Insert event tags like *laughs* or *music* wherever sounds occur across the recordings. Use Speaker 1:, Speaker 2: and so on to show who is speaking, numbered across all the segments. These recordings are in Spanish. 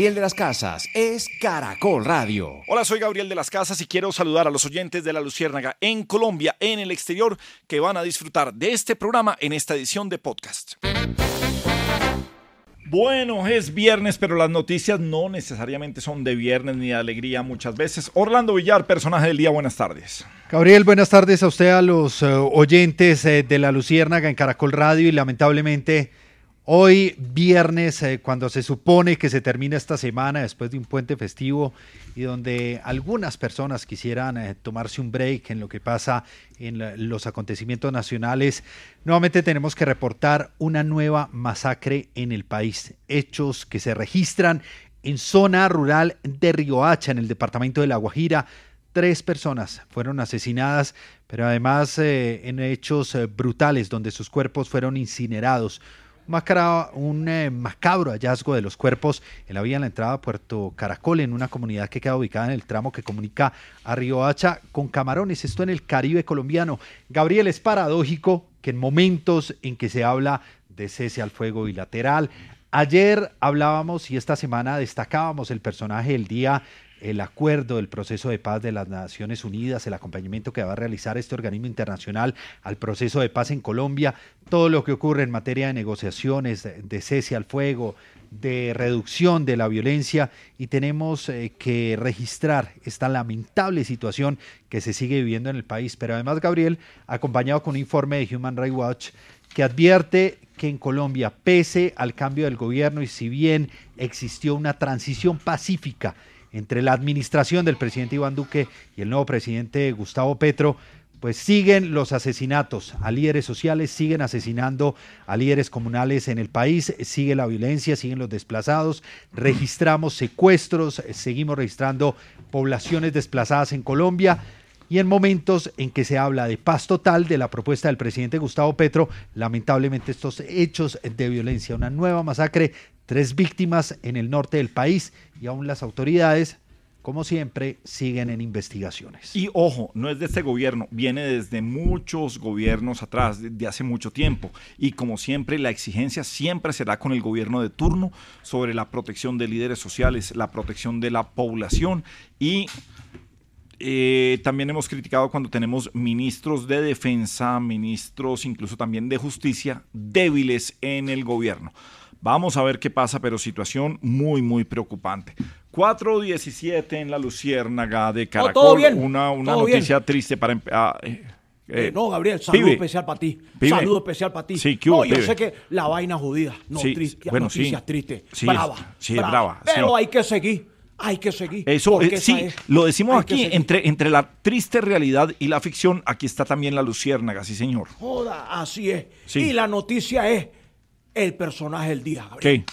Speaker 1: Gabriel de las Casas es Caracol Radio.
Speaker 2: Hola, soy Gabriel de las Casas y quiero saludar a los oyentes de La Luciérnaga en Colombia, en el exterior, que van a disfrutar de este programa en esta edición de podcast. Bueno, es viernes, pero las noticias no necesariamente son de viernes ni de alegría muchas veces. Orlando Villar, personaje del día, buenas tardes.
Speaker 3: Gabriel, buenas tardes a usted, a los eh, oyentes eh, de La Luciérnaga en Caracol Radio y lamentablemente Hoy, viernes, eh, cuando se supone que se termina esta semana después de un puente festivo y donde algunas personas quisieran eh, tomarse un break en lo que pasa en los acontecimientos nacionales, nuevamente tenemos que reportar una nueva masacre en el país. Hechos que se registran en zona rural de Riohacha, en el departamento de La Guajira. Tres personas fueron asesinadas, pero además eh, en hechos brutales donde sus cuerpos fueron incinerados un eh, macabro hallazgo de los cuerpos en la vía en la entrada a Puerto Caracol, en una comunidad que queda ubicada en el tramo que comunica a Río Hacha con Camarones, esto en el Caribe colombiano. Gabriel, es paradójico que en momentos en que se habla de cese al fuego bilateral, ayer hablábamos y esta semana destacábamos el personaje del día el acuerdo del proceso de paz de las Naciones Unidas, el acompañamiento que va a realizar este organismo internacional al proceso de paz en Colombia, todo lo que ocurre en materia de negociaciones, de cese al fuego, de reducción de la violencia y tenemos eh, que registrar esta lamentable situación que se sigue viviendo en el país. Pero además, Gabriel, acompañado con un informe de Human Rights Watch que advierte que en Colombia, pese al cambio del gobierno y si bien existió una transición pacífica entre la administración del presidente Iván Duque y el nuevo presidente Gustavo Petro, pues siguen los asesinatos a líderes sociales, siguen asesinando a líderes comunales en el país, sigue la violencia, siguen los desplazados, registramos secuestros, seguimos registrando poblaciones desplazadas en Colombia. Y en momentos en que se habla de paz total de la propuesta del presidente Gustavo Petro, lamentablemente estos hechos de violencia, una nueva masacre tres víctimas en el norte del país y aún las autoridades, como siempre, siguen en investigaciones.
Speaker 2: Y ojo, no es de este gobierno, viene desde muchos gobiernos atrás, de hace mucho tiempo. Y como siempre, la exigencia siempre será con el gobierno de turno sobre la protección de líderes sociales, la protección de la población y eh, también hemos criticado cuando tenemos ministros de defensa, ministros incluso también de justicia débiles en el gobierno. Vamos a ver qué pasa, pero situación muy, muy preocupante. 4.17 en la Luciérnaga de Caracol. Una, una noticia triste para... Ah,
Speaker 4: eh, eh, no, Gabriel, saludo especial para ti. Saludo especial para ti.
Speaker 2: Sí,
Speaker 4: no, yo sé que la vaina judía, no, triste, bueno, noticias tristes, brava,
Speaker 2: sí, brava.
Speaker 4: Pero hay que seguir. Hay que seguir.
Speaker 2: Eso, eh, sí, lo decimos aquí, entre, entre la triste realidad y la ficción, aquí está también la luciérnaga, sí, señor.
Speaker 4: Joda, así es. Y la noticia es el personaje del día, Gabriel.
Speaker 2: ¿Qué?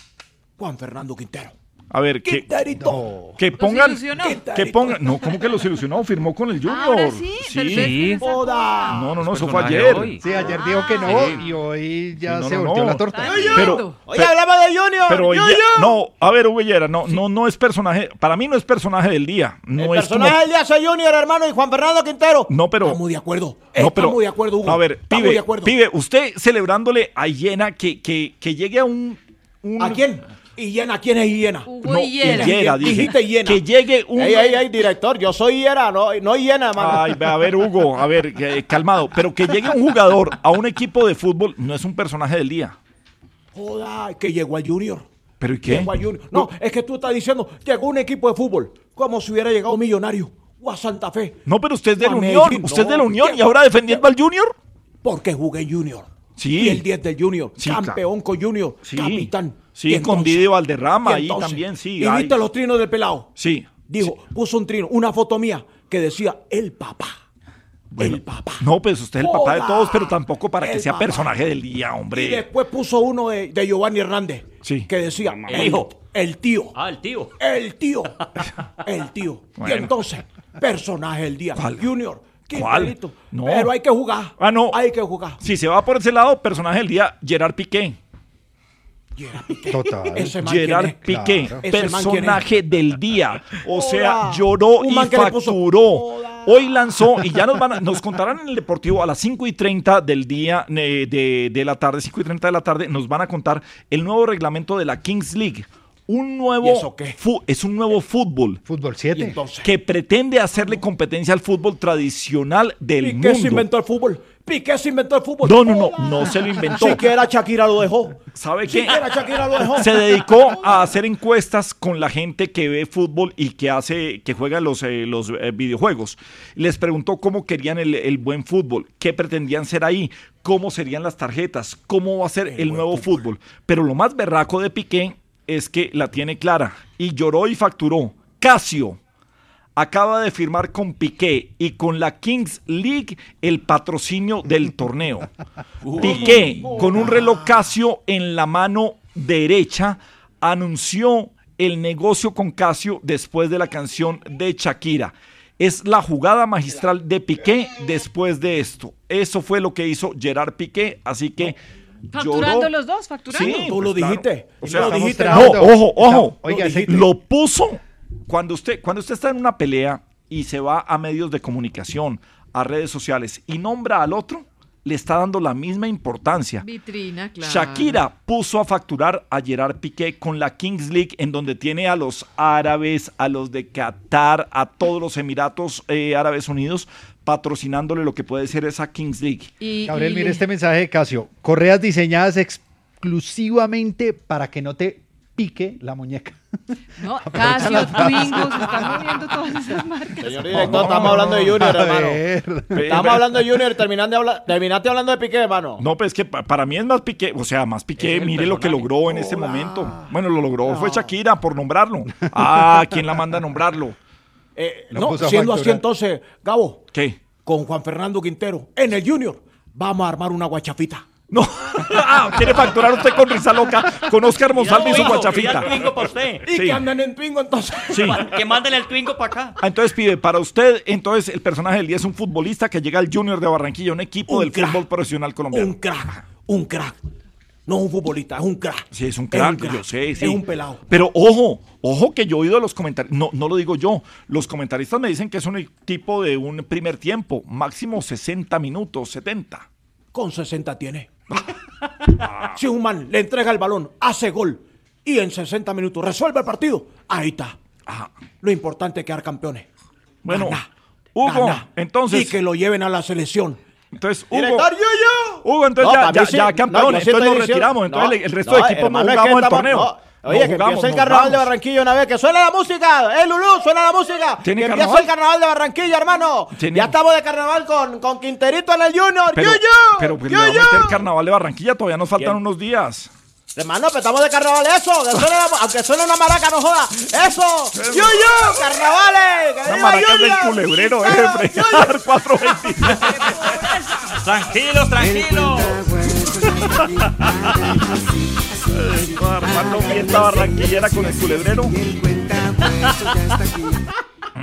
Speaker 4: Juan Fernando Quintero.
Speaker 2: A ver, que, que pongan, que pongan, no, ¿cómo que los ilusionó? Firmó con el Junior.
Speaker 5: Ahora sí, sí.
Speaker 2: No, no, no, eso fue ayer.
Speaker 3: Sí, ayer dijo que no y hoy ya se volteó la torta.
Speaker 2: Pero,
Speaker 4: Oye, hablaba de Junior.
Speaker 2: Pero no, a ver, Uguellera, no, no, no es personaje, para mí no es personaje del día. No
Speaker 4: el
Speaker 2: es
Speaker 4: personaje del día es Junior, hermano, y Juan Fernando Quintero.
Speaker 2: No, pero.
Speaker 4: Estamos de acuerdo. No, pero, Estamos de acuerdo, Hugo.
Speaker 2: A ver, pibe, pibe, usted celebrándole a Hiena que, que, que llegue a un, un...
Speaker 4: ¿A quién? ¿Y Hiena? ¿Quién es Hiena?
Speaker 5: no,
Speaker 2: Hiena.
Speaker 4: Dijiste Hiena.
Speaker 2: Que llegue un...
Speaker 4: Ey, ey, ey, director, yo soy Hiena, no, no Hiena, hermano.
Speaker 2: Ay, a ver, Hugo, a ver, calmado. Pero que llegue un jugador a un equipo de fútbol no es un personaje del día.
Speaker 4: Joda, que llegó al Junior.
Speaker 2: ¿Pero y qué?
Speaker 4: Llegó al Junior. No, es que tú estás diciendo, llegó un equipo de fútbol, como si hubiera llegado un millonario o a Santa Fe.
Speaker 2: No, pero usted es de la Unión, usted es de la Unión y ahora defendiendo al Junior.
Speaker 4: Porque jugué Junior.
Speaker 2: Sí.
Speaker 4: Y el 10 del Junior.
Speaker 2: Sí,
Speaker 4: campeón con Junior.
Speaker 2: Sí.
Speaker 4: Capitán.
Speaker 2: Sí,
Speaker 4: Y
Speaker 2: Didi Valderrama
Speaker 4: y
Speaker 2: ahí también, sí.
Speaker 4: ¿Y viste los trinos del pelado?
Speaker 2: Sí.
Speaker 4: Dijo, puso un trino, una foto mía que decía el papá.
Speaker 2: Bueno,
Speaker 4: el papá.
Speaker 2: No, pues usted es el papá de todos, pero tampoco para que sea
Speaker 4: papá.
Speaker 2: personaje del día,
Speaker 4: Y
Speaker 2: hombre.
Speaker 4: después puso uno de, de Giovanni Hernández.
Speaker 2: Sí.
Speaker 4: Que decía,
Speaker 5: El
Speaker 4: el,
Speaker 5: hijo.
Speaker 4: el tío.
Speaker 5: Ah, el tío.
Speaker 4: El tío. *laughs* El tío.
Speaker 2: Bueno.
Speaker 4: Y entonces, personaje del día.
Speaker 2: ¿Cuál?
Speaker 4: Junior.
Speaker 2: ¿Cuál?
Speaker 4: Quinterito.
Speaker 2: No.
Speaker 4: Pero hay que jugar.
Speaker 2: Ah, no.
Speaker 4: Hay que jugar.
Speaker 2: Si se va por ese lado, personaje del día, Gerard Piqué.
Speaker 4: Gerard Piqué.
Speaker 3: Total.
Speaker 4: Ese man
Speaker 2: Gerard. Piqué,
Speaker 3: Claro.
Speaker 2: Personaje del día. O sea, lloró
Speaker 4: Un
Speaker 2: y
Speaker 4: man que le puso-
Speaker 2: facturó. Hoy lanzó, y ya nos van a- nos contarán en el Deportivo a las 5 y 30 del día eh, de, de la tarde, 5 y 30 de la tarde, nos van a contar el nuevo reglamento de la Kings League. Un nuevo
Speaker 4: ¿Y eso qué?
Speaker 2: es un nuevo fútbol
Speaker 3: Fútbol
Speaker 4: Y
Speaker 3: 7.
Speaker 4: entonces,
Speaker 2: que pretende hacerle competencia al fútbol tradicional del
Speaker 4: Piqué se
Speaker 2: mundo.
Speaker 4: inventó el fútbol. Piqué se inventó el fútbol.
Speaker 2: No, no, no, no se lo inventó.
Speaker 4: Siquiera Shakira lo dejó.
Speaker 2: ¿Sabe qué?
Speaker 4: Siquiera Shakira lo dejó.
Speaker 2: se dedicó a hacer encuestas con la gente que ve fútbol y que hace, que juega los, eh, los eh, videojuegos. Les preguntó cómo querían el, el buen fútbol, qué pretendían ser ahí, cómo serían las tarjetas, cómo va a ser el, nuevo fútbol. Pero lo más berraco de Piqué es que la tiene clara y lloró y facturó. Casio acaba de firmar con Piqué y con la Kings League el patrocinio del *laughs* torneo. Piqué, con un reloj Casio en la mano derecha, anunció el negocio con Casio después de la canción de Shakira. Es la jugada magistral de Piqué después de esto. Eso fue lo que hizo Gerard Piqué, así que
Speaker 6: Facturando
Speaker 2: lloró.
Speaker 6: los dos, facturando.
Speaker 2: Sí,
Speaker 4: Tú lo
Speaker 2: pues, claro.
Speaker 4: dijiste.
Speaker 2: O sea,
Speaker 4: lo dijiste.
Speaker 2: no, ojo, ojo.
Speaker 3: Oiga,
Speaker 4: Lo dijiste.
Speaker 2: Lo puso cuando usted, cuando usted está en una pelea y se va a medios de comunicación, a redes sociales y nombra al otro, le está dando la misma importancia.
Speaker 6: Vitrina, claro.
Speaker 2: Shakira puso a facturar a Gerard Piqué con la Kings League, en donde tiene a los árabes, a los de Qatar, a todos los Emiratos eh, Árabes Unidos, patrocinándole lo que puede ser esa Kings League.
Speaker 6: Y,
Speaker 3: Gabriel,
Speaker 6: y
Speaker 3: mire este mensaje de Casio. Correas diseñadas exclusivamente para que no te pique la muñeca. *laughs*
Speaker 6: No, Casio, Twingo, se están moviendo todas esas marcas.
Speaker 4: Señor director, estamos hablando de Junior,
Speaker 3: A
Speaker 4: hermano.
Speaker 3: ver.
Speaker 4: Estamos hablando de Junior, terminaste, habla- terminaste hablando de Piqué, hermano.
Speaker 2: No, pues es que pa- para mí es más Piqué, o sea, más Piqué, mire lo que logró en este momento. Bueno, lo logró fue Shakira por nombrarlo. Ah, ¿quién la manda a nombrarlo?
Speaker 4: Eh, no, siendo así entonces, Gabo,
Speaker 2: ¿Qué?
Speaker 4: con Juan Fernando Quintero, en el Junior, vamos a armar una guachafita.
Speaker 2: No, *laughs* ah, quiere facturar usted con Risa Loca, con Oscar Monsalve y su guachafita.
Speaker 5: pida el Twingo para usted.
Speaker 4: Y
Speaker 2: Sí.
Speaker 4: que andan en Twingo entonces.
Speaker 2: Sí. *laughs*
Speaker 5: Que manden el Twingo para acá.
Speaker 2: Ah, Entonces, pibe, para usted, entonces el personaje del día es un futbolista que llega al Junior de Barranquilla, un equipo
Speaker 4: Un
Speaker 2: del
Speaker 4: crack.
Speaker 2: fútbol profesional colombiano.
Speaker 4: Un crack, un crack. No un futbolista, es un crack.
Speaker 2: Sí, es un crack, yo sé, sí.
Speaker 4: Es un pelado.
Speaker 2: Pero ojo, ojo que yo he oído los comentarios, no, no lo digo yo, los comentaristas me dicen que es un tipo de un primer tiempo, máximo 60 minutos, 70.
Speaker 4: Con 60 tiene. *laughs* si un man le entrega el balón, hace gol y en 60 minutos resuelve el partido, ahí está.
Speaker 2: Ah,
Speaker 4: Lo importante es quedar campeones.
Speaker 2: Bueno, Hugo, entonces-
Speaker 4: Y que lo lleven a la selección.
Speaker 2: Entonces, Hugo,
Speaker 4: Director Yuyu.
Speaker 2: Hugo, entonces
Speaker 4: No,
Speaker 2: ya,
Speaker 4: sí.
Speaker 2: ya
Speaker 4: No,
Speaker 2: campeón,
Speaker 4: sí
Speaker 2: entonces nos retiramos, entonces
Speaker 4: no,
Speaker 2: el- resto
Speaker 4: no,
Speaker 2: de equipos no
Speaker 4: hermano, es que
Speaker 2: jugamos el
Speaker 4: estamos-
Speaker 2: torneo.
Speaker 4: no. Oye,
Speaker 2: No
Speaker 4: que
Speaker 2: jugamos,
Speaker 4: empiece el
Speaker 2: nos
Speaker 4: carnaval de. Barranquilla una vez, que suena la música. ¡Eh, Lulú! Suena la música.
Speaker 2: ¿Tiene
Speaker 4: que el carnaval de Barranquilla, hermano.
Speaker 2: ¿Tiene-
Speaker 4: Ya estamos de carnaval con, con Quinterito en el Junior.
Speaker 2: Pero,
Speaker 4: ¡Yuyu!
Speaker 2: pero pues, el carnaval de Barranquilla, todavía nos faltan unos días.
Speaker 4: Hermano, pero estamos de carnaval, eso. que suene la- aunque suene una maraca, no joda. ¡Eso! ¡Yuyu! ¡Carnavales! ¡Que
Speaker 2: Las
Speaker 4: viva
Speaker 2: maracas del culebrero, eh, fregar *laughs* 426.
Speaker 5: Tranquilos, tranquilos.
Speaker 2: Armando fiesta barranquillera con el culebrero. *laughs*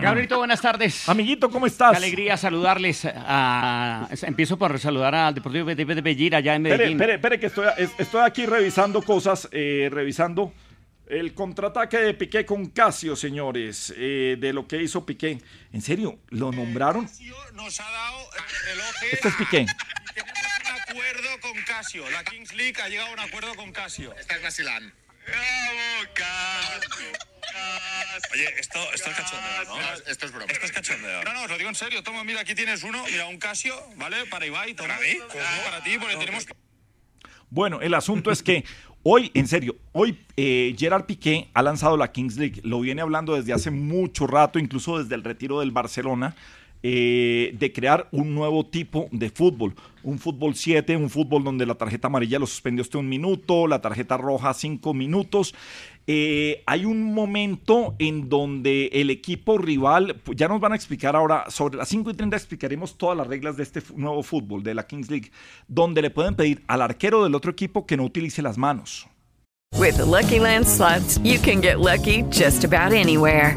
Speaker 7: Gabrielito, buenas tardes.
Speaker 2: Amiguito, ¿cómo estás?
Speaker 7: Qué alegría saludarles. a- empiezo por saludar al Deportivo de Bellir allá en Medellín.
Speaker 2: espere, espere, que estoy, es- estoy aquí revisando cosas, eh, revisando el contraataque de Piqué con Casio, señores, eh, de lo que hizo Piqué. ¿En serio? ¿Lo nombraron?
Speaker 8: Nos ha dado eh, relojes.
Speaker 2: Este es Piqué.
Speaker 8: Tenemos un acuerdo con Casio. La Kings League ha llegado a un acuerdo con Casio. Esta es Basilán. Oye, esto, esto es cachondeo, ¿no? Esto es broma. Esto es cachondeo. No, no, os lo digo en serio. Toma, mira, aquí tienes uno. Mira, un Casio, ¿vale? Para Ibai. Toma. ¿Para mí? para ti, porque tenemos...
Speaker 2: Bueno, el asunto es que hoy, en serio, hoy eh, Gerard Piqué ha lanzado la Kings League. Lo viene hablando desde hace mucho rato, incluso desde el retiro del Barcelona. Eh, de crear un nuevo tipo de fútbol. Un fútbol 7, un fútbol donde la tarjeta amarilla lo suspendió usted un minuto, la tarjeta roja cinco minutos. Eh, hay un momento en donde el equipo rival, pues, ya nos van a explicar ahora, sobre las 5 y 30 explicaremos todas las reglas de este nuevo fútbol, de la Kings League, donde le pueden pedir al arquero del otro equipo que no utilice las manos.
Speaker 9: With the Lucky Land slots, you can get lucky just about anywhere.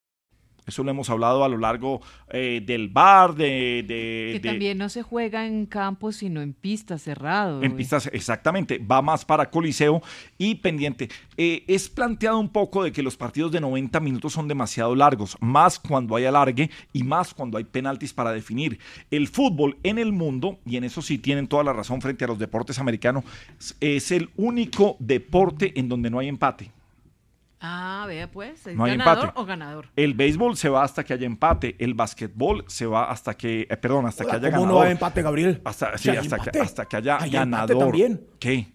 Speaker 2: Eso lo hemos hablado a lo largo eh, del bar, de... de-
Speaker 10: Que
Speaker 2: de-
Speaker 10: también no se juega en campos, sino en pistas cerrado.
Speaker 2: En pistas, exactamente, va más para Coliseo y pendiente. Eh, es planteado un poco de que los partidos de 90 minutos son demasiado largos, más cuando hay alargue y más cuando hay penaltis para definir. El fútbol en el mundo, y en eso sí tienen toda la razón frente a los deportes americanos, es el único deporte en donde no hay empate.
Speaker 10: Ah, vea pues, ¿es
Speaker 2: No hay
Speaker 10: ganador
Speaker 2: empate.
Speaker 10: o ganador?
Speaker 2: El béisbol se va hasta que haya empate, el básquetbol se va hasta que, eh, perdón, hasta que
Speaker 4: Hola,
Speaker 2: haya
Speaker 4: ¿cómo no hay empate, Gabriel?
Speaker 2: Hasta, sí,
Speaker 4: hay
Speaker 2: hasta, que,
Speaker 4: empate.
Speaker 2: hasta que haya
Speaker 4: Hay empate
Speaker 2: ganador.
Speaker 4: también.
Speaker 2: ¿Qué?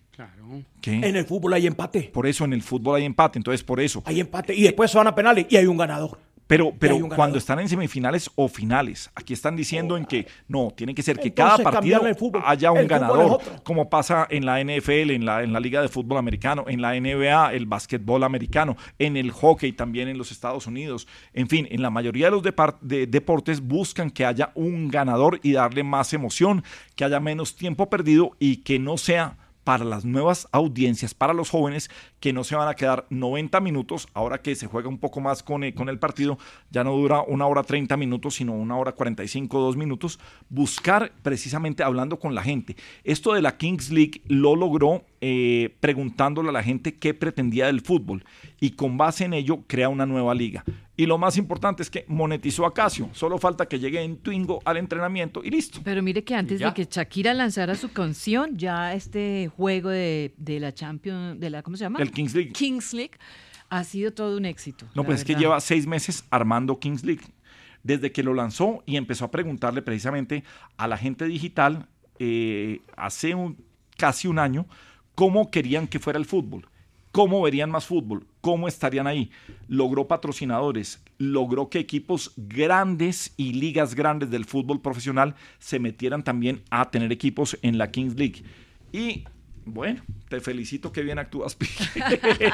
Speaker 2: ¿Qué?
Speaker 4: En el fútbol hay empate.
Speaker 2: Por eso en el fútbol hay empate, entonces por eso.
Speaker 4: Hay empate y después se van a penales y hay un ganador.
Speaker 2: Pero, pero cuando están en semifinales o finales, aquí están diciendo en que no, tiene que ser que cada partido haya un
Speaker 4: El
Speaker 2: ganador, como pasa en la NFL, en la, en la Liga de Fútbol Americano, en la NBA, el básquetbol americano, en el hockey también en los Estados Unidos. En fin, en la mayoría de los de- deportes buscan que haya un ganador y darle más emoción, que haya menos tiempo perdido y que no sea para las nuevas audiencias, para los jóvenes que no se van a quedar 90 minutos, ahora que se juega un poco más con, eh, el partido, ya no dura una hora 30 minutos, sino una hora 45, dos minutos, buscar precisamente hablando con la gente. Esto de la Kings League lo logró eh, preguntándole a la gente qué pretendía del fútbol y con base en ello crea una nueva liga. Y lo más importante es que monetizó a Casio, solo falta que llegue en Twingo al entrenamiento y listo.
Speaker 10: Pero mire que antes de que Shakira lanzara su canción, ya este juego de, de la Champions, de la, ¿cómo se llama?
Speaker 2: El Kings League.
Speaker 10: Kings League ha sido todo un éxito.
Speaker 2: No, pues es que lleva seis meses armando Kings League. Desde que lo lanzó y empezó a preguntarle precisamente a la gente digital eh, hace un- casi un año cómo querían que fuera el fútbol, cómo verían más fútbol, cómo estarían ahí. Logró patrocinadores, logró que equipos grandes y ligas grandes del fútbol profesional se metieran también a tener equipos en la Kings League. Y bueno, te felicito que bien actúas. *laughs* Pi.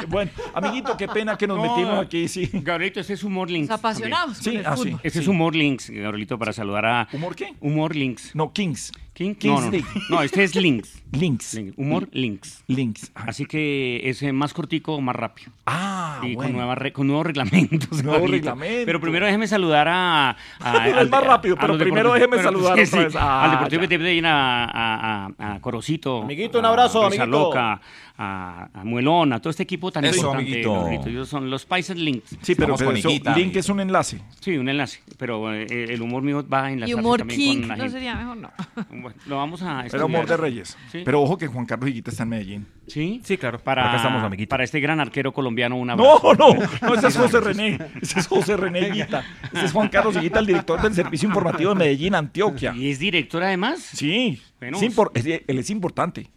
Speaker 2: bueno, amiguito, qué pena que nos
Speaker 11: No,
Speaker 2: metimos aquí, sí.
Speaker 11: Gabrielito, este es Humor Links.
Speaker 10: Nos apasionamos
Speaker 2: Sí, ah, sí.
Speaker 11: Este es. Humor Links, Gabrielito, para saludar a...
Speaker 2: ¿Humor qué?
Speaker 11: Humor Links.
Speaker 2: No, Kings.
Speaker 11: ¿King?
Speaker 2: Kings
Speaker 11: no, no,
Speaker 2: League.
Speaker 11: no, este es Links. *laughs*
Speaker 2: Links.
Speaker 11: Humor Links.
Speaker 2: Links.
Speaker 11: Así que es eh, más cortico, más rápido.
Speaker 2: Ah,
Speaker 11: y con,
Speaker 2: bueno.
Speaker 11: nuevas re- con nuevos reglamentos.
Speaker 2: Nuevo
Speaker 11: Gabrielito.
Speaker 2: reglamento.
Speaker 11: Pero primero déjeme saludar a... a- *laughs* al-
Speaker 2: más rápido,
Speaker 11: a
Speaker 2: pero primero déjeme
Speaker 11: pero,
Speaker 2: saludar
Speaker 11: sí,
Speaker 2: otra
Speaker 11: sí,
Speaker 2: vez. Ah,
Speaker 11: al Deportivo Medellín, a, a, a, a Corocito.
Speaker 4: Amiguito, un abrazo, amiguito.
Speaker 11: Loca, a, a Muelón, a todo este equipo tan
Speaker 12: Eso,
Speaker 11: importante.
Speaker 12: amiguito.
Speaker 11: Ellos son los Paisas Links.
Speaker 2: Sí, pero, pero eso, link
Speaker 12: amiguito.
Speaker 2: es un enlace.
Speaker 11: Sí, un enlace. Pero eh, el humor mío va a
Speaker 10: Y
Speaker 11: enlazarse
Speaker 10: humor
Speaker 11: también
Speaker 10: King,
Speaker 11: con la
Speaker 10: no
Speaker 11: gente.
Speaker 10: sería mejor, no. *laughs*
Speaker 11: Bueno, lo vamos a
Speaker 2: Pero
Speaker 11: estudiar.
Speaker 2: amor de Reyes.
Speaker 11: Sí.
Speaker 2: Pero ojo que Juan Carlos Higuita está en Medellín.
Speaker 11: Sí,
Speaker 12: Sí, claro.
Speaker 11: para,
Speaker 12: acá estamos, amiguito.
Speaker 11: para este gran arquero colombiano, una
Speaker 2: No, no, *laughs* no, ese es José René. Ese es José René Higuita. Ese es Juan Carlos Higuita, el director del Servicio Informativo de Medellín, Antioquia.
Speaker 11: ¿Y es director además?
Speaker 2: Sí,
Speaker 11: Bueno.
Speaker 2: es impor- es- él es importante.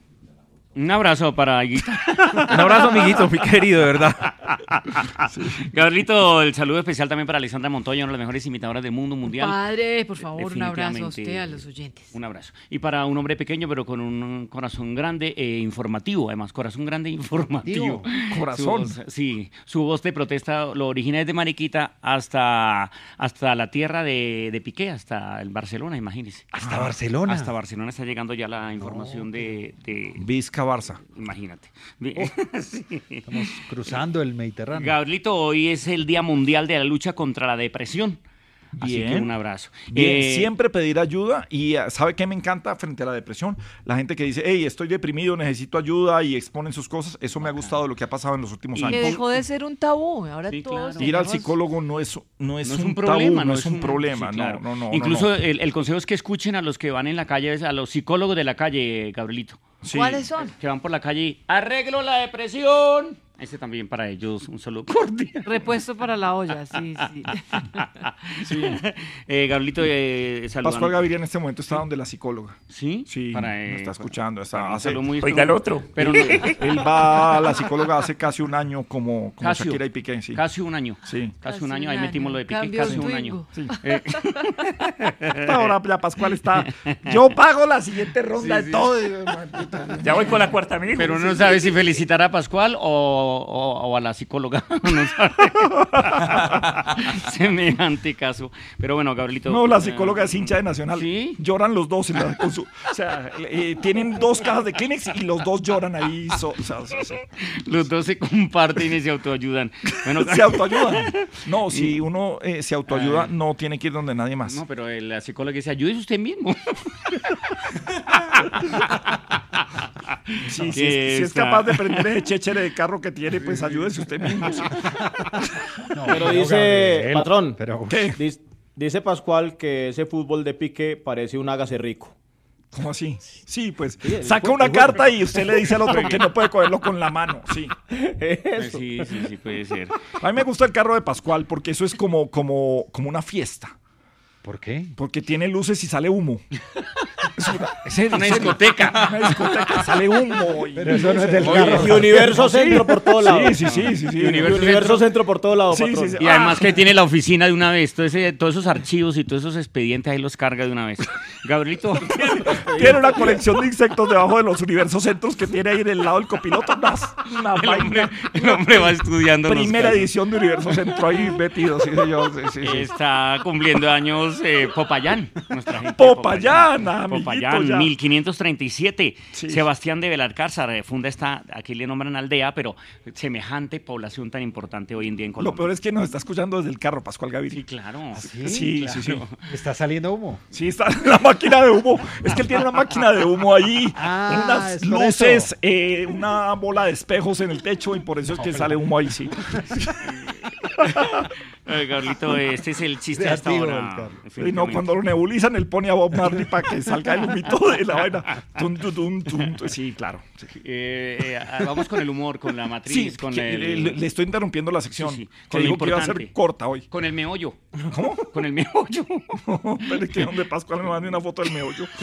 Speaker 11: Un abrazo para Higuito.
Speaker 12: Un abrazo, amiguito, muy querido, de verdad.
Speaker 11: Gabrielito, el saludo especial también para Alessandra Montoya, una de las mejores imitadoras del mundo mundial.
Speaker 10: Padre, por favor, un abrazo a usted, a los oyentes.
Speaker 11: Un abrazo. Y para un hombre pequeño, pero con un corazón grande e informativo, además, corazón grande e informativo.
Speaker 2: Corazón.
Speaker 11: Su voz, sí, su voz de protesta lo origina desde Mariquita hasta, hasta la tierra de, de Piqué, hasta el Barcelona, imagínese.
Speaker 3: Hasta Barcelona.
Speaker 11: Hasta Barcelona está llegando ya la información de, de...
Speaker 2: Vizca Barça.
Speaker 11: Imagínate. *laughs* Sí.
Speaker 3: Estamos cruzando el Mediterráneo.
Speaker 11: Gabrielito, hoy es el Día Mundial de la Lucha contra la Depresión. Así que un abrazo.
Speaker 2: Bien,
Speaker 11: Eh,
Speaker 2: siempre pedir ayuda y ah, ¿sabe qué me encanta frente a la depresión? La gente que dice, hey, estoy deprimido, necesito ayuda y exponen sus cosas. Eso me ha gustado lo que ha pasado en los últimos
Speaker 10: Que
Speaker 2: años.
Speaker 10: dejó de ser un tabú. Ahora todos
Speaker 2: Ir al psicólogo no es, no es,
Speaker 11: no es
Speaker 2: un,
Speaker 11: un problema,
Speaker 2: tabú, no es un problema.
Speaker 11: sí, claro.
Speaker 2: no, no, no,
Speaker 11: Incluso
Speaker 2: no.
Speaker 11: El, el consejo es que escuchen a los que van en la calle, a los psicólogos de la calle, Gabrielito.
Speaker 2: Sí.
Speaker 10: ¿Cuáles son?
Speaker 11: Que van por la calle y arreglo la depresión. Este también para ellos un saludo *laughs* cordial.
Speaker 10: Repuesto para la olla, sí, sí. *laughs*
Speaker 11: Eh, Gabrielito, eh.
Speaker 2: Pascual Gaviria en este momento está donde la psicóloga.
Speaker 11: ¿Sí?
Speaker 2: Sí,
Speaker 11: Para,
Speaker 2: me
Speaker 11: eh,
Speaker 2: está escuchando. Está, hace-
Speaker 11: muy
Speaker 12: Oiga el otro.
Speaker 11: Pero *laughs* no-
Speaker 2: Él va a la psicóloga hace casi un año como, como
Speaker 11: Casio.
Speaker 2: Shakira y Piqué. Sí.
Speaker 11: Casi un año.
Speaker 2: Sí.
Speaker 11: Casi,
Speaker 10: Casi
Speaker 11: un año. Ahí metimos lo de Piqué.
Speaker 10: Cambio
Speaker 11: Casi
Speaker 10: un Twingo.
Speaker 11: año. Eh,
Speaker 2: Ahora ya Pascual está. Yo pago la siguiente ronda de todo.
Speaker 12: Ya voy con la cuarta mil.
Speaker 11: Pero uno no sabe si felicitar a Pascual o, o- o a la psicóloga. *laughs* Semejante caso. Pero bueno, Gabrielito.
Speaker 2: No, la
Speaker 11: eh,
Speaker 2: psicóloga es hincha de Nacional. Lloran los dos. en la- con su- o sea, eh, tienen dos cajas de Kleenex y los dos lloran ahí. so- o sea, so- so-
Speaker 11: Los dos se comparten y se autoayudan. Bueno, *laughs*
Speaker 2: se autoayudan. No, *laughs* si uno eh, se autoayuda, no tiene que ir donde nadie más.
Speaker 11: No, pero la psicóloga dice, ayúdese usted mismo.
Speaker 2: Sí, si, es, si es
Speaker 11: está-
Speaker 2: capaz de prender ese chéchere de carro que tiene, pues ayúdese usted mismo. *laughs* sí.
Speaker 4: Pero dice,
Speaker 3: Gabriel,
Speaker 4: patrón,
Speaker 3: pero-
Speaker 4: dis- dice Pascual que ese fútbol de pique parece un hágase rico.
Speaker 2: ¿Cómo así? Sí, pues
Speaker 4: el
Speaker 2: saca una carta y usted le dice al otro que no puede cogerlo con la mano. Sí. *laughs*
Speaker 11: Pues sí, sí, sí, puede ser.
Speaker 2: A mí me gusta el carro de Pascual porque eso es como, como, como una fiesta.
Speaker 3: ¿Por qué?
Speaker 2: Porque tiene luces y sale humo. *laughs* Es una, es en
Speaker 11: Una discoteca. *laughs*
Speaker 2: Una discoteca, sale humo. y
Speaker 3: Pero eso no es del
Speaker 2: luces.
Speaker 3: carro.
Speaker 4: Y Universo. Centro por todo lado.
Speaker 2: Sí, sí, sí. sí, sí.
Speaker 4: Y Universo,
Speaker 11: Centro.
Speaker 4: Centro por todo lado,
Speaker 2: Sí,
Speaker 4: patrón.
Speaker 2: sí, sí.
Speaker 11: Y además que tiene la oficina de una vez, todo ese- todos esos archivos y todos esos expedientes ahí los carga de una vez. Gabrielito, *laughs*
Speaker 2: Tiene una colección de insectos debajo de los universos centros que tiene ahí del lado del copiloto. Una, una
Speaker 11: el hombre, el hombre va estudiando.
Speaker 2: Primera edición de Universo Centro ahí metido. Sí, señor. Sí, sí, sí.
Speaker 11: Está cumpliendo años eh, Popayán. nuestra gente
Speaker 2: Popayán, amiguito,
Speaker 11: Popayán,
Speaker 2: ya.
Speaker 11: 1537.
Speaker 2: Sí.
Speaker 11: Sebastián de Belalcázar eh, funda esta, aquí le nombran aldea, pero semejante población tan importante hoy en día en
Speaker 2: Lo
Speaker 11: Colombia.
Speaker 2: peor es que nos está escuchando desde el carro, Pascual Gaviria.
Speaker 11: Sí, claro.
Speaker 2: Sí, sí, sí.
Speaker 11: claro.
Speaker 3: Está saliendo humo.
Speaker 2: Sí, está la máquina de humo. Es que él tiene una máquina de humo ahí,
Speaker 3: Ah,
Speaker 2: unas luces, eh, una bola de espejos en el techo y por eso es que sale humo ahí, sí. *laughs*
Speaker 11: Eh, Carlito, este es el chiste hasta ahora.
Speaker 2: Y no, cuando lo nebulizan, él pone a Bob Marley para que salga el humito de la vaina. *laughs* Tum, tum, tum, tum, tum. Sí, claro. sí.
Speaker 11: Eh, eh, vamos con el humor, con la matriz,
Speaker 2: Sí,
Speaker 11: con
Speaker 2: que-
Speaker 11: el...
Speaker 2: le, le estoy interrumpiendo la sección.
Speaker 11: Sí, sí,
Speaker 2: Que
Speaker 11: con lo
Speaker 2: dijo que iba a ser corta hoy.
Speaker 11: Con el meollo.
Speaker 2: ¿Cómo?
Speaker 11: Con el meollo.
Speaker 2: Pero es que donde Pascual me mande una foto del meollo. *laughs*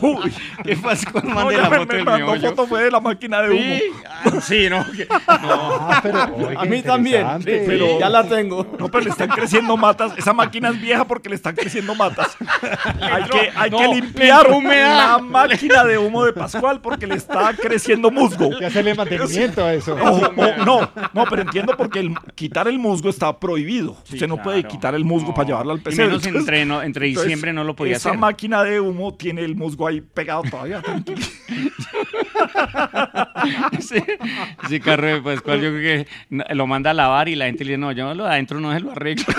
Speaker 2: Uy,
Speaker 11: ¿Qué pasa con
Speaker 2: no,
Speaker 11: mande
Speaker 2: ya
Speaker 11: la
Speaker 2: me,
Speaker 11: foto
Speaker 2: me
Speaker 11: del
Speaker 2: mandó
Speaker 11: meollo?
Speaker 2: foto fue de la máquina de humo.
Speaker 11: Sí, ah, sí, no. que- *laughs* no.
Speaker 3: Ah, pero, oiga,
Speaker 4: A mí también,
Speaker 3: interesante.
Speaker 4: pero ya la tengo.
Speaker 2: No, pero le están creciendo matas. Esa máquina es vieja porque le están creciendo matas. *laughs* Hay que, hay
Speaker 11: no,
Speaker 2: que limpiar la máquina de humo de Pascual porque le está creciendo musgo.
Speaker 3: Hay que hacerle mantenimiento a eso.
Speaker 2: O- no, no, pero entiendo porque el, quitar el musgo está prohibido.
Speaker 11: Sí,
Speaker 2: Usted no puede quitar el musgo
Speaker 11: No.
Speaker 2: para llevarlo al
Speaker 11: Y
Speaker 2: PC.
Speaker 11: menos entre, no- entre diciembre no lo podía
Speaker 2: esa
Speaker 11: hacer.
Speaker 2: máquina de humo tiene el musgo ahí pegado todavía. Tranquilo. *laughs*
Speaker 11: Sí, ese carro de Pascual, yo creo que lo manda a lavar y la gente le dice, no, yo lo de adentro no se lo arreglo. *laughs*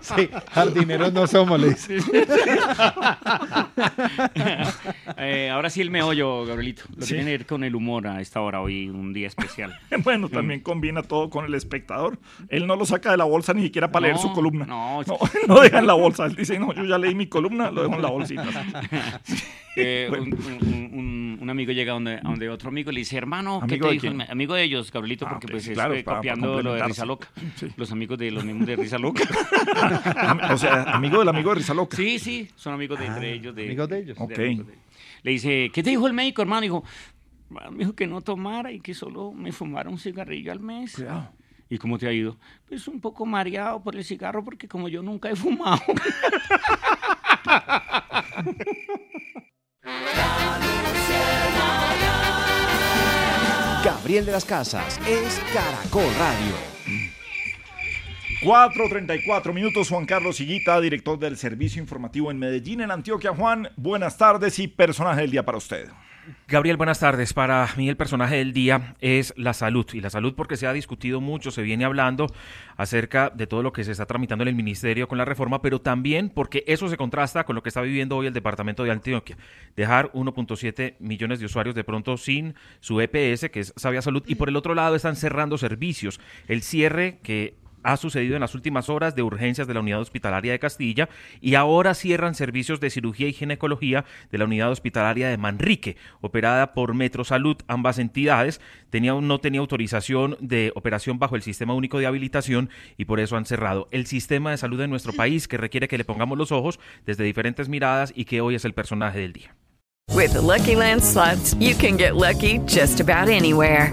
Speaker 3: Sí, jardineros no somos, le dice. *laughs*
Speaker 11: Eh, ahora sí el meollo, Gabrielito. Lo
Speaker 2: Sí.
Speaker 11: que tiene que ver con el humor a esta hora, hoy un día especial.
Speaker 2: Bueno, también combina todo con el espectador. Él no lo saca de la bolsa ni siquiera para leer su columna.
Speaker 11: no.
Speaker 2: no, no deja en la bolsa. Él dice, no, yo ya leí mi columna, lo dejo en la bolsita.
Speaker 11: Eh, *laughs* un- un- un- una un amigo llega donde, a donde otro amigo y le dice, hermano, ¿qué
Speaker 2: ¿Amigo
Speaker 11: te
Speaker 2: de
Speaker 11: dijo? el Amigo de ellos, Gabrielito,
Speaker 2: Ah,
Speaker 11: porque pues es
Speaker 2: claro,
Speaker 11: eh,
Speaker 2: para-
Speaker 11: copiando lo de. Risa Loca. Los amigos de los mismos de Risa *laughs* Loca.
Speaker 2: o sea, amigo del amigo de Risa Loca.
Speaker 11: Sí, sí, son amigos de entre ellos. De,
Speaker 13: amigos de ellos.
Speaker 11: de
Speaker 2: Ok.
Speaker 11: amigos de- Le dice, ¿qué te dijo el médico, hermano? Dijo, me dijo que no tomara y que solo me fumara un cigarrillo al mes. ¿Y cómo te ha ido? Pues un poco mareado por el cigarro porque como yo nunca he fumado. *laughs*
Speaker 1: Gabriel de las Casas es Caracol Radio.
Speaker 2: 4.34 minutos, Juan Carlos Higuita, director del Servicio Informativo en Medellín, en Antioquia. Juan, buenas tardes y personaje del día para usted.
Speaker 12: Gabriel, buenas tardes. Para mí el personaje del día es la salud. Y la salud porque se ha discutido mucho, se viene hablando acerca de todo lo que se está tramitando en el ministerio con la reforma, pero también porque eso se contrasta con lo que está viviendo hoy el departamento de Antioquia. Dejar 1.7 millones de usuarios de pronto sin su EPS, que es Sabia Salud, y por el otro lado están cerrando servicios. El cierre que ha sucedido en las últimas horas de urgencias de la unidad hospitalaria de Castilla y ahora cierran servicios de cirugía y ginecología de la unidad hospitalaria de Manrique, operada por Metro Salud. Ambas entidades no tenía autorización de operación bajo el sistema único de habilitación y por eso han cerrado el sistema de salud de nuestro país que requiere que le pongamos los ojos desde diferentes miradas y que hoy es el personaje del día.
Speaker 9: With Lucky Land slots, you can get lucky just about anywhere.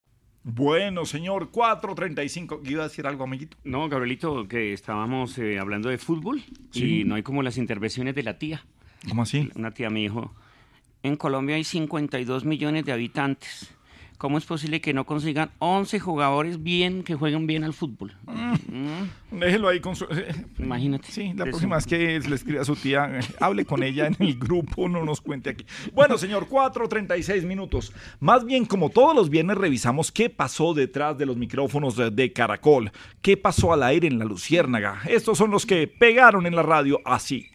Speaker 2: Bueno, señor, 4.35. ¿Iba a decir algo, amiguito?
Speaker 11: No, Gabrielito, que estábamos eh, hablando de fútbol
Speaker 2: Sí.
Speaker 11: y no hay como las intervenciones de la tía.
Speaker 2: ¿Cómo así?
Speaker 11: Una tía me dijo, en Colombia hay 52 millones de habitantes. ¿Cómo es posible que no consigan 11 jugadores bien que jueguen bien al fútbol? Mm.
Speaker 2: Déjelo ahí con su...
Speaker 11: Imagínate.
Speaker 2: Sí, la próxima vez que le escribe a su tía, eh, hable con ella en el grupo, no nos cuente aquí. Bueno, señor, 4.36 minutos. Más bien, como todos los viernes, revisamos qué pasó detrás de los micrófonos de, de Caracol. ¿Qué pasó al aire en la Luciérnaga? Estos son los que pegaron en la radio así.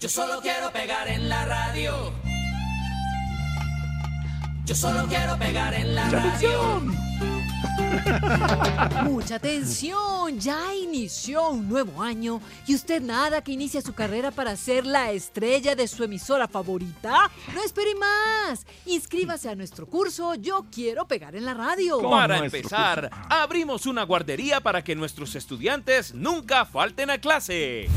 Speaker 14: Yo solo quiero pegar en la radio. Yo solo quiero pegar en la radio. *laughs*
Speaker 15: Mucha atención, ya inició un nuevo año y usted nada que inicie su carrera para ser la estrella de su emisora favorita. No espere más. Inscríbase a nuestro curso Yo quiero pegar en la radio.
Speaker 16: Para empezar, abrimos una guardería para que nuestros estudiantes nunca falten a clase.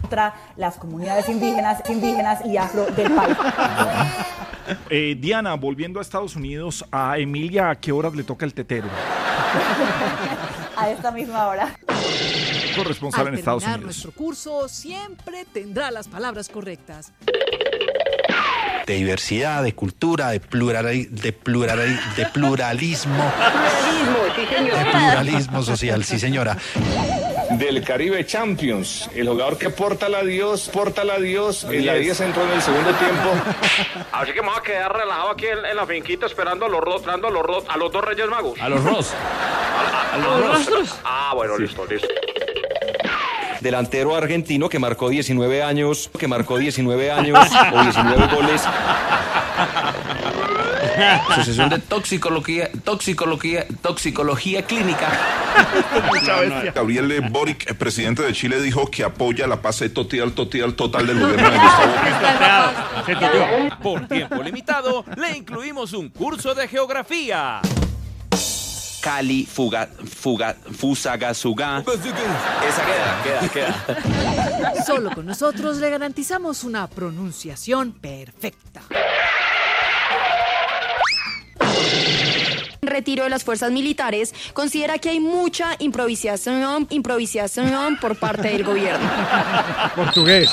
Speaker 17: contra las comunidades indígenas, indígenas y afro del país. *laughs*
Speaker 2: Eh, Diana, volviendo a Estados Unidos, a Emilia, ¿a qué horas le toca el tetero? *laughs*
Speaker 17: A esta misma hora.
Speaker 2: Corresponsal
Speaker 15: Al
Speaker 2: en Estados Unidos.
Speaker 15: nuestro curso siempre tendrá las palabras correctas.
Speaker 3: de diversidad, de cultura, de, plurali- de, plurali- de pluralismo. De pluralismo social, sí señora.
Speaker 18: Del Caribe Champions, el jugador que porta la Dios, porta la Dios, en la 10 entró en el segundo tiempo.
Speaker 19: Así que me voy a quedar relajado aquí en, en la finquita esperando a los, ro- esperando a los, ro- a los dos Reyes Magos.
Speaker 18: A los Ros.
Speaker 19: ¿A, los rostros? Ah, bueno, listo, listo.
Speaker 20: delantero argentino que marcó 19 años, que marcó 19 años o 19 goles. *laughs* Asociación de toxicología, toxicología, toxicología clínica. *laughs*
Speaker 21: Gabriel Boric, el presidente de Chile, dijo que apoya la paz total, total, total del gobierno de Gustavo.
Speaker 16: Por tiempo limitado, le incluimos un curso de geografía.
Speaker 20: Cali, fuga, fuga, fusagasuga. Esa queda, queda, queda.
Speaker 15: Solo con nosotros le garantizamos una pronunciación perfecta.
Speaker 17: Retiro de las fuerzas militares, considera que hay mucha improvisación, improvisación por parte del gobierno. *laughs*
Speaker 3: Portugués.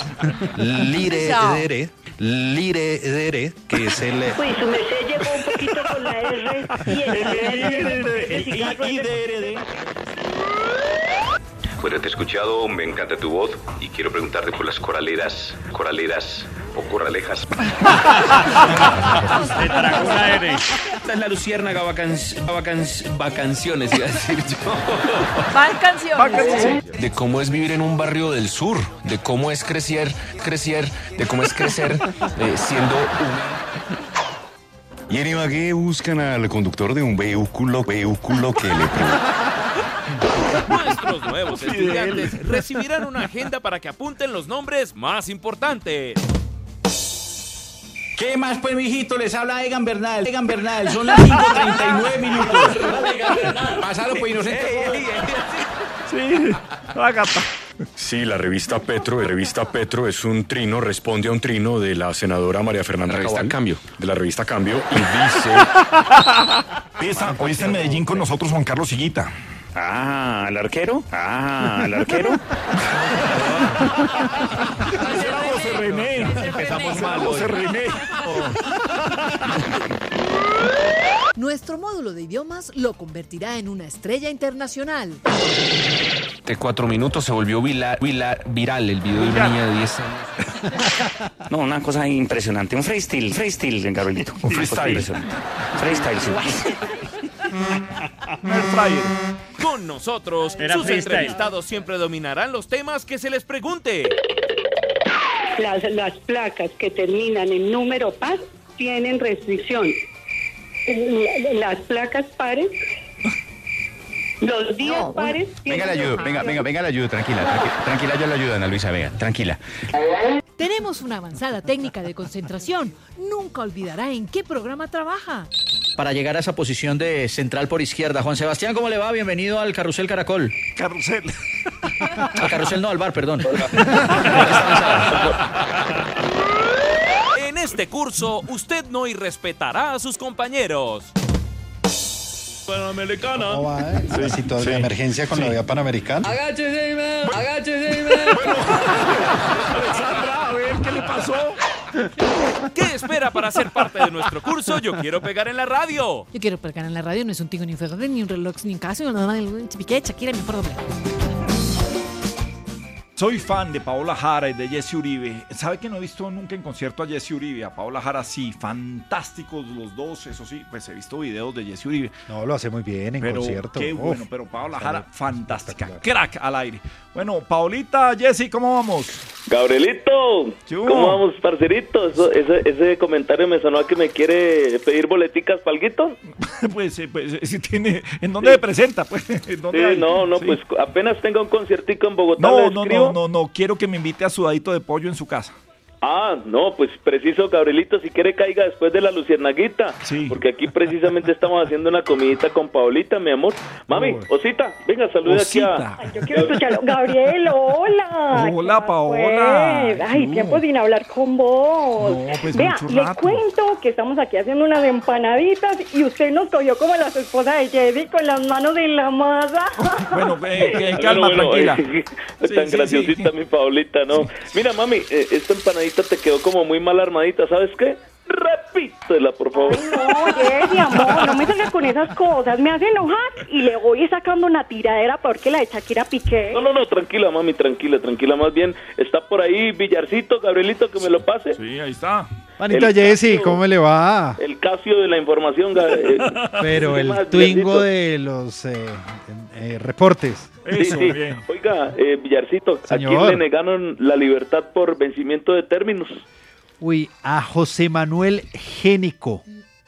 Speaker 10: Lire *laughs* dere, lire dere, que es el... *laughs*
Speaker 22: Pues su merced llegó un poquito con la R y el
Speaker 11: Bueno, te he escuchado, me encanta tu voz y quiero preguntarte por las coraleras, coraleras o corralejas.
Speaker 20: Esta es la luciérnaga vacanc- vacanc- vacanciones, iba a decir yo.
Speaker 15: Van canciones.
Speaker 20: De cómo es vivir en un barrio del sur, de cómo es crecer, crecer, de cómo es crecer eh, siendo un...
Speaker 23: ¿Y en Ibagué buscan al conductor de un vehículo, vehículo que le
Speaker 16: Nuestros nuevos estudiantes recibirán una agenda para que apunten los nombres más importantes.
Speaker 24: ¿Qué más, pues, mijito? Les habla Egan Bernal. Egan Bernal, son las 5.39 minutos. *laughs* Pásalo, pues, inocente.
Speaker 18: Sí, Sí, la revista Petro, la revista Petro es un trino, responde a un trino de la senadora María Fernanda
Speaker 20: La revista
Speaker 18: Cabal,
Speaker 20: Cambio.
Speaker 18: De la revista Cambio y *laughs* dice... Hoy está, hoy está en Medellín con nosotros Juan Carlos Siguita.
Speaker 23: Ah, ¿el arquero? Ah, ¿el arquero?
Speaker 18: José René.
Speaker 16: Empezamos mal.
Speaker 18: José René.
Speaker 15: Nuestro módulo de idiomas lo convertirá en una estrella internacional.
Speaker 20: De cuatro minutos se volvió vila- vila- viral el video de una niña de 10 años.
Speaker 24: No, una cosa impresionante. Un freestyle, freestyle, Gabrielito.
Speaker 18: Un freestyle.
Speaker 24: Impresionante. Freestyle, sí.
Speaker 16: Con nosotros,
Speaker 24: Era
Speaker 16: sus
Speaker 24: freestyle.
Speaker 16: entrevistados siempre dominarán los temas que se les pregunte.
Speaker 22: Las, las placas que terminan en número par tienen restricción. La- Las placas pares, los días pares.
Speaker 24: Venga, le
Speaker 22: tienen
Speaker 24: ayudo, venga, venga, venga, le ayudo, tranquila, tranqui- tranquila, yo le ayudo, Ana Luisa, venga, tranquila.
Speaker 15: Tenemos una avanzada técnica de concentración. Nunca olvidará en qué programa trabaja.
Speaker 24: Para llegar a esa posición de central por izquierda, Juan Sebastián, ¿cómo le va? Bienvenido al Carrusel Caracol.
Speaker 18: Carrusel. *laughs*
Speaker 24: Al Carrusel no, al bar, perdón. *laughs*
Speaker 16: En este curso, usted no irrespetará a sus compañeros. Panamericana.
Speaker 3: ¿Cómo va, eh? La situación de emergencia con la vía panamericana.
Speaker 15: Agáchese, man. Agáchese,
Speaker 16: Alexandra, a ver qué le pasó. ¿Qué espera para ser parte de nuestro curso? Yo quiero pegar en la radio.
Speaker 15: Yo quiero pegar en la radio, no es un tingo ni un ferro, ni un reloj, ni un caso, ni un chipiqué, Shakira, mi por doble.
Speaker 2: Soy fan de Paola Jara y de Jesse Uribe. ¿Sabe que no he visto nunca en concierto a Jesse Uribe? A Paola Jara sí, fantásticos los dos, eso sí, pues he visto videos de Jesse Uribe.
Speaker 3: No, lo hace muy bien en
Speaker 2: pero
Speaker 3: concierto.
Speaker 2: Qué
Speaker 3: Uf.
Speaker 2: bueno, pero Paola Jara, fantástica. Crack al aire. Bueno, Paolita, Jesse, ¿cómo vamos?
Speaker 25: Gabrielito, ¿cómo vamos, parcerito? Eso- ese, ese comentario me sonó a que me quiere pedir boleticas para alguito. *laughs*
Speaker 2: pues, eh, pues, eh, si tiene, ¿en dónde se presenta? *laughs* Pues, ¿en dónde
Speaker 25: Sí,
Speaker 2: hay?
Speaker 25: no, no,
Speaker 2: Sí.
Speaker 25: pues apenas tenga un conciertico en Bogotá,
Speaker 2: No,
Speaker 25: le
Speaker 2: no,
Speaker 25: escribo.
Speaker 2: No, no, no, quiero que me invite a sudadito de pollo en su casa.
Speaker 25: Ah, no, pues preciso, Gabrielito, si quiere caiga después de la luciernaguita.
Speaker 2: Sí.
Speaker 25: Porque aquí precisamente estamos haciendo una comidita con Paolita, mi amor. Mami, Osita, venga, salude aquí
Speaker 2: Osita.
Speaker 25: a...
Speaker 22: Yo quiero escucharlo. Gabriel, hola.
Speaker 2: Hola,
Speaker 22: ¿Qué
Speaker 2: Paola.
Speaker 22: Ay,
Speaker 2: No.
Speaker 22: tiempo sin hablar con vos.
Speaker 2: No, pues,
Speaker 22: Vea,
Speaker 2: mucho
Speaker 22: le cuento que estamos aquí haciendo unas empanaditas y usted nos cogió como las esposas de Jesse con las manos en la masa. *laughs*
Speaker 2: Bueno, eh, eh, *laughs* calma,
Speaker 25: Bueno, bueno,
Speaker 2: tranquila. *laughs*
Speaker 25: eh, tan
Speaker 2: sí,
Speaker 25: graciosita mi Paolita, ¿no? Mira, mami, eh, esta empanadita te quedó como muy mal armadita, ¿sabes qué? Repítela, por favor.
Speaker 22: No, Jessy, amor, no me salgas con esas cosas. Me hace enojar y le voy sacando una tiradera porque la de Shakira Piqué.
Speaker 25: No, no, no, tranquila, mami, tranquila, tranquila. Más bien, está por ahí Villarcito, Gabrielito, que me lo pase.
Speaker 2: Sí, ahí está.
Speaker 3: Manita
Speaker 25: El
Speaker 3: Jessy, ¿cómo le va?
Speaker 25: El Casio de la información. Eh,
Speaker 3: Pero
Speaker 25: ¿qué
Speaker 3: el
Speaker 25: más,
Speaker 3: twingo
Speaker 25: Villarcito?
Speaker 3: de los eh, eh, reportes.
Speaker 25: Sí, sí. Oiga, eh, Villarcito, ¿a quién
Speaker 3: Señor.
Speaker 25: le negaron la libertad por vencimiento de términos?
Speaker 3: Uy, a José Manuel Génico.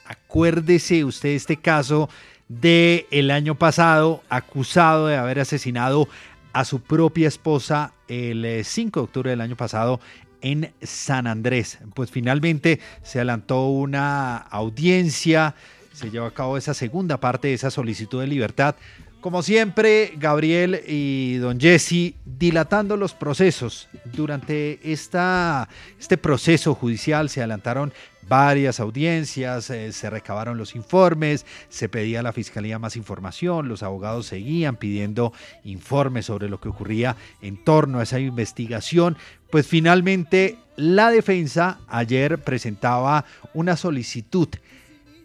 Speaker 3: Acuérdese usted este caso de el año pasado, acusado de haber asesinado a su propia esposa el eh, 5 de octubre del año pasado en San Andrés. Pues finalmente se adelantó una audiencia, se llevó a cabo esa segunda parte de esa solicitud de libertad. Como siempre, Gabriel y don Jesse dilatando los procesos. Durante esta, este proceso judicial se adelantaron varias audiencias, eh, se recabaron los informes, se pedía a la Fiscalía más información, los abogados seguían pidiendo informes sobre lo que ocurría en torno a esa investigación. Pues finalmente la defensa ayer presentaba una solicitud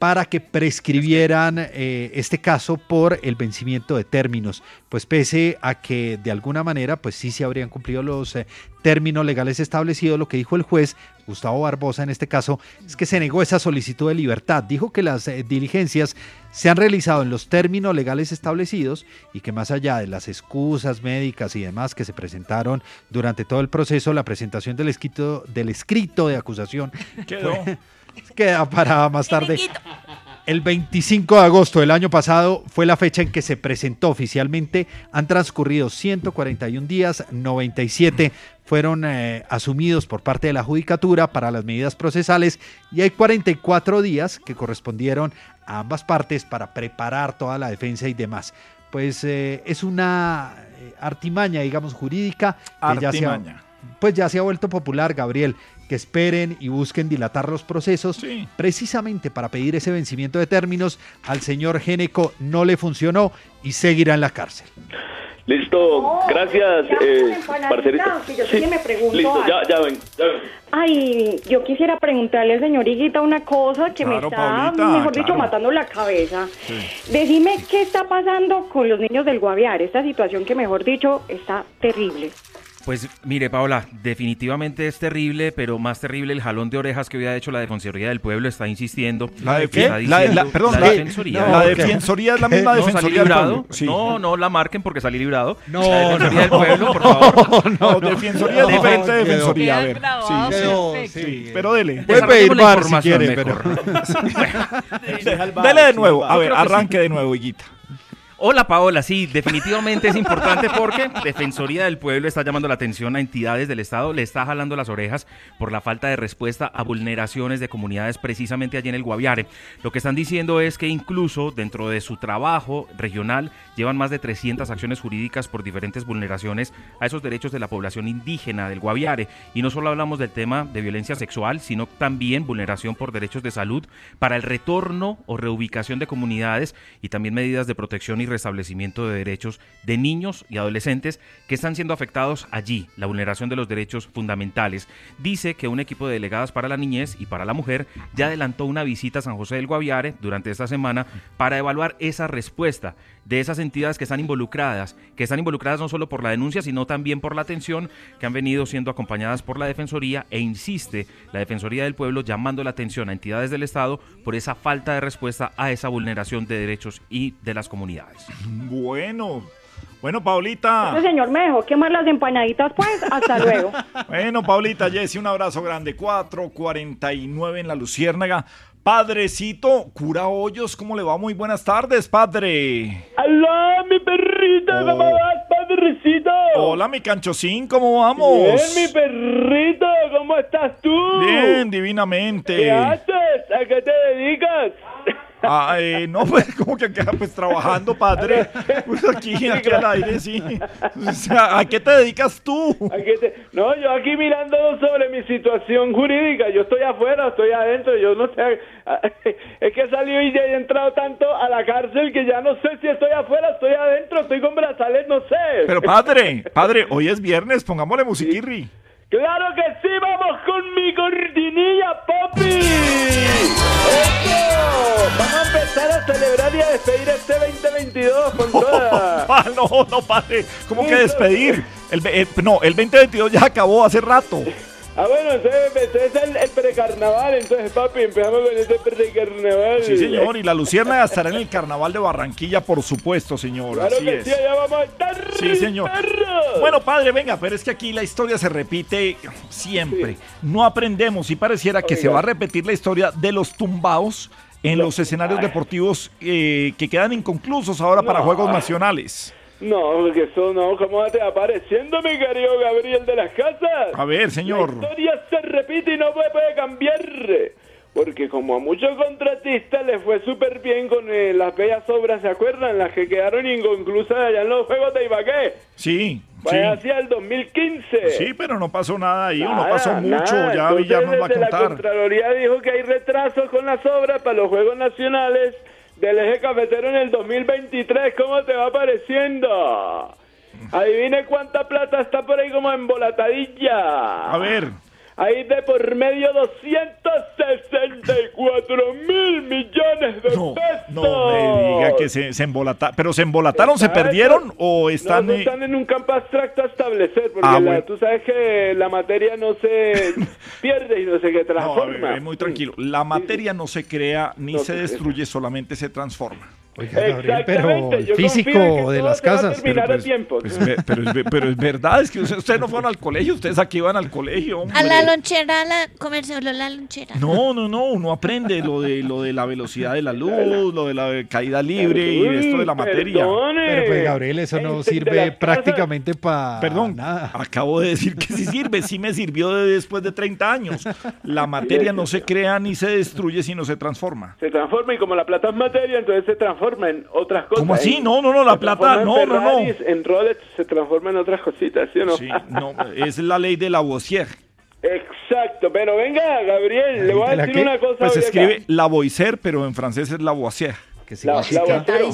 Speaker 3: para que prescribieran eh, este caso por el vencimiento de términos, pues pese a que de alguna manera pues sí se habrían cumplido los eh, términos legales establecidos, lo que dijo el juez Gustavo Barbosa en este caso es que se negó esa solicitud de libertad, dijo que las eh, diligencias se han realizado en los términos legales establecidos y que más allá de las excusas médicas y demás que se presentaron durante todo el proceso, la presentación del escrito, del escrito de acusación
Speaker 2: Quedó.
Speaker 3: fue- *laughs* queda para más tarde. El 25 de agosto del año pasado fue la fecha en que se presentó oficialmente. Han transcurrido 141 días, 97 fueron eh, asumidos por parte de la Judicatura para las medidas procesales y hay 44 días que correspondieron a ambas partes para preparar toda la defensa y demás. Pues eh, es una eh, artimaña, digamos, jurídica que ya se ha-
Speaker 2: Artimaña.
Speaker 3: pues ya se ha vuelto popular, Gabriel, que esperen y busquen dilatar los procesos precisamente para pedir ese vencimiento de términos. Al señor Geneco no le funcionó y seguirá en la cárcel.
Speaker 26: Listo, gracias, eh,
Speaker 27: que yo sí que me pregunto
Speaker 26: Listo,
Speaker 27: algo.
Speaker 26: ya, ya ven, ya ven.
Speaker 27: Ay, yo quisiera preguntarle al señor Higuita una cosa que me está,
Speaker 26: Paulita,
Speaker 27: mejor dicho,
Speaker 26: claro.
Speaker 27: matando la cabeza. Decime qué está pasando con los niños del Guaviare, esta situación que, mejor dicho, está terrible.
Speaker 12: Pues mire, Paola, definitivamente es terrible, pero más terrible el jalón de orejas que hoy ha hecho la Defensoría del Pueblo, está insistiendo.
Speaker 2: ¿La de qué? La de- la-
Speaker 12: diciendo-
Speaker 2: perdón,
Speaker 12: la
Speaker 2: la-
Speaker 12: Defensoría.
Speaker 2: la Defensoría es la misma
Speaker 12: No,
Speaker 2: Defensoría
Speaker 12: salí
Speaker 2: del sí.
Speaker 12: No, no la marquen porque salí librado.
Speaker 3: No,
Speaker 12: la Defensoría del
Speaker 3: no.
Speaker 12: Pueblo, por *laughs* favor.
Speaker 2: No, Defensoría es diferente de
Speaker 12: quedó.
Speaker 2: Defensoría. A ver,
Speaker 12: Quedó
Speaker 2: sí, sí, sí, pero dele.
Speaker 3: Puede pedir bar si
Speaker 12: información
Speaker 3: quiere,
Speaker 12: mejor.
Speaker 3: pero... *laughs*
Speaker 2: Dele de nuevo. A ver, arranque de nuevo, Higuita.
Speaker 12: Hola Paola, sí, definitivamente es importante porque Defensoría del Pueblo está llamando la atención a entidades del Estado, le está jalando las orejas por la falta de respuesta a vulneraciones de comunidades precisamente allí en el Guaviare. Lo que están diciendo es que incluso dentro de su trabajo regional llevan más de 300 acciones jurídicas por diferentes vulneraciones a esos derechos de la población indígena del Guaviare. Y no solo hablamos del tema de violencia sexual, sino también vulneración por derechos de salud para el retorno o reubicación de comunidades y también medidas de protección y restablecimiento de derechos de niños y adolescentes que están siendo afectados allí, la vulneración de los derechos fundamentales. Dice que un equipo de delegadas para la niñez y para la mujer ya adelantó una visita a San José del Guaviare durante esta semana para evaluar esa respuesta de esas entidades que están involucradas, que están involucradas no solo por la denuncia, sino también por la atención, que han venido siendo acompañadas por la Defensoría e insiste la Defensoría del Pueblo llamando la atención a entidades del Estado por esa falta de respuesta a esa vulneración de derechos y de las comunidades.
Speaker 2: Bueno, bueno, Paulita.
Speaker 27: Ese señor me dejó quemar las empanaditas, pues, hasta luego. *laughs*
Speaker 2: Bueno, Paulita, Jessy, un abrazo grande. 449 en la Luciérnaga. Padrecito, cura hoyos, ¿cómo le va? Muy buenas tardes, padre.
Speaker 26: ¡Alá, mi perrito! ¿Cómo vas, padrecito?
Speaker 2: Hola, mi canchocín, ¿cómo vamos?
Speaker 26: Bien, mi perrito, ¿cómo estás tú?
Speaker 2: Bien, divinamente.
Speaker 26: ¿Qué haces? ¿A qué te dedicas?
Speaker 2: Ah, eh, no, pues como que acá, pues trabajando, padre. Pues aquí, aquí al aire, sí. O sea, ¿a qué te dedicas tú?
Speaker 26: ¿A qué te- No, yo aquí mirando sobre mi situación jurídica. Yo estoy afuera, estoy adentro. Yo no sé. *laughs* Es que he salido y ya he entrado tanto a la cárcel que ya no sé si estoy afuera, estoy adentro, estoy con brazales, no sé.
Speaker 2: Pero padre, padre, hoy es viernes, pongámosle musiquirri.
Speaker 26: ¡Claro que sí! ¡Vamos con mi cortinilla, papi! ¡Eso! Vamos a empezar a celebrar y a despedir este 2022 con *laughs* toda...
Speaker 2: Ah, no, no, padre, ¿cómo que despedir? El, eh, no, el 2022 ya acabó hace rato.
Speaker 26: Ah, bueno, entonces, es el, el precarnaval, entonces, papi, empezamos con este precarnaval.
Speaker 2: Sí, señor, y la Luciérnaga estará en el Carnaval de Barranquilla, por supuesto, señor.
Speaker 26: Claro
Speaker 2: Así
Speaker 26: que
Speaker 2: es.
Speaker 26: sí, allá vamos a estar.
Speaker 2: Sí, señor. Bueno, padre, venga, pero es que aquí la historia se repite siempre. No aprendemos y pareciera que se va a repetir la historia de los tumbados en los escenarios deportivos eh, que quedan inconclusos ahora para. Juegos Nacionales.
Speaker 26: No, porque eso no, ¿cómo te va pareciendo, mi querido Gabriel de las Casas?
Speaker 2: A ver, señor.
Speaker 26: La historia se repite y no puede, cambiar. porque como a muchos contratistas les fue súper bien con eh, las bellas obras, ¿se acuerdan? Las que quedaron inconclusas allá en los Juegos de Ibagué.
Speaker 2: Sí,
Speaker 26: Vaya
Speaker 2: sí.
Speaker 26: hacia el 2015.
Speaker 2: Sí, pero no pasó nada ahí, no
Speaker 26: Nada,
Speaker 2: pasó mucho,
Speaker 26: nada.
Speaker 2: ya Villar nos va a
Speaker 26: desde La
Speaker 2: contar.
Speaker 26: Contraloría dijo que hay retrasos con las obras para los Juegos Nacionales del eje cafetero en el 2023. ¿Cómo te va pareciendo? Adivine cuánta plata está por ahí como embolatadilla.
Speaker 2: A ver.
Speaker 26: Ahí de por medio 264 mil millones de pesos.
Speaker 2: No me diga que se, se embolataron. ¿Pero se embolataron, se perdieron o están...?
Speaker 26: No, no están en un campo abstracto a establecer, porque
Speaker 2: Ah,
Speaker 26: la-
Speaker 2: bueno.
Speaker 26: tú sabes que la materia no se *laughs* pierde y no se que
Speaker 2: No, a
Speaker 26: transforma.
Speaker 2: ver, muy tranquilo. La materia no se crea ni
Speaker 26: No
Speaker 2: se destruye, solamente se transforma.
Speaker 3: Oiga, Gabriel, pero
Speaker 26: Exactamente,
Speaker 3: el físico de las casas.
Speaker 2: Pero pues- pues pero, es, pero es verdad, es que ustedes, ustedes no fueron al colegio, ustedes aquí van al colegio. hombre.
Speaker 28: A la lonchera, a la comercio, la lonchera.
Speaker 2: No, no, no, uno aprende lo de lo de la velocidad de la *laughs* luz, lo de la caída libre y esto de la materia.
Speaker 3: Pero pues Gabriel, eso no sirve prácticamente para
Speaker 2: Perdón,
Speaker 3: nada.
Speaker 2: acabo de decir que sí sirve, sí me sirvió de después de 30 años. La materia no se crea ni se destruye, sino se transforma.
Speaker 26: Se transforma y como la plata es materia, entonces se transforma en otras cosas.
Speaker 2: ¿Cómo así? No, no, no, la
Speaker 26: se
Speaker 2: plata,
Speaker 26: transforma en
Speaker 2: no, no, no.
Speaker 26: En Rolex se transforma en otras cositas, ¿sí o no?
Speaker 2: Sí, no, es la ley de Lavoisier.
Speaker 26: Exacto, pero venga, Gabriel, le voy a
Speaker 2: ¿De la
Speaker 26: decir
Speaker 2: qué?
Speaker 26: una cosa.
Speaker 2: Pues se
Speaker 26: hoy acá.
Speaker 2: escribe Lavoisier, pero en francés es Lavoisier.
Speaker 3: Que
Speaker 26: La- Lavoisier.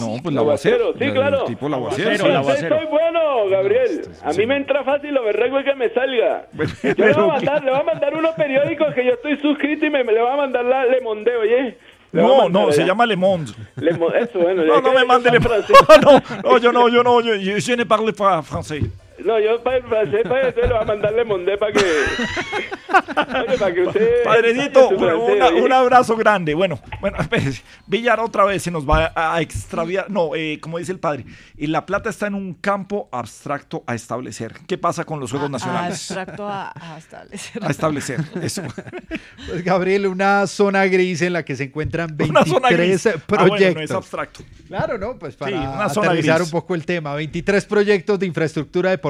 Speaker 2: No, pues Lavoisier.
Speaker 26: Lavoisier, sí,
Speaker 2: el
Speaker 26: claro.
Speaker 2: tipo Lavoisier.
Speaker 26: Lavoisier,
Speaker 2: sí.
Speaker 26: Soy bueno, Gabriel. A mí me entra fácil lo berrego y que me salga. Yo le voy, a mandar, le voy a mandar unos periódicos que yo estoy suscrito y me, me le voy a mandar la Le Monde, oye.
Speaker 2: No, no, se llama Le Monde.
Speaker 26: Le Mo- eso, bueno.
Speaker 2: No, no me mande Le
Speaker 26: yo soy
Speaker 2: Monde.
Speaker 26: francés.
Speaker 2: No, no, yo no, yo no, yo, yo, je ne parle pas français.
Speaker 26: No, yo para el francés, para entonces le voy a mandar Le Monde para que... Oye, para que usted...
Speaker 2: Padrecito, un,
Speaker 26: francés,
Speaker 2: una-
Speaker 26: oye.
Speaker 2: un abrazo grande. Bueno, bueno, *laughs* espérese. Villar otra vez se nos va a, a extraviar. No, eh, como dice el padre, y la plata está en un campo abstracto a establecer. ¿Qué pasa con los Juegos Nacionales?
Speaker 15: Abstracto a, a establecer.
Speaker 2: A establecer, eso. *laughs*
Speaker 3: Pues Gabriel, una zona gris en la que se encuentran *laughs*
Speaker 2: Una
Speaker 3: 23
Speaker 2: zona gris. Ah,
Speaker 3: proyectos.
Speaker 2: bueno, no es abstracto.
Speaker 3: Claro, ¿no? Pues para
Speaker 2: Sí,
Speaker 3: aterrizar un poco el tema. 23 proyectos de infraestructura deportiva,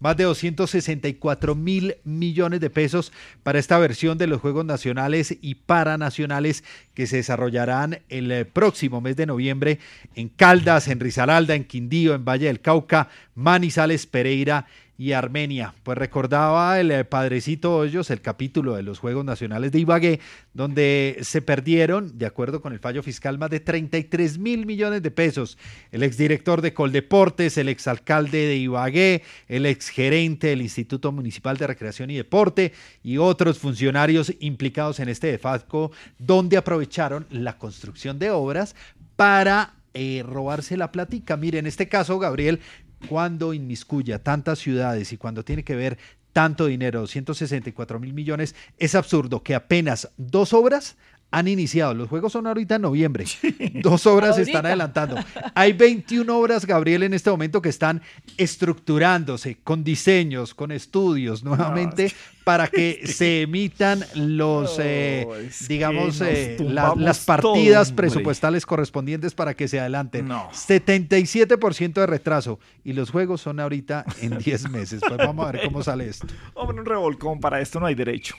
Speaker 3: más de 264 mil millones de pesos para esta versión de los Juegos Nacionales y Paranacionales que se desarrollarán el eh, próximo mes de noviembre en Caldas, en Risaralda, en Quindío, en Valle del Cauca, Manizales, Pereira Armenia. Pues recordaba el eh, padrecito Hoyos el capítulo de los Juegos Nacionales de Ibagué, donde se perdieron, de acuerdo con el fallo fiscal, más de 33 mil millones de pesos. El exdirector de Coldeportes, el exalcalde de Ibagué, el exgerente del Instituto Municipal de Recreación y Deporte y otros funcionarios implicados en este defasco, donde aprovecharon la construcción de obras para eh, robarse la platica. Mire, en este caso, Gabriel, cuando inmiscuya tantas ciudades y cuando tiene que ver tanto dinero, 264 mil millones, es absurdo que apenas dos obras han iniciado. Los juegos son ahorita en noviembre. Dos obras se están adelantando. Hay 21 obras, Gabriel, en este momento que están estructurándose con diseños, con estudios nuevamente para que *laughs* se emitan los, eh, digamos, eh, la- las partidas presupuestales correspondientes para que se adelanten.
Speaker 2: No.
Speaker 3: 77% de retraso y los juegos son ahorita en 10 meses. Pues vamos a ver cómo sale esto. *laughs*
Speaker 2: Hombre, un revolcón, para esto no hay derecho.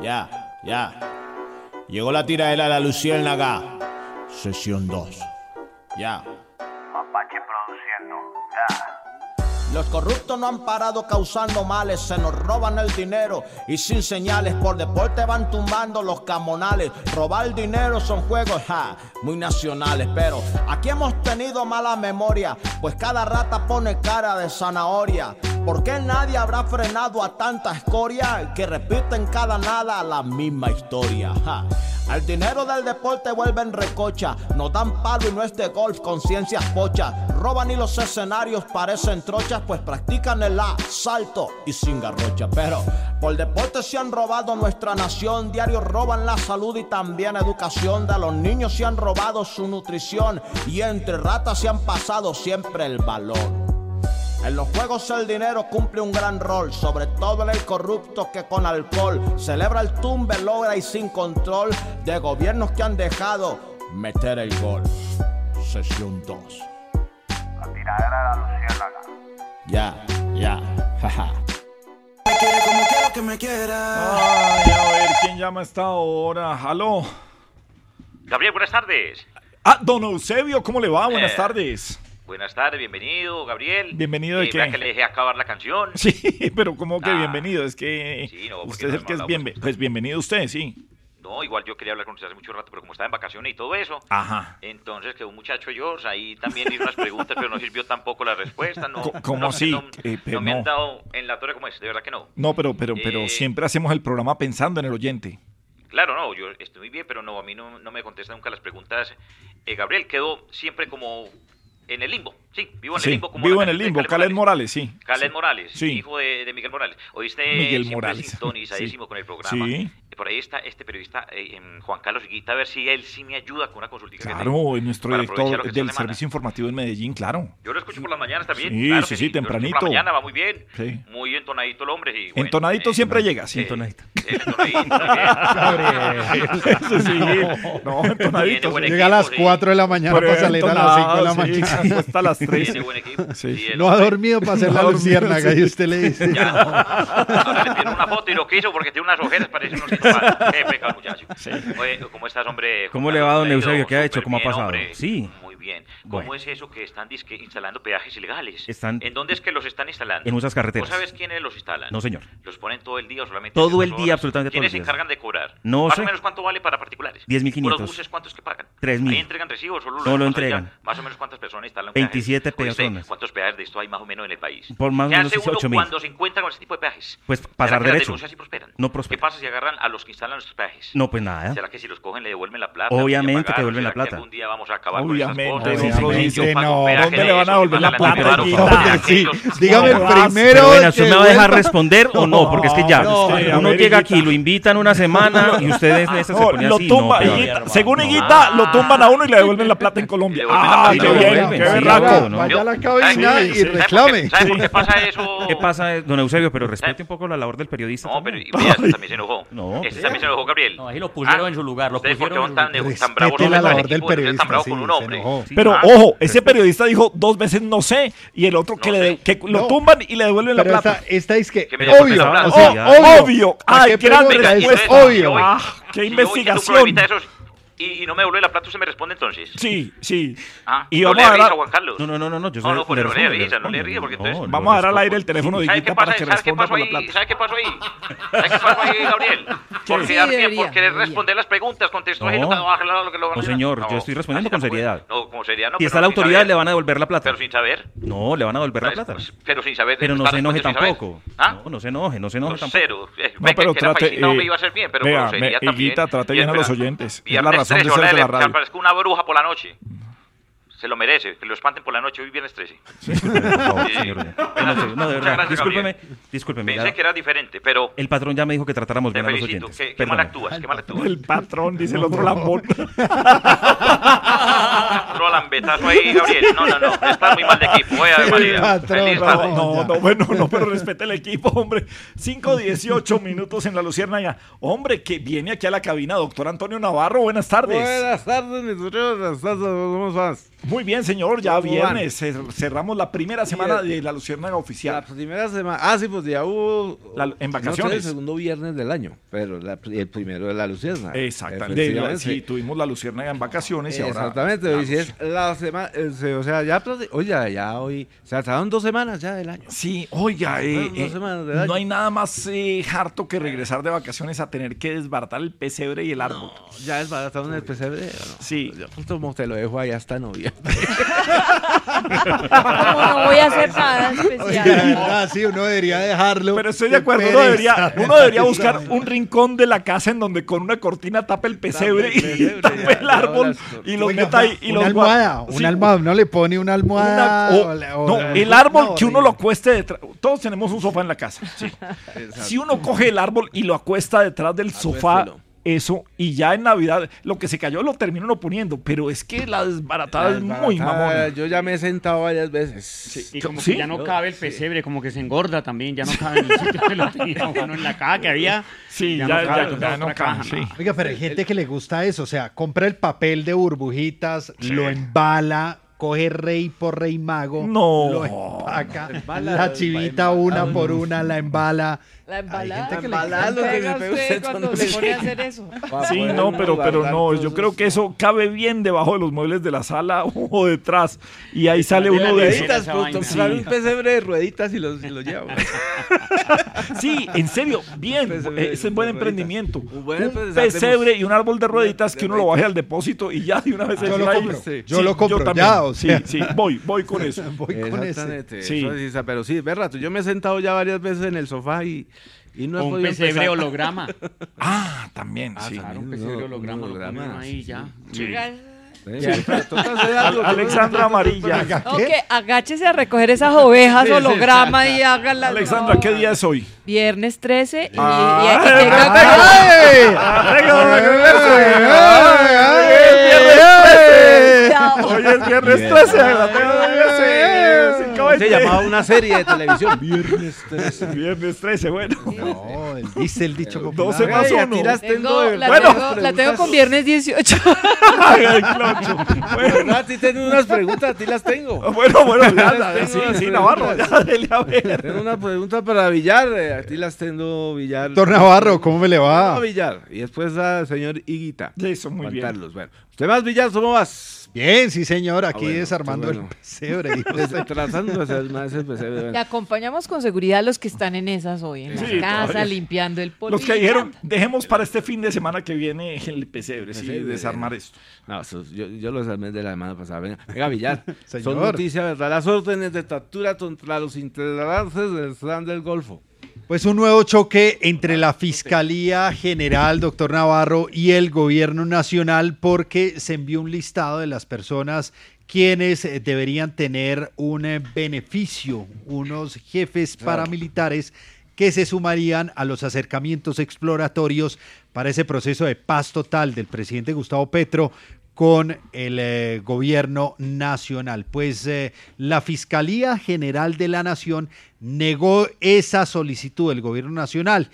Speaker 29: Ya, ya. Llegó la tiradera de la Luciérnaga. Sesión 2. Ya.
Speaker 30: Mapache.
Speaker 29: Los corruptos no han parado causando males, se nos roban el dinero y sin señales por deporte van tumbando los camonales. Robar dinero son juegos ja, muy nacionales, pero aquí hemos tenido mala memoria, pues cada rata pone cara de zanahoria. ¿Por qué nadie habrá frenado a tanta escoria que repiten cada nada la misma historia? Al dinero del deporte vuelven recocha, nos dan palo y no es de golf, conciencias pochas. Roban y los escenarios parecen trochas, pues practican el asalto y sin garrocha. Pero por deporte se han robado nuestra nación, diario roban la salud y también educación. De los niños se han robado su nutrición y entre ratas se han pasado siempre el valor. En los juegos el dinero cumple un gran rol, sobre todo en el corrupto que con alcohol celebra el tumbe, logra y sin control de gobiernos que han dejado meter el gol. Sesión 2.
Speaker 30: La tiradera de la luciérnaga.
Speaker 29: Ya, ya, jaja.
Speaker 30: Me quiere como quiero
Speaker 11: que me quiera.
Speaker 2: Ay, a ver, ¿quién llama esta hora? ¡Aló!
Speaker 31: Gabriel, buenas tardes.
Speaker 2: Ah, don Eusebio, ¿cómo le va? Buenas
Speaker 31: eh,
Speaker 2: tardes.
Speaker 31: Buenas tardes, bienvenido, Gabriel.
Speaker 2: Bienvenido de
Speaker 31: eh,
Speaker 2: qué?
Speaker 31: que le dejé acabar la canción.
Speaker 2: Sí, *laughs* pero como que
Speaker 31: ah.
Speaker 2: bienvenido? Es que
Speaker 31: sí, no,
Speaker 2: usted
Speaker 31: no es
Speaker 2: el que es bien, pues bienvenido usted, sí.
Speaker 31: No, igual yo quería hablar con usted hace mucho rato, pero como estaba en vacaciones y todo eso,
Speaker 2: Ajá.
Speaker 31: entonces que un muchacho yo, ahí también hizo unas preguntas, pero no sirvió tampoco la respuesta. No,
Speaker 2: ¿Cómo
Speaker 31: no,
Speaker 2: así?
Speaker 31: No,
Speaker 2: eh, pero
Speaker 31: no, me han dado en la torre como es, de verdad que no.
Speaker 2: No, pero, pero, pero
Speaker 31: eh,
Speaker 2: siempre hacemos el programa pensando en el oyente.
Speaker 31: Claro, no, yo estoy muy bien, pero no, a mí no, me contesta nunca las preguntas. Gabriel, quedó siempre como en el limbo. Sí, vivo en el limbo. Como
Speaker 2: vivo en el limbo.
Speaker 31: Caled
Speaker 2: Morales, sí.
Speaker 31: Caled Morales,
Speaker 2: sí.
Speaker 31: hijo de, Miguel Morales. Oíste,
Speaker 2: Miguel Morales.
Speaker 31: sintonizadísimo
Speaker 2: sí.
Speaker 31: con el programa.
Speaker 2: Sí.
Speaker 31: Eh, por ahí está este periodista, eh, Juan Carlos Guita, a ver si él sí me ayuda con una consulta.
Speaker 2: Claro, nuestro director del Servicio Informativo en Medellín, claro.
Speaker 31: Yo lo escucho por las mañanas también.
Speaker 2: Sí, sí, sí, tempranito.
Speaker 31: Por la mañana va muy bien.
Speaker 2: Sí.
Speaker 31: Muy entonadito el hombre.
Speaker 2: Entonadito
Speaker 31: eh,
Speaker 2: siempre llega, sí.
Speaker 31: Eh, entonadito.
Speaker 2: entonadito *laughs* sí. *laughs* No, entonadito.
Speaker 3: Llega a las 4 de la mañana para salir a las 5 de la mañana. *laughs*
Speaker 2: Hasta las
Speaker 31: tiene buen equipo. *laughs*
Speaker 2: Sí.
Speaker 3: No ha dormido para *laughs* hacer
Speaker 2: no
Speaker 3: la luciérnaga
Speaker 2: sí.
Speaker 3: y usted le dice.
Speaker 31: Ya, *laughs* no. Le tiene una foto y lo quiso porque tiene unas ojeras, parece unos Qué pecado, muchacho. Sí. Oye, ¿cómo estás, hombre?
Speaker 12: ¿Cómo,
Speaker 31: ¿Cómo le va, don
Speaker 12: Eusebio? ¿Qué ha hecho? ¿Cómo ha pasado?
Speaker 31: Hombre.
Speaker 12: sí.
Speaker 31: Muy bien. ¿Cómo
Speaker 12: bueno.
Speaker 31: es eso que están disque instalando peajes ilegales?
Speaker 12: Están...
Speaker 31: ¿En dónde es que los están instalando?
Speaker 12: En muchas carreteras.
Speaker 31: ¿No sabes quiénes los instalan?
Speaker 12: No, señor.
Speaker 31: ¿Los ponen todo el día solamente
Speaker 12: Todo el
Speaker 31: horas?
Speaker 12: día, absolutamente todo
Speaker 31: ¿Quiénes se encargan de cobrar?
Speaker 12: No
Speaker 31: Más
Speaker 12: sé.
Speaker 31: o menos, ¿cuánto vale para particulares?
Speaker 12: 10.500.
Speaker 31: ¿Por los buses cuántos que pagan?
Speaker 12: 3.000.
Speaker 31: ¿Ahí entregan recibos o
Speaker 12: No lo entregan. Allá?
Speaker 31: Más o menos, ¿cuántas personas instalan
Speaker 12: 27
Speaker 31: peajes?
Speaker 12: personas.
Speaker 31: ¿Cuántos peajes de esto hay más o menos en el país?
Speaker 12: Por más o menos 8.000.
Speaker 31: cuando se encuentran con ese tipo de peajes?
Speaker 12: Pues pasar derecho.
Speaker 31: Las prosperan?
Speaker 12: No
Speaker 31: prosperan.
Speaker 12: ¿Qué
Speaker 31: pasa si agarran a los que instalan los peajes?
Speaker 12: No, pues nada.
Speaker 31: ¿Será que si los cogen le devuelven la plata?
Speaker 12: Obviamente que devuelven la plata.
Speaker 31: algún día vamos a acabar con esas cosas?
Speaker 2: no ¿Dónde le van a volver la plata?
Speaker 3: Dígame
Speaker 2: el
Speaker 3: primero.
Speaker 12: ¿Usted me va a dejar responder o no? Porque es que ya, uno llega aquí, lo invitan una semana y ustedes se
Speaker 2: ponen
Speaker 12: así.
Speaker 2: Según Higuita, lo tumban a uno y le devuelven la plata en Colombia. ¡Ah, qué bien!
Speaker 3: Vaya la cabina y reclame.
Speaker 31: Qué pasa eso?
Speaker 12: ¿Qué pasa, don Eusebio? Pero respete un poco la labor del periodista.
Speaker 31: No, pero mira, también se enojó.
Speaker 12: No.
Speaker 31: Este también se enojó, Gabriel.
Speaker 10: No, ahí lo pusieron en su lugar. Lo pusieron en su
Speaker 31: lugar.
Speaker 3: Respete la labor del periodista, sí, se.
Speaker 2: Pero ojo, ese periodista dijo dos veces no sé y el otro que, le, que lo tumban y le devuelven la plata.
Speaker 3: Esta, es que, obvio, obvio,
Speaker 2: obvio. Ay,
Speaker 3: qué
Speaker 2: grande
Speaker 31: respuesta,
Speaker 3: obvio.
Speaker 2: Ah, qué investigación
Speaker 31: y, y, no me devuelve la plata, usted me responde entonces.
Speaker 2: Sí, sí.
Speaker 31: Ah,
Speaker 2: y
Speaker 31: no
Speaker 2: vamos a dar...
Speaker 31: a Juan Carlos.
Speaker 12: No, no, no, no, no yo
Speaker 31: no,
Speaker 12: pues,
Speaker 31: no, le,
Speaker 12: le,
Speaker 31: le porque entonces...
Speaker 2: vamos a dar al aire el teléfono de
Speaker 31: ¿Sabe
Speaker 2: para que
Speaker 31: responda qué pasó ahí? ¿Sabe qué pasó ahí? ¿Sabe qué pasó ahí, Gabriel? Por,
Speaker 32: sí,
Speaker 31: quedar bien, por querer responder las preguntas, contestó
Speaker 12: no,
Speaker 31: lo que lo
Speaker 12: No, señor, yo estoy respondiendo con seriedad.
Speaker 31: No, con seriedad no. Y
Speaker 12: está la autoridad, le van a devolver la plata.
Speaker 31: Pero sin saber.
Speaker 12: No, le van a devolver la
Speaker 31: pues,
Speaker 12: plata.
Speaker 31: Pues, pero sin saber.
Speaker 12: Pero no se enoje tampoco.
Speaker 31: ¿Ah?
Speaker 12: No, no se enoje, no se enoje tampoco.
Speaker 31: Eh,
Speaker 2: Cero.
Speaker 31: No,
Speaker 2: pero trate...
Speaker 31: No
Speaker 2: eh,
Speaker 31: me iba a bien, pero con seriedad
Speaker 2: eh,
Speaker 31: también.
Speaker 2: trate bien a los oyentes. Es la razón Tres,
Speaker 31: yo
Speaker 2: le,
Speaker 31: le aparezco una bruja por la noche se lo merece, que lo espanten por la noche hoy viernes 13. Sí, *laughs*
Speaker 12: no, de verdad, discúlpeme, discúlpeme,
Speaker 31: Pensé
Speaker 12: ya.
Speaker 31: que era diferente, pero...
Speaker 12: El patrón ya me dijo que tratáramos bien felicito, a los oyentes.
Speaker 31: Qué, mal actúas, qué mal actúas.
Speaker 2: El patrón, dice el otro lambón. *laughs*
Speaker 31: otro lambetazo ahí, Gabriel. No, no, no, estás muy mal de equipo.
Speaker 3: Eh,
Speaker 31: María.
Speaker 3: Patrón,
Speaker 31: Feliz tarde.
Speaker 2: No, no, bueno, no, pero respeta el equipo, hombre. 5-18 minutos en la Lucierna ya. Hombre, que viene aquí a la cabina, doctor Antonio Navarro, buenas tardes.
Speaker 33: Buenas tardes, mis señores, buenas tardes, ¿cómo estás?
Speaker 2: Muy bien, señor, ya viernes. Cerramos la primera semana de la Luciérnaga oficial.
Speaker 33: La primera semana. Ah, sí, pues ya hubo.
Speaker 2: En vacaciones.
Speaker 33: El segundo viernes del año, pero la, el primero de la Luciérnaga.
Speaker 2: Exactamente. De, sí, tuvimos la Luciérnaga en vacaciones y
Speaker 33: Exactamente, ahora. Exactamente. La, semana. Eh, o sea, ya. Oiga, ya hoy. Se trataron dos semanas ya del año.
Speaker 2: Sí, oiga. Eh,
Speaker 33: dos
Speaker 2: eh,
Speaker 33: semanas del año.
Speaker 2: No hay nada más eh, harto que regresar de vacaciones a tener que desbaratar el pesebre y el árbol.
Speaker 33: Ya desbarataron el pesebre. No?
Speaker 2: Sí.
Speaker 33: Yo, pues, te lo dejo ahí hasta
Speaker 32: novio no voy a hacer nada especial.
Speaker 3: sí, uno debería dejarlo.
Speaker 2: Pero estoy de acuerdo, uno debería, *laughs* uno debería buscar un rincón de la casa en donde con una cortina tape el pesebre, y tape el árbol y los
Speaker 3: Oiga,
Speaker 2: meta ahí. Y
Speaker 3: una almohada,
Speaker 2: Sí,
Speaker 3: una almohada, no le pone una almohada. Oh,
Speaker 2: no, el árbol que uno lo acueste detrás. Todos tenemos un sofá en la casa. sí. *laughs* Si uno coge el árbol y lo acuesta detrás del sofá, eso y ya en Navidad lo que se cayó lo termino terminan oponiendo, pero es que la desbaratada, es muy mamona.
Speaker 33: Yo ya me he sentado varias veces.
Speaker 11: Sí, y como que ya no cabe el pesebre, como que se engorda también, ya no cabe en el sitio que lo en la caja que había.
Speaker 2: Sí,
Speaker 11: ya,
Speaker 2: ya
Speaker 11: no cabe. Caja,
Speaker 3: Oiga, pero hay gente que le gusta eso, o sea, compra el papel de burbujitas, lo embala, coge rey por rey mago,
Speaker 2: no,
Speaker 3: lo
Speaker 33: empaca,
Speaker 3: la chivita una por ah. una, la embala
Speaker 10: la embalada.
Speaker 3: gente que le
Speaker 33: embalada, lo que
Speaker 10: usted
Speaker 33: usted
Speaker 10: cuando
Speaker 33: le-
Speaker 10: pone a hacer eso. *laughs*
Speaker 2: Sí, no, pero, pero no, yo creo que eso cabe bien debajo de los muebles de la sala *laughs* o detrás. Y ahí sale uno de esos.
Speaker 33: rueditas, comprar un pesebre de rueditas y los, y los lleva. *laughs*
Speaker 2: Sí, en serio, bien.
Speaker 33: Pesebre
Speaker 2: Ese es buen emprendimiento.
Speaker 33: Un buen pesebre,
Speaker 2: y un árbol de rueditas que uno lo baje al depósito y ya de una vez
Speaker 3: Yo
Speaker 2: se
Speaker 3: lo compro,
Speaker 2: Sí,
Speaker 3: yo lo compro,
Speaker 2: también.
Speaker 3: ya, o sea.
Speaker 2: Sí, sí, voy, voy con eso.
Speaker 3: Voy con ese.
Speaker 33: Exactamente.
Speaker 2: Sí.
Speaker 33: eso sí, pero sí, ve rato. Yo me he sentado ya varias veces en el sofá y, y no
Speaker 11: un
Speaker 33: podido
Speaker 11: pesebre
Speaker 33: empezar.
Speaker 11: holograma.
Speaker 2: Ah, también,
Speaker 33: Ah,
Speaker 2: sí.
Speaker 11: Claro, un pesebre
Speaker 33: holo-
Speaker 11: holograma, lo ponen ahí
Speaker 33: sí,
Speaker 11: ya.
Speaker 2: Sí. Alexandra Amarilla.
Speaker 10: Ok, agáchese a recoger esas ovejas
Speaker 2: Sí, sí.
Speaker 10: holograma y háganlas.
Speaker 2: Alexandra, ¿qué día es hoy?
Speaker 10: Viernes 13 y,
Speaker 2: Ah. Hoy es viernes 13. la tengo de verse, cinco
Speaker 33: Se llamaba una serie de televisión. *laughs* Viernes 13.
Speaker 2: Viernes 13, bueno.
Speaker 3: No, él dice el dicho popular.
Speaker 2: 12 más
Speaker 33: Ay, a ti
Speaker 2: 1.
Speaker 33: las
Speaker 10: Tengo- la,
Speaker 2: Bueno.
Speaker 10: tengo, la tengo con viernes 18. *laughs*
Speaker 33: Bueno, a ti tengo unas preguntas, a ti las tengo.
Speaker 2: Bueno, bueno, *laughs* ya,
Speaker 33: Tengo
Speaker 2: ya, sí, sí, Navarro, ya, dele a ver.
Speaker 33: Tengo una pregunta para Villar, eh, a ti las tengo Villar.
Speaker 3: Doctor Navarro, ¿cómo me le
Speaker 33: No,
Speaker 3: va?
Speaker 33: Villar. Y después al señor Higuita.
Speaker 2: Eso, muy bien.
Speaker 33: Carlos. Bueno, usted más Villar, ¿cómo vas?
Speaker 3: Bien, sí, señor. Aquí
Speaker 33: bueno,
Speaker 3: desarmando
Speaker 33: bueno. *laughs*
Speaker 3: el pesebre.
Speaker 33: más ese pesebre.
Speaker 10: Te
Speaker 33: Bueno,
Speaker 10: acompañamos con seguridad a los que están en esas hoy, en
Speaker 2: Sí,
Speaker 10: la casa, limpiando el polvo.
Speaker 2: Los que dijeron, dejemos para este fin de semana que viene el pesebre, sí,
Speaker 33: Pesebre.
Speaker 2: desarmar esto.
Speaker 33: No, eso- yo, yo lo desarmé de la semana pasada. Venga, venga Villar. *laughs* Son
Speaker 3: Señor.
Speaker 33: noticias, ¿verdad? Las órdenes de captura contra los integrantes del Slam del Golfo.
Speaker 3: Pues un nuevo choque entre la Fiscalía General, doctor Navarro, y el Gobierno Nacional porque se envió un listado de las personas quienes eh, deberían tener un eh, beneficio, unos jefes paramilitares que se sumarían a los acercamientos exploratorios para ese proceso de paz total del presidente Gustavo Petro con el eh, gobierno nacional. Pues eh, la Fiscalía General de la Nación negó esa solicitud del gobierno nacional.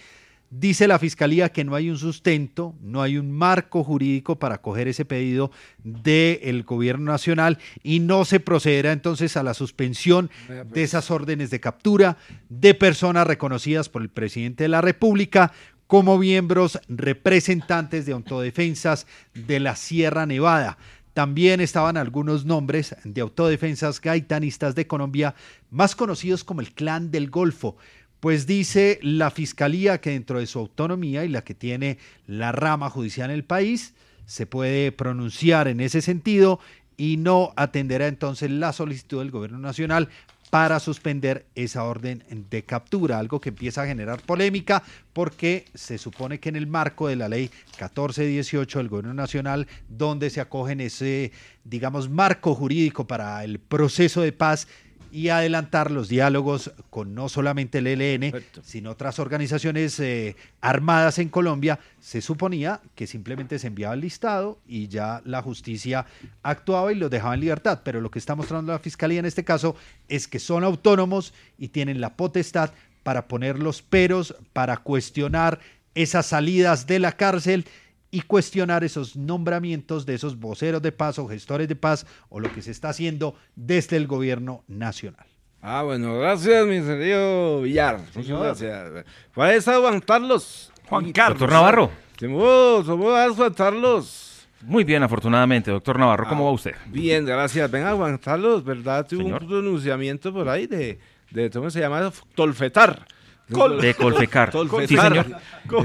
Speaker 3: Dice la Fiscalía que no hay un sustento, no hay un marco jurídico para acoger ese pedido del gobierno nacional y no se procederá entonces a la suspensión de esas órdenes de captura de personas reconocidas por el presidente de la República como miembros representantes de autodefensas de la Sierra Nevada. También estaban algunos nombres de autodefensas gaitanistas de Colombia, más conocidos como el Clan del Golfo. Pues dice la Fiscalía que dentro de su autonomía y la que tiene la rama judicial en el país, se puede pronunciar en ese sentido y no atenderá entonces la solicitud del Gobierno Nacional para suspender esa orden de captura, algo que empieza a generar polémica porque se supone que en el marco de la ley 1418 del Gobierno Nacional, donde se acogen ese, digamos, marco jurídico para el proceso de paz y adelantar los diálogos con no solamente el ELN, sino otras organizaciones eh, armadas en Colombia, se suponía que simplemente se enviaba el listado y ya la justicia actuaba y los dejaba en libertad. Pero lo que está mostrando la Fiscalía en este caso es que son autónomos y tienen la potestad para poner los peros, para cuestionar esas salidas de la cárcel y cuestionar esos nombramientos de esos voceros de paz o gestores de paz o lo que se está haciendo desde el gobierno nacional.
Speaker 33: Ah, bueno, gracias, mi querido Villar. Muchas
Speaker 3: Señor.
Speaker 33: gracias. ¿Cuál es Juan Carlos?
Speaker 2: Juan Carlos.
Speaker 12: Doctor Navarro.
Speaker 33: ¿Cómo cómo vas, Juan Carlos?
Speaker 12: Muy bien, afortunadamente. Doctor Navarro, ¿cómo
Speaker 33: Ah,
Speaker 12: va usted?
Speaker 33: Bien, gracias. Venga, Juan Carlos, ¿verdad? Tuvo
Speaker 12: Señor.
Speaker 33: un pronunciamiento por ahí de, de ¿cómo se llama? Tolfetar.
Speaker 12: Col- De Colfecar. *laughs*
Speaker 33: Tolfetar.
Speaker 12: Sí, señor.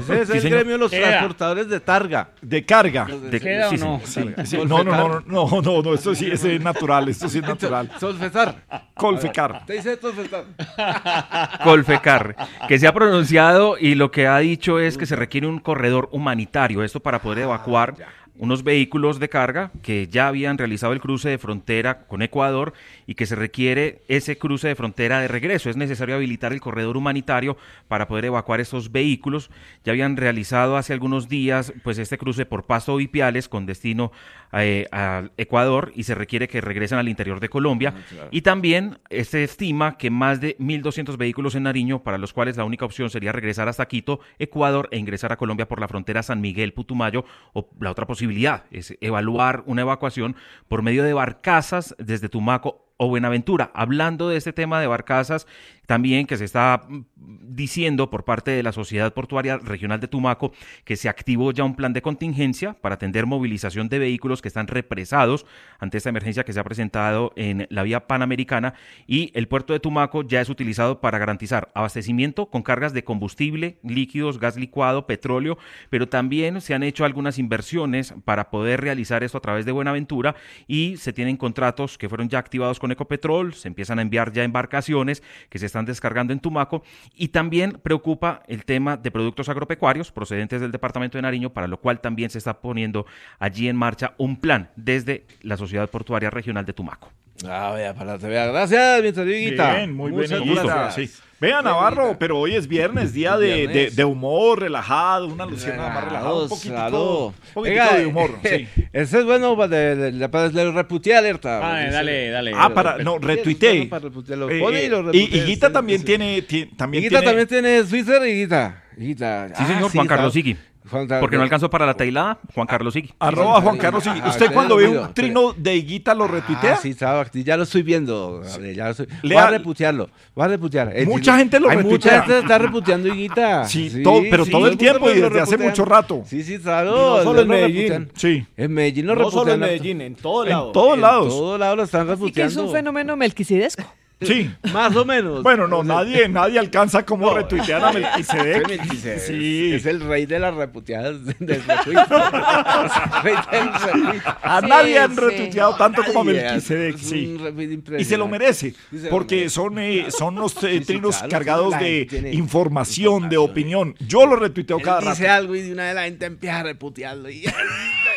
Speaker 33: Ese es
Speaker 12: Sí,
Speaker 33: el
Speaker 12: señor.
Speaker 33: gremio de los transportadores de targa.
Speaker 2: De carga.
Speaker 12: De-
Speaker 11: ¿Queda
Speaker 12: sí,
Speaker 11: o *laughs* no?
Speaker 2: no, no, no, no, no, no, esto sí es natural, esto sí es natural.
Speaker 33: Tolfetar.
Speaker 2: Colfecar.
Speaker 33: Te dice Tolfetar. *laughs*
Speaker 12: Colfecar, que se ha pronunciado y lo que ha dicho es que se requiere un corredor humanitario, esto para poder evacuar unos vehículos de carga que ya habían realizado el cruce de frontera con Ecuador y que se requiere ese cruce de frontera de regreso. Es necesario habilitar el corredor humanitario para poder evacuar estos vehículos. Ya habían realizado hace algunos días pues este cruce por Pasto Vipiales con destino eh, a Ecuador y se requiere que regresen al interior de Colombia. Y también eh, se estima que más de 1.200 vehículos en Nariño, para los cuales la única opción sería regresar hasta Quito, Ecuador, e ingresar a Colombia por la frontera San Miguel-Putumayo, o la otra posibilidad es evaluar una evacuación por medio de barcazas desde Tumaco o Buenaventura. Hablando de este tema de barcazas, también que se está mm, diciendo por parte de la Sociedad Portuaria Regional de Tumaco que se activó ya un plan de contingencia para atender movilización de vehículos que están represados ante esta emergencia que se ha presentado en la vía panamericana y el puerto de Tumaco ya es utilizado para garantizar abastecimiento con cargas de combustible, líquidos, gas licuado, petróleo, pero también se han hecho algunas inversiones para poder realizar esto a través de Buenaventura y se tienen contratos que fueron ya activados con Ecopetrol, se empiezan a enviar ya embarcaciones que se están descargando en Tumaco y también preocupa el tema de productos agropecuarios procedentes del departamento de Nariño, para lo cual también se está poniendo allí en marcha un plan desde la Sociedad Portuaria Regional de Tumaco.
Speaker 33: Ah, vea, para te vea. Gracias, mientras Dieguita.
Speaker 2: Bien, muy
Speaker 33: Muchas
Speaker 2: bien.
Speaker 33: gracias.
Speaker 2: Sí. Vea, Navarro, pero hoy es viernes, día de, de,
Speaker 33: Viernes.
Speaker 2: de humor, relajado, una luciana más relajada, un poquitico,
Speaker 33: Claro.
Speaker 2: un poquitico
Speaker 33: Venga,
Speaker 2: de humor. Sí. *laughs*
Speaker 33: Ese es bueno para de, de, para el reputea alerta.
Speaker 11: Ah,
Speaker 33: Dice-
Speaker 11: dale, dale.
Speaker 2: Ah, para, no, retuiteé.
Speaker 33: Para
Speaker 2: Eh,
Speaker 33: pone y
Speaker 2: eh,
Speaker 33: lo
Speaker 2: y. Higuita también tiene, ti- también tiene,
Speaker 33: también tiene Twitter, Higuita. Higuita.
Speaker 12: Sí, señor, Juan Carlos Sigui. Porque no alcanzó para la tailada, Juan Carlos Sigui.
Speaker 2: arroba Juan Carlos Sigui.
Speaker 33: Ah,
Speaker 2: ¿Usted cuando ve un trino de Higuita lo retuitea?
Speaker 33: Ah, sí, estaba- ya lo estoy viendo. Gabriel, ya lo estoy- Voy a reputearlo. Voy a reputear.
Speaker 2: Mucha
Speaker 33: sí,
Speaker 2: gente lo
Speaker 33: hay
Speaker 2: retuitea.
Speaker 33: Mucha gente está reputeando Higuita.
Speaker 2: Sí, todo- pero todo el tiempo y desde hace mucho rato.
Speaker 33: Sí, sí, claro.
Speaker 26: Y no solo en
Speaker 33: lo
Speaker 26: Medellín.
Speaker 33: reputean.
Speaker 2: Sí.
Speaker 33: En Medellín lo
Speaker 26: No solo
Speaker 33: reputean
Speaker 26: en
Speaker 33: harto.
Speaker 26: Medellín, en todos
Speaker 2: En
Speaker 26: lados.
Speaker 2: todos
Speaker 33: En
Speaker 2: lados.
Speaker 33: todos lados lo están
Speaker 10: Así que
Speaker 33: reputeando.
Speaker 10: es un fenómeno melquisedesco.
Speaker 2: Sí.
Speaker 33: Más o menos.
Speaker 2: Bueno, no, nadie, nadie alcanza como retuitear a Melquisedec.
Speaker 33: Melquisedec.
Speaker 2: Sí.
Speaker 33: Es el rey de las reputeadas *laughs* del retweet.
Speaker 2: A
Speaker 10: Sí,
Speaker 2: nadie han
Speaker 10: sí.
Speaker 2: retuiteado tanto como a
Speaker 33: Nadie,
Speaker 2: Melquisedec, sí. Y se lo merece,
Speaker 33: Sí, se lo
Speaker 2: porque son, eh, son los eh,
Speaker 33: sí,
Speaker 2: trinos
Speaker 33: claro,
Speaker 2: cargados de
Speaker 33: tiene
Speaker 2: información, de opinión. Yo lo retuiteo
Speaker 33: Él
Speaker 2: cada
Speaker 33: dice
Speaker 2: rato.
Speaker 33: algo y de una vez la gente empieza a reputearlo. Y... *laughs*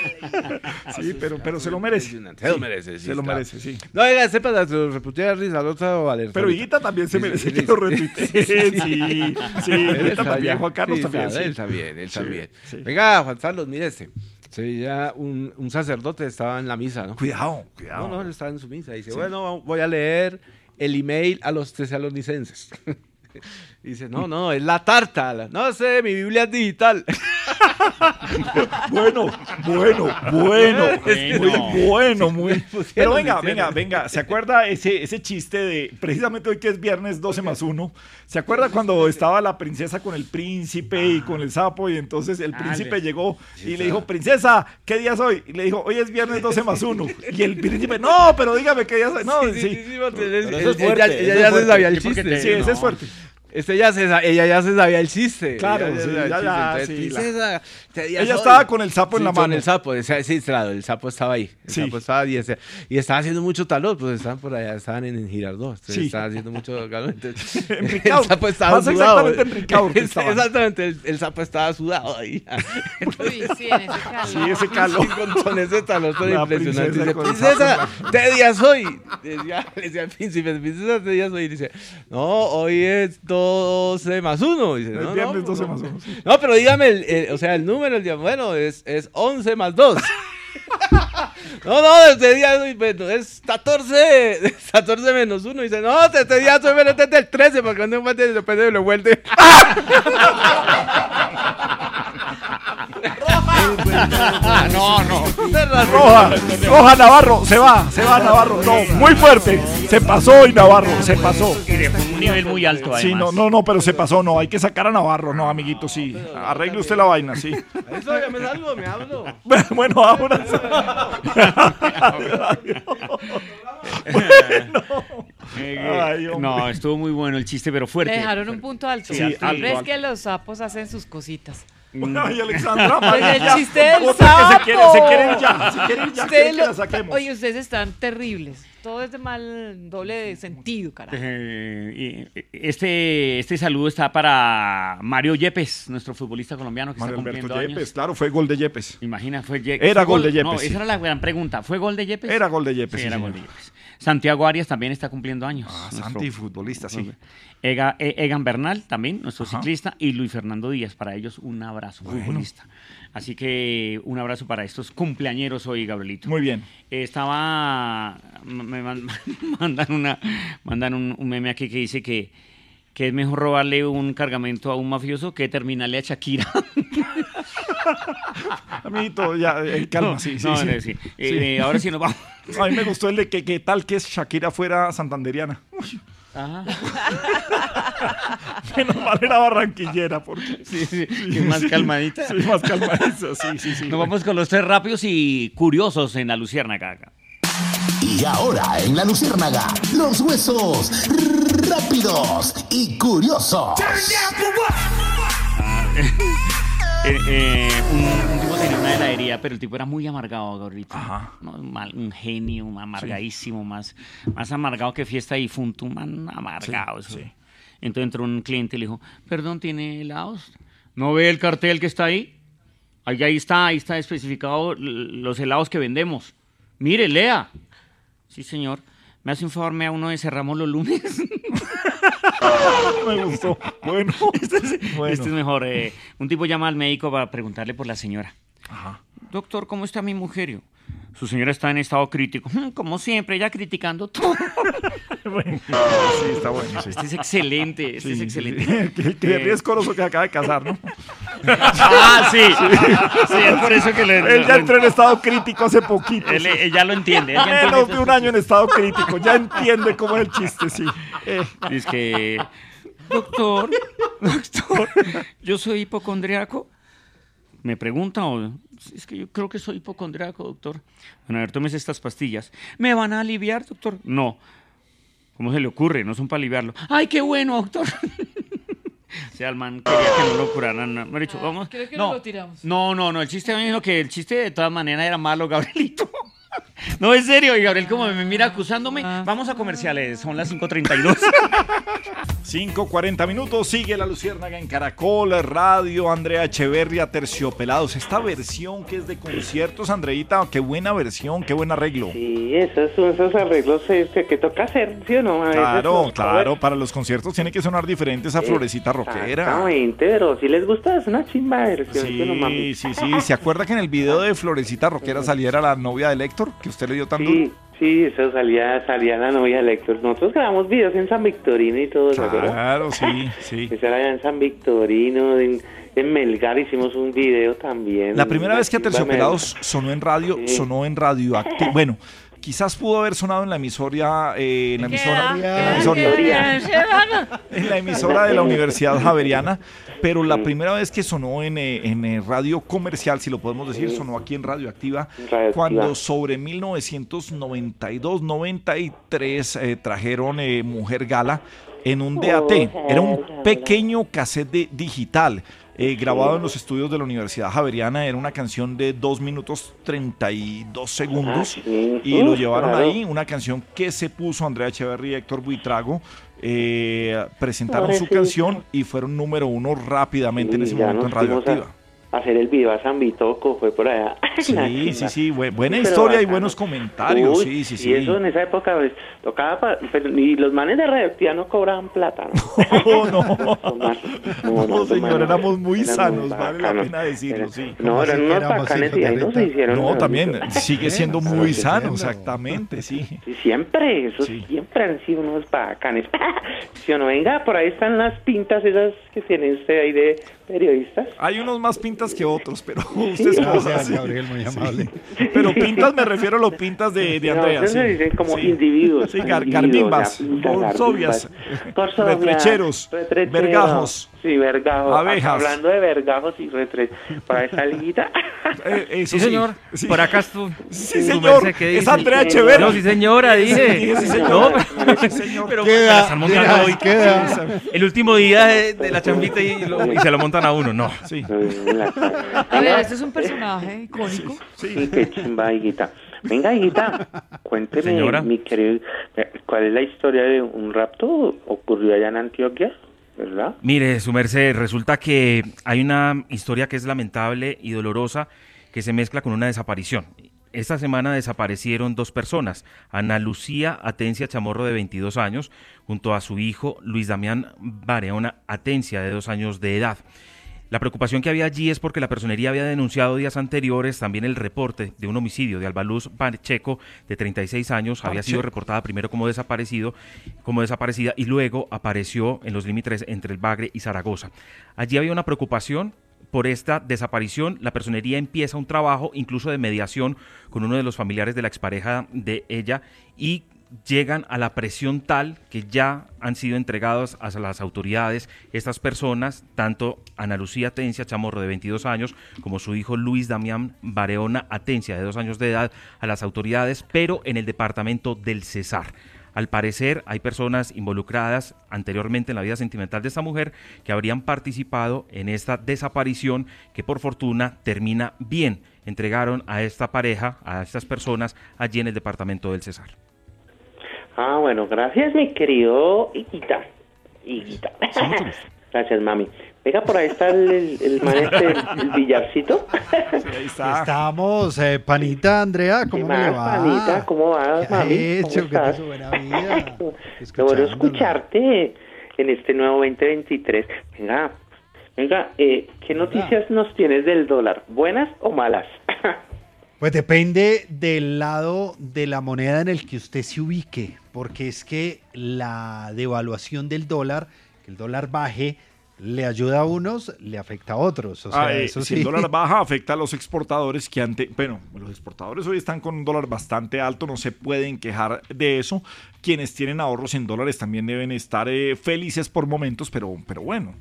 Speaker 33: *laughs*
Speaker 2: Sí, pero, pero se lo merece.
Speaker 33: Se lo merece, sí.
Speaker 2: Se lo merece, sí.
Speaker 33: No, oiga, sepa, se lo reputea Rizalota o Alerta.
Speaker 2: Pero Higuita también se merece
Speaker 33: sí,
Speaker 2: que
Speaker 33: sí.
Speaker 2: lo retuitee. Sí, sí.
Speaker 33: Él
Speaker 2: Higuita
Speaker 33: está
Speaker 2: también,
Speaker 33: bien.
Speaker 2: Juan Carlos también.
Speaker 33: Él también, él
Speaker 2: Sí,
Speaker 33: también.
Speaker 2: sí.
Speaker 33: Venga, Juan Carlos, mire este. Sí, ya un, un sacerdote estaba en la misa, ¿no?
Speaker 2: Cuidado, cuidado.
Speaker 33: No, no, él estaba en su misa. Dice,
Speaker 2: Sí.
Speaker 33: bueno, voy a leer el email a los tesalonicenses. Dice, no, no, es la tarta. No sé, mi Biblia es digital. *laughs*
Speaker 2: Bueno, bueno, bueno, *laughs*
Speaker 11: Bueno.
Speaker 2: muy bueno, muy. Pero venga, venga, venga, ¿se acuerda ese, ese chiste de, precisamente hoy que es viernes 12 más 1, ¿se acuerda cuando estaba la princesa con el príncipe y con el sapo y entonces el príncipe llegó y le dijo, princesa, ¿qué día es hoy? Y le dijo, hoy es viernes 12 más 1. Y el príncipe, no, pero dígame qué día es hoy. No, sí,
Speaker 33: ya se sabía el chiste.
Speaker 11: te-
Speaker 2: sí, ese
Speaker 11: no.
Speaker 2: es fuerte.
Speaker 33: Este ya se, ella ya se sabía el chiste.
Speaker 2: Claro,
Speaker 33: Ella
Speaker 2: sí,
Speaker 33: sabía el
Speaker 2: ya,
Speaker 33: chiste.
Speaker 2: ya,
Speaker 33: Entonces,
Speaker 2: sí, la-
Speaker 33: princesa, ¿qué día
Speaker 2: Ella
Speaker 33: soy?
Speaker 2: estaba con el sapo en la
Speaker 33: Con
Speaker 2: mano.
Speaker 33: el sapo, o sea, sí, claro, el sapo estaba ahí. El
Speaker 2: Sí.
Speaker 33: sapo estaba y, ese- y estaba haciendo mucho calor, pues estaban por allá, estaban en, en Girardot. entonces
Speaker 2: Sí.
Speaker 33: Estaban haciendo mucho calor. Entonces, *laughs* el sapo estaba
Speaker 2: Más
Speaker 33: sudado.
Speaker 2: exactamente en Ricaurte *laughs* estaban.
Speaker 33: Exactamente, el, el sapo estaba sudado ahí. *laughs*
Speaker 10: Uy, sí, en ese calor.
Speaker 2: Sí, ese calor.
Speaker 33: Con, con ese talón tan impresionante.
Speaker 2: princesa
Speaker 33: Dice,
Speaker 2: con el
Speaker 33: princesa, ¿qué día soy? Decía, le decía príncipe, princesa, ¿qué día soy? Y dice, no, hoy es 12 más 1. Dice,
Speaker 2: El
Speaker 33: no,
Speaker 2: viernes
Speaker 33: no,
Speaker 2: 12
Speaker 33: no.
Speaker 2: más 1.
Speaker 33: No, pero dígame, el, el- o sea, el número, el día, bueno, es, es 11 más 2. *laughs* No, no, este día es 14, es 14 menos 1. Dice, no, este día soy menos este es del 13, porque no me depende de lo vuelve. *laughs*
Speaker 11: no, no. *laughs*
Speaker 2: Roja, roja Navarro, se va, se va Navarro. No, muy fuerte. Se pasó hoy Navarro, se pasó.
Speaker 11: Y de un nivel muy alto, además.
Speaker 2: Sí, no, no, no, pero se pasó, no, hay que sacar a Navarro, no, amiguito, sí. Arregle usted la vaina, sí.
Speaker 33: Eso ya me salgo, me hablo. *laughs*
Speaker 2: Bueno, ahora. *laughs*
Speaker 11: Eh,
Speaker 2: Ay, hombre.
Speaker 11: no, estuvo muy bueno el chiste, pero
Speaker 10: Le
Speaker 11: fuerte.
Speaker 10: dejaron un punto alto.
Speaker 11: Sí,
Speaker 10: Siempre
Speaker 11: alto,
Speaker 10: es
Speaker 11: alto.
Speaker 10: que los sapos hacen sus cositas.
Speaker 2: Ay, Alexandra,
Speaker 10: Pues el
Speaker 2: María,
Speaker 10: chiste del sapo.
Speaker 2: se quiere, se quiere ir ya, se quiere ir ya,
Speaker 10: Ustedes
Speaker 2: quiere que
Speaker 10: lo-
Speaker 2: la saquemos.
Speaker 10: Oye, ustedes están terribles. Todo es de mal doble de sentido, carajo.
Speaker 11: Eh, y- este, este saludo está para Mario Yepes, nuestro futbolista colombiano que
Speaker 2: Mario
Speaker 11: está
Speaker 2: Alberto
Speaker 11: cumpliendo
Speaker 2: Yepes,
Speaker 11: años.
Speaker 2: claro, fue gol de Yepes.
Speaker 11: Imagina, fue Ye-
Speaker 2: Era
Speaker 11: ¿fue
Speaker 2: gol de Yepes,
Speaker 11: No,
Speaker 2: sí.
Speaker 11: esa era la gran pregunta. ¿Fue gol de Yepes?
Speaker 2: Era gol de Yepes,
Speaker 11: Sí,
Speaker 2: sí,
Speaker 11: era
Speaker 2: señor.
Speaker 11: gol de Yepes. Santiago Arias también está cumpliendo años.
Speaker 2: Ah,
Speaker 11: nuestro-
Speaker 2: Santi, futbolista, sí.
Speaker 11: Ega- E- Egan Bernal también, nuestro
Speaker 2: Ajá.
Speaker 11: ciclista, y Luis Fernando Díaz. Para ellos un abrazo,
Speaker 2: Bueno.
Speaker 11: futbolista. Así que un abrazo para estos cumpleañeros hoy, Gabrielito.
Speaker 2: Muy bien.
Speaker 11: Eh, estaba. Me man- *laughs* mandan, una, mandan un, un meme aquí que dice que, que es mejor robarle un cargamento a un mafioso que terminarle a Shakira. *laughs* *laughs*
Speaker 2: Amiguito, ya, eh, calma,
Speaker 11: No,
Speaker 2: sí, sí.
Speaker 11: no,
Speaker 2: sí.
Speaker 11: no, sí. Eh, ahora sí nos vamos. *laughs*
Speaker 2: A mí me gustó el de que, que tal que Shakira fuera santanderiana. Uy, *laughs*
Speaker 11: Ajá.
Speaker 2: menos mal era barranquillera, porque...
Speaker 11: Sí, sí, que más calmadita.
Speaker 2: Sí, más calmadita, sí, sí, sí.
Speaker 11: Nos vamos con los tres rápidos y curiosos en la Luciérnaga.
Speaker 34: Y ahora en la Luciérnaga, los huesos rápidos y curiosos.
Speaker 11: Eh, eh, un, un tipo tenía una heladería, pero el tipo era muy amargado, Gabrielito. No, un, mal- un genio, un amargadísimo, más, más amargado que fiesta y un man amargado. eso. Entonces entró un cliente y le dijo, perdón, ¿tiene helados? ¿No ve el cartel que está ahí? Ahí, ahí está, ahí está especificado los helados que vendemos. Mire, lea. Sí, señor. ¿Me hace un favor, me da uno de cerramos los lunes? *laughs* *laughs*
Speaker 2: Me gustó. Bueno.
Speaker 11: Este es,
Speaker 2: Bueno.
Speaker 11: este es mejor. eh, un tipo llama al médico para preguntarle por la señora. Doctor, ¿cómo está mi mujer? Su señora está en estado crítico. "Mm, Como siempre, ella criticando todo. *laughs*
Speaker 2: Sí, está bueno. sí.
Speaker 11: Este es excelente, este
Speaker 2: Sí,
Speaker 11: es
Speaker 2: sí,
Speaker 11: excelente.
Speaker 2: sí. Que,
Speaker 11: Eh,
Speaker 2: de riesgo coroso que acaba de casar, ¿no?
Speaker 11: Ah, sí. Sí, es por eso que le-
Speaker 2: Él ya entró en estado crítico hace poquito.
Speaker 11: Él, él ya lo entiende. él ya
Speaker 2: Menos de un año en estado crítico. Ya entiende cómo es el chiste, sí. *laughs* Eh,
Speaker 11: Es que, doctor, doctor, yo soy hipocondriaco. Me pregunta, o es que yo creo que soy hipocondriaco, doctor. Bueno, a ver, tómese estas pastillas. ¿Me van a aliviar, doctor? No. ¿Cómo se le ocurre? No son para aliviarlo. ¡Ay, qué bueno, doctor! o sea, el man quería que no lo curaran. No, dicho, vamos.
Speaker 10: Creo que
Speaker 11: no,
Speaker 10: no lo tiramos.
Speaker 11: no, no, no. El chiste me dijo que el chiste de todas maneras era malo, Gabrielito. *laughs* No, en serio. Y Gabriel, como me mira acusándome, vamos a comerciales. Son las 5.32.
Speaker 2: 5.40 *laughs* minutos, sigue la Luciérnaga en Caracol, Radio, Andrea Echeverria, Terciopelados. Esta versión que es de conciertos, Andreita, qué buena versión, qué buen arreglo.
Speaker 35: Sí, esos esos arreglos este, que toca hacer, ¿sí o no? A
Speaker 2: Claro, claro, para los conciertos tiene que sonar diferente esa florecita rockera.
Speaker 35: Exactamente, pero si les gusta es una chimba de versión, ¿sí no?
Speaker 2: Sí, sí, sí. ¿Se acuerda que en el video de Florecita Rockera *laughs* saliera la novia de Héctor? Que usted le dio tan duro.
Speaker 35: Sí, sí, eso salía, salía la novia de Héctor. Nosotros grabamos videos en San Victorino y todo.
Speaker 2: Claro, sí, *laughs* sí.
Speaker 35: Eso era en San Victorino, en, en Melgar hicimos un video también.
Speaker 2: La primera vez que
Speaker 35: chimba
Speaker 2: Terciopelados sonó en radio,
Speaker 35: Sí.
Speaker 2: sonó en radioactivo. Bueno, quizás pudo haber sonado en la emisora, eh, en la emisora, en la
Speaker 28: ¿Qué
Speaker 2: emisora, en la emisora de la Universidad Javeriana, pero la primera vez que sonó en, eh, en, eh, radio comercial, si lo podemos decir, sonó aquí en Radioactiva,
Speaker 35: Radioactiva.
Speaker 2: cuando sobre 1992-93 eh, trajeron eh, Mujer Gala en un DAT. Era un pequeño cassette digital. Eh, grabado en los estudios de la Universidad Javeriana, era una canción de 2 minutos 32 segundos y lo llevaron ahí, una canción que se puso Andrea Echeverry y Héctor Buitrago, eh, presentaron su canción y fueron número uno rápidamente en ese momento en Radioactiva.
Speaker 35: Hacer el video a San Vitoco, fue por allá. *laughs*
Speaker 2: Sí, sí, sí, bu- buena historia y buenos comentarios,
Speaker 35: Uy,
Speaker 2: sí, sí,
Speaker 35: Y
Speaker 2: sí.
Speaker 35: eso en esa época pues, tocaba, pa- pero, y los manes de radioactiva no cobraban plata, *laughs* *laughs* ¿no?
Speaker 2: No, no,
Speaker 35: no,
Speaker 2: no, señor, éramos muy sanos, vale la pena decirlo, sí.
Speaker 35: No, eran unos bacanes y ahí no se hicieron.
Speaker 2: No, también sigue siendo muy sano,
Speaker 35: sí,
Speaker 2: exactamente, sí.
Speaker 35: Sí, siempre, eso siempre han sido unos bacanes. si o no, venga, por ahí están las pintas esas que tiene usted ahí de periodistas.
Speaker 2: Hay unos más pintas que otros, pero usted es
Speaker 35: Gracias,
Speaker 2: sí.
Speaker 3: Gabriel, muy amable.
Speaker 2: Pero pintas me refiero a los pintas de, de
Speaker 35: No,
Speaker 2: Andrea,
Speaker 35: ustedes
Speaker 2: sí.
Speaker 35: dicen como
Speaker 2: Sí.
Speaker 35: individuos.
Speaker 2: Sí,
Speaker 35: individuos,
Speaker 2: borsovias, retrecheros,
Speaker 35: retrecheros,
Speaker 2: vergajos,
Speaker 35: Sí, vergajos.
Speaker 2: abejas.
Speaker 35: Hablando de vergajos y retrechos, para esa liguita. *laughs*
Speaker 2: Eh,
Speaker 12: Sí, señor. Por acá estuvo.
Speaker 2: Sí, señor. Es Andrea Echeverri.
Speaker 12: No, sí, señora, dije.
Speaker 2: Sí, sí, señor.
Speaker 12: No,
Speaker 2: Sí, señor.
Speaker 12: pero
Speaker 2: Queda,
Speaker 12: me la están montando
Speaker 2: queda,
Speaker 12: hoy.
Speaker 2: queda.
Speaker 12: El último día de, de la chambita y, lo- y se lo montan a uno, no.
Speaker 2: Sí.
Speaker 10: A ver, este es un personaje icónico.
Speaker 35: Sí, qué chimba, higuita. Venga, higuita, cuénteme,
Speaker 12: Señora.
Speaker 35: mi querido, eh, ¿cuál es la historia de un rapto? ¿Ocurrió allá en Antioquia?
Speaker 12: Mire, su merced, resulta que hay una historia que es lamentable y dolorosa que se mezcla con una desaparición. Esta semana desaparecieron dos personas, Ana Lucía Atencia Chamorro de 22 años, junto a su hijo Luis Damián Bareona Atencia de dos años de edad. La preocupación que había allí es porque la personería había denunciado días anteriores también el reporte de un homicidio de Albaluz Pacheco, de 36 años, había sido reportada primero como desaparecido, como desaparecida y luego apareció en los límites entre el Bagre y Zaragoza. Allí había una preocupación por esta desaparición, la personería empieza un trabajo incluso de mediación con uno de los familiares de la expareja de ella y llegan a la presión tal que ya han sido entregados a las autoridades estas personas, tanto Ana Lucía Atencia Chamorro de 22 años como su hijo Luis Damián Bareona Atencia de 2 años de edad a las autoridades, pero en el departamento del Cesar. Al parecer hay personas involucradas anteriormente en la vida sentimental de esta mujer que habrían participado en esta desaparición que por fortuna termina bien. Entregaron a esta pareja, a estas personas allí en el departamento del Cesar.
Speaker 35: Ah, bueno, gracias, mi querido Higuita. Higuita. Gracias, mami. Venga, por ahí está el, el, el man este, el, billarcito.
Speaker 2: ahí está.
Speaker 3: Estamos, eh, panita Andrea, ¿cómo
Speaker 35: ¿Qué
Speaker 3: le va?
Speaker 35: panita? ¿Cómo vas,
Speaker 3: ¿Qué
Speaker 35: mami?
Speaker 3: hecho?
Speaker 35: ¿Cómo
Speaker 3: ¿Qué
Speaker 35: estás?
Speaker 3: su buena vida? *laughs*
Speaker 35: Qué bueno escucharte en este nuevo 2023. Venga, venga, eh, ¿qué noticias nos tienes del dólar? ¿Buenas o malas? *laughs*
Speaker 3: Pues depende del lado de la moneda en el que usted se ubique, porque es que la devaluación del dólar, que el dólar baje, le ayuda a unos, le afecta a otros. O sea,
Speaker 2: Ah, eh,
Speaker 3: eso
Speaker 2: si el dólar *laughs* baja, afecta a los exportadores que ante, bueno, los exportadores hoy están con un dólar bastante alto, no se pueden quejar de eso. Quienes tienen ahorros en dólares también deben estar eh, felices por momentos, pero, pero bueno.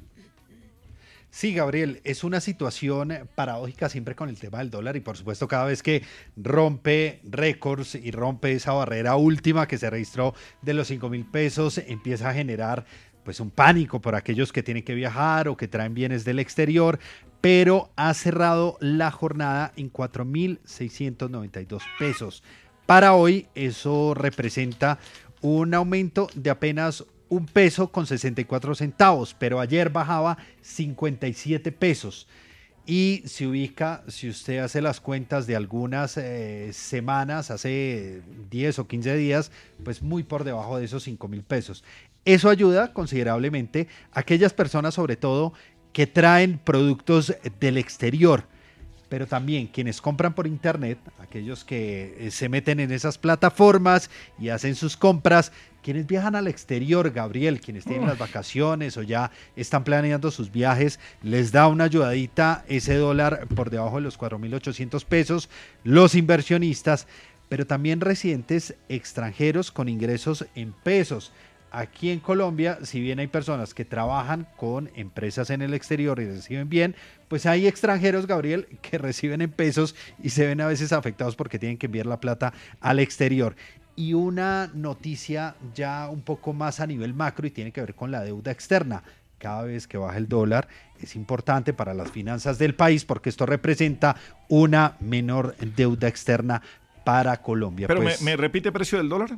Speaker 3: Sí, Gabriel, es una situación paradójica siempre con el tema del dólar y por supuesto cada vez que rompe récords y rompe esa barrera última que se registró de los 5 mil pesos, empieza a generar pues un pánico por aquellos que tienen que viajar o que traen bienes del exterior, pero ha cerrado la jornada en 4.692 pesos. Para hoy eso representa un aumento de apenas un peso con 64 centavos, pero ayer bajaba 57 pesos. Y se ubica, si usted hace las cuentas de algunas eh, semanas, hace 10 o 15 días, pues muy por debajo de esos 5 mil pesos. Eso ayuda considerablemente a aquellas personas, sobre todo, que traen productos del exterior pero también quienes compran por internet, aquellos que eh, se meten en esas plataformas y hacen sus compras, quienes viajan al exterior, Gabriel, quienes tienen las vacaciones o ya están planeando sus viajes, les da una ayudadita ese dólar por debajo de los 4.800 pesos, los inversionistas, pero también residentes extranjeros con ingresos en pesos. Aquí en Colombia, si bien hay personas que trabajan con empresas en el exterior y reciben bien, pues hay extranjeros, Gabriel, *laughs* que reciben en pesos y se ven a veces afectados porque tienen que enviar la plata al exterior. Y una noticia ya un poco más a nivel macro y tiene que ver con la deuda externa. Cada vez que baja el dólar es importante para las finanzas del país porque esto representa una menor deuda externa para Colombia.
Speaker 2: Pero
Speaker 3: Pues,
Speaker 2: me, me repite el precio del dólar.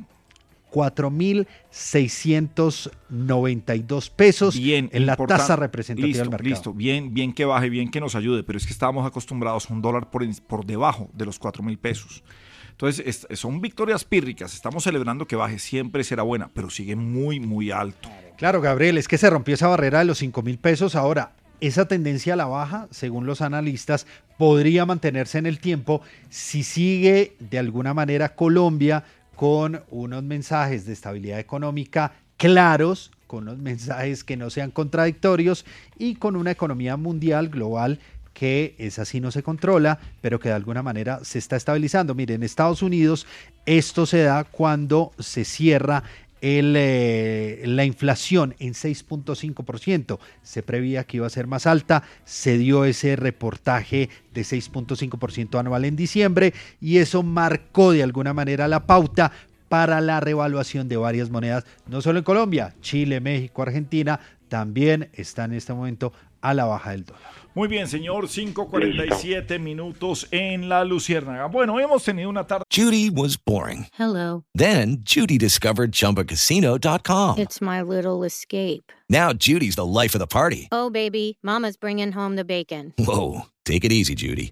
Speaker 3: 4.692 pesos
Speaker 2: Bien,
Speaker 3: en la tasa representativa
Speaker 2: listo,
Speaker 3: del mercado.
Speaker 2: Listo, bien, bien que baje, bien que nos ayude, pero es que estábamos acostumbrados a un dólar por, por debajo de los 4 mil pesos. Entonces, es- son victorias pírricas. Estamos celebrando que baje, siempre será buena, pero sigue muy, muy alto.
Speaker 3: Claro, Gabriel, es que se rompió esa barrera de los 5 mil pesos. Ahora, esa tendencia a la baja, según los analistas, podría mantenerse en el tiempo si sigue de alguna manera Colombia con unos mensajes de estabilidad económica claros, con unos mensajes que no sean contradictorios y con una economía mundial global que es así no se controla, pero que de alguna manera se está estabilizando. Miren, en Estados Unidos esto se da cuando se cierra eh, la inflación en 6.5%. Se preveía que iba a ser más alta, se dio ese reportaje de 6.5% anual en diciembre y eso marcó de alguna manera la pauta para la revaluación de varias monedas, no solo en Colombia, Chile, México, Argentina, también están en este momento a la baja del dólar.
Speaker 2: Muy bien, señor. 5.47 minutos en la Luciérnaga. Bueno, hemos tenido una tarde.
Speaker 24: Judy was boring.
Speaker 36: Hello.
Speaker 24: Then Judy discovered ChumbaCasino.com.
Speaker 36: It's my little escape.
Speaker 24: Now Judy's the life of the party.
Speaker 36: Oh, baby, Mama's bringing home the bacon.
Speaker 24: Whoa, take it easy, Judy.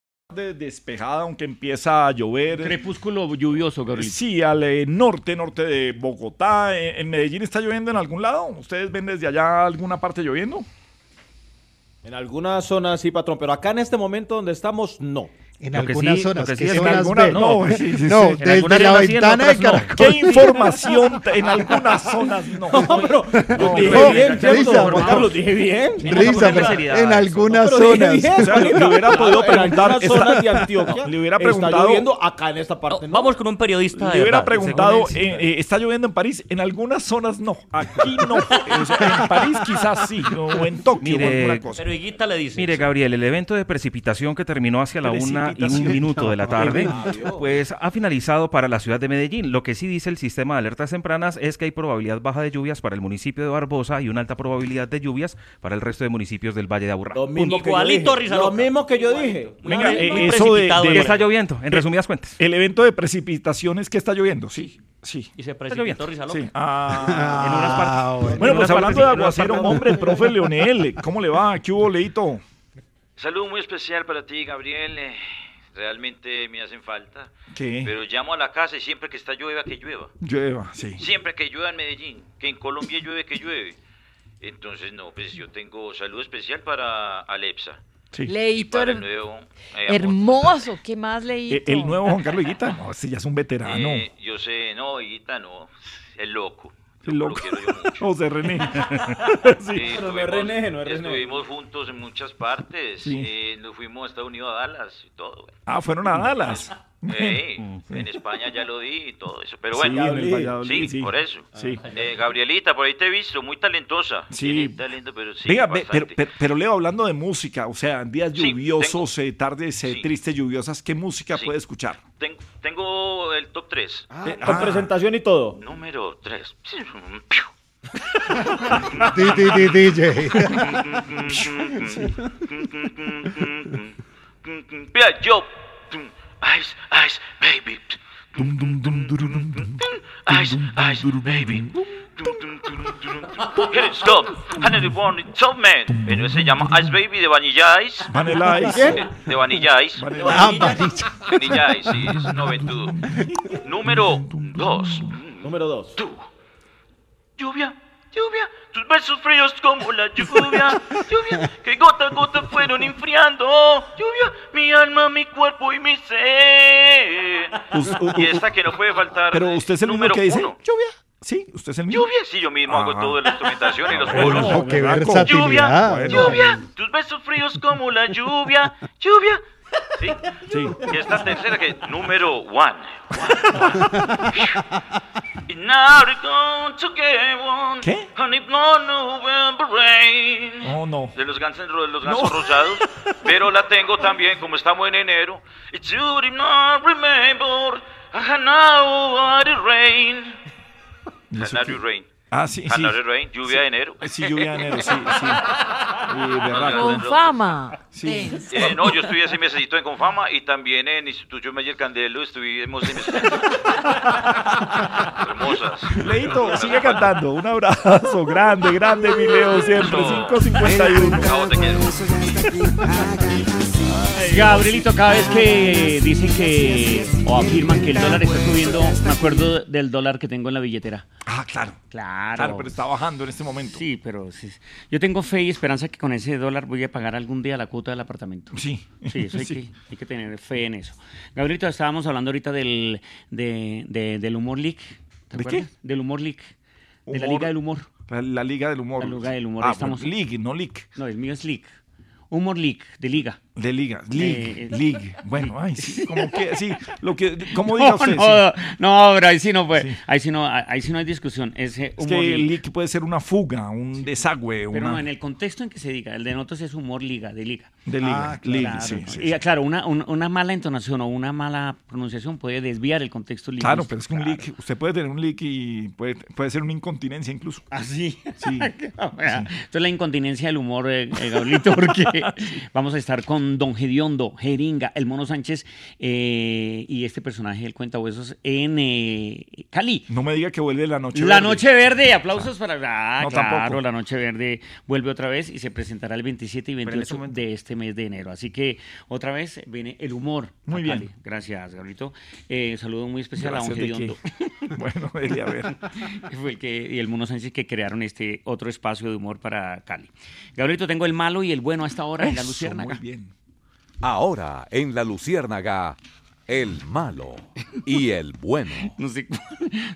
Speaker 2: De- despejada, aunque empieza a llover.
Speaker 11: Crepúsculo lluvioso, Gabriel.
Speaker 2: Sí, al eh, norte, norte de Bogotá. Eh, ¿En Medellín está lloviendo en algún lado? ¿Ustedes ven desde allá alguna parte lloviendo?
Speaker 33: En algunas zonas sí, patrón, pero acá en este momento donde estamos, no.
Speaker 3: En
Speaker 12: Lo
Speaker 3: algunas
Speaker 12: sí-
Speaker 3: zonas.
Speaker 12: lo que sí
Speaker 3: ¿qué
Speaker 12: es en
Speaker 3: zonas
Speaker 12: algunas
Speaker 3: ve?
Speaker 12: no. *laughs*
Speaker 3: No,
Speaker 12: Sí,
Speaker 3: no,
Speaker 12: En
Speaker 3: desde
Speaker 12: algunas
Speaker 3: la ventana de. Caracol.
Speaker 2: ¿Qué información te- en algunas zonas no? *laughs*
Speaker 33: pero
Speaker 2: No,
Speaker 33: dije
Speaker 2: no,
Speaker 33: bien,
Speaker 3: risa,
Speaker 33: Carlos, dije bien.
Speaker 3: Risa, pero en algunas
Speaker 33: Pero
Speaker 3: zonas.
Speaker 33: bien,
Speaker 2: O sea, le, hubiera podido
Speaker 33: En
Speaker 2: preguntar.
Speaker 33: zonas de Antioquia
Speaker 2: le hubiera
Speaker 33: está
Speaker 2: preguntado.
Speaker 33: lloviendo, acá en esta parte no.
Speaker 11: Vamos con un periodista. de
Speaker 2: Le hubiera preguntado, eh, eh, ¿está lloviendo en París? En algunas zonas no, aquí no. En París quizás sí, o en Tokio o alguna cosa.
Speaker 11: Pero Higuita le dice.
Speaker 12: Mire, Gabriel, el evento de precipitación que terminó hacia la una y un minuto de la tarde, pues ha finalizado para la ciudad de Medellín. Lo que sí dice el sistema de alertas tempranas es que hay probabilidad baja de lluvias para el municipio de Barbosa y una alta probabilidad de lluvias para el resto de municipios del Valle de Aburrá.
Speaker 33: Lo mismo que yo
Speaker 11: Igualito,
Speaker 33: dije.
Speaker 11: risa
Speaker 33: Lo mismo que yo dije.
Speaker 2: Venga,
Speaker 11: Muy
Speaker 2: eh, eso de, de-.
Speaker 12: Está lloviendo, en resumidas cuentas.
Speaker 2: el evento de precipitaciones que está lloviendo, sí, sí.
Speaker 11: Y se
Speaker 12: lloviendo.
Speaker 11: precipitó risa loca.
Speaker 2: sí. *laughs* Ah,
Speaker 12: En unas partes.
Speaker 3: Ah, bueno.
Speaker 2: Bueno,
Speaker 12: En
Speaker 2: pues hablando
Speaker 12: partes
Speaker 2: de aguacero, hombre, profe Leonel, ¿cómo le va? ¿Qué hubo, Leito?
Speaker 31: Saludo muy especial para ti, Gabriel. Realmente me hacen falta. Pero llamo a la casa y siempre que está llueva, que llueva.
Speaker 2: Llueva, sí.
Speaker 31: Siempre que llueva en Medellín, que en Colombia llueve, que llueve. Entonces, no, pues yo tengo saludo especial para Alepsa.
Speaker 2: sí.
Speaker 10: Leito,
Speaker 31: Para el
Speaker 10: her-
Speaker 31: nuevo... eh,
Speaker 10: hermoso. ¿Qué más leí?
Speaker 2: Eh, El nuevo Juan Carlos Higuita, *laughs* no, este ya es un veterano.
Speaker 31: Eh, yo sé, no, Higuita, no. Es loco. Lo
Speaker 2: loco.
Speaker 31: quiero yo mucho. *laughs*
Speaker 2: José René. *laughs*
Speaker 31: Sí,
Speaker 33: Pero no es René, no es René.
Speaker 31: Estuvimos juntos en muchas partes.
Speaker 2: Sí.
Speaker 31: eh, nos fuimos a Estados Unidos a Dallas y todo. güey.
Speaker 2: Ah, fueron a Dallas.
Speaker 31: Ey, en España ya lo di y todo eso. Pero
Speaker 2: Sí,
Speaker 31: bueno,
Speaker 2: Valladolid,
Speaker 31: sí,
Speaker 2: sí.
Speaker 31: por eso.
Speaker 2: Sí.
Speaker 31: Eh, Gabrielita, por ahí te he visto, muy talentosa.
Speaker 2: Sí.
Speaker 31: Talento, pero sí,
Speaker 2: Venga, ve, pero, pero, pero Leo, hablando de música, o sea, días
Speaker 31: Sí,
Speaker 2: lluviosos, eh, tardes eh,
Speaker 31: Sí.
Speaker 2: tristes, lluviosas, ¿qué música
Speaker 31: Sí.
Speaker 2: puede escuchar?
Speaker 31: Ten- tengo el top 3.
Speaker 2: Eh,
Speaker 33: Con
Speaker 2: ah.
Speaker 33: presentación y todo.
Speaker 31: Número 3.
Speaker 3: Di- di- di- DJ.
Speaker 31: Mira, *laughs* yo. Ice, ice, baby. Ice, ice, baby. Hit it, stop. Honey, one, it's up, man. Pero se llama Ice Baby de Vanilla Ice.
Speaker 2: Vanilla Ice.
Speaker 31: Eh, De Vanilla Ice.
Speaker 3: Ah, Vanilla.
Speaker 31: Vanilla Ice, sí, es noventudo. Número 2.
Speaker 33: Número dos.
Speaker 31: Lluvia, lluvia, tus besos fríos como la lluvia, lluvia, que gota a gota fueron enfriando, lluvia, mi alma, mi cuerpo y mi ser. Y esta que no puede faltar.
Speaker 2: Pero usted es el
Speaker 31: número
Speaker 2: que dice
Speaker 31: uno.
Speaker 2: lluvia. Sí, usted es el mismo.
Speaker 31: Lluvia, sí, yo mismo hago
Speaker 2: Ah.
Speaker 31: toda la instrumentación y los
Speaker 2: Bueno,
Speaker 31: coros.
Speaker 3: Oh, qué.
Speaker 31: Lluvia, lluvia, tus besos fríos como la lluvia, lluvia. Sí.
Speaker 2: Sí.
Speaker 31: Y esta tercera que número one. And now we're going to get one.
Speaker 2: ¿Qué?
Speaker 31: Honey, no November rain.
Speaker 2: No, no.
Speaker 31: De los gansos, los gansos rosados. Pero la tengo también, como estamos en enero. It's you did not remember. I know what it rain.
Speaker 2: ¿Y eso
Speaker 31: Canary rain.
Speaker 2: Ah, sí, sí.
Speaker 31: Rain, lluvia de enero.
Speaker 2: Sí, lluvia de enero, sí, sí. Y.
Speaker 10: Con fama.
Speaker 2: Sí.
Speaker 31: Eh, no, yo estuve ese mesecito en Confama y también en Instituto Meyer Candelo estuvimos en *laughs* Hermosas.
Speaker 2: Leito, sigue cantando. Un abrazo grande, grande, mi Leo, siempre. 551.
Speaker 31: Chao, te.
Speaker 11: Gabrielito, cada vez que dicen que o afirman que el dólar está subiendo, me acuerdo del dólar que tengo en la billetera.
Speaker 2: Ah, claro.
Speaker 11: Claro.
Speaker 2: Claro, pero está bajando en este momento.
Speaker 11: Sí, pero sí. yo tengo fe y esperanza que con ese dólar voy a pagar algún día la cuota del apartamento.
Speaker 2: Sí.
Speaker 11: Sí, eso hay, *laughs*
Speaker 2: Sí.
Speaker 11: Que, hay que tener fe en eso. Gabrielito, estábamos hablando ahorita del, de, de- del humor league. ¿te
Speaker 2: ¿De
Speaker 11: acuerdas?
Speaker 2: qué?
Speaker 11: Del humor league. De la
Speaker 2: Humor.
Speaker 11: Liga del Humor.
Speaker 2: La, la Liga del Humor.
Speaker 11: La Liga del Humor,
Speaker 2: Ah,
Speaker 11: estamos-
Speaker 2: League, no League.
Speaker 11: No, el mío es league. Humor league, de liga.
Speaker 2: De liga, league,
Speaker 11: Eh,
Speaker 2: league. Bueno, ay, sí, como que, sí, lo que, como *laughs*
Speaker 11: No,
Speaker 2: diga usted.
Speaker 11: no,
Speaker 2: sí.
Speaker 11: no, pero ahí sí no fue. Ahí sí no, ahí sí no hay discusión. Es, eh,
Speaker 2: Es
Speaker 11: humor
Speaker 2: que
Speaker 11: liga.
Speaker 2: league puede ser una fuga, un desagüe,
Speaker 11: Pero
Speaker 2: una...
Speaker 11: no, en el contexto en que se diga, el de nosotros es humor liga, de liga.
Speaker 2: De liga,
Speaker 11: Ah,
Speaker 2: league,
Speaker 11: claro.
Speaker 2: sí, sí,
Speaker 11: Y
Speaker 2: sí.
Speaker 11: claro, una, un- una mala entonación o una mala pronunciación puede desviar el contexto lingüístico.
Speaker 2: Claro, pero es que un leak, usted puede tener un leak y puede, puede ser una incontinencia incluso.
Speaker 11: ¿Ah, sí?
Speaker 2: Sí. *laughs*
Speaker 11: Entonces la incontinencia del humor, eh, eh, Gabrielito, porque *laughs* vamos a estar con Don Gediondo, Jeringa, el Mono Sánchez eh, y este personaje del Cuentahuesos en eh, Cali.
Speaker 2: No me diga que vuelve la noche
Speaker 11: La
Speaker 2: verde.
Speaker 11: Noche Verde, aplausos para... Ah,
Speaker 2: No,
Speaker 11: claro,
Speaker 2: tampoco.
Speaker 11: la Noche Verde vuelve otra vez y se presentará el 27 y
Speaker 12: Pero en ese
Speaker 11: 28 de este mes de enero. Así que otra vez viene el humor. a
Speaker 2: Muy bien.
Speaker 11: Cali. Gracias, Gabrielito. Eh, saludo muy especial a Don
Speaker 2: Gracias, ¿de
Speaker 11: Gediondo. *laughs*
Speaker 2: Bueno, a ver. *laughs*
Speaker 11: Fue el que, y el Mono Sánchez que crearon este otro espacio de humor para Cali. Gabrielito, tengo el malo y el bueno a esta hora en la
Speaker 37: Eso,
Speaker 11: Luciérnaga.
Speaker 37: muy bien. Ahora, en la Luciérnaga, el malo y el bueno. *laughs*
Speaker 11: No sé,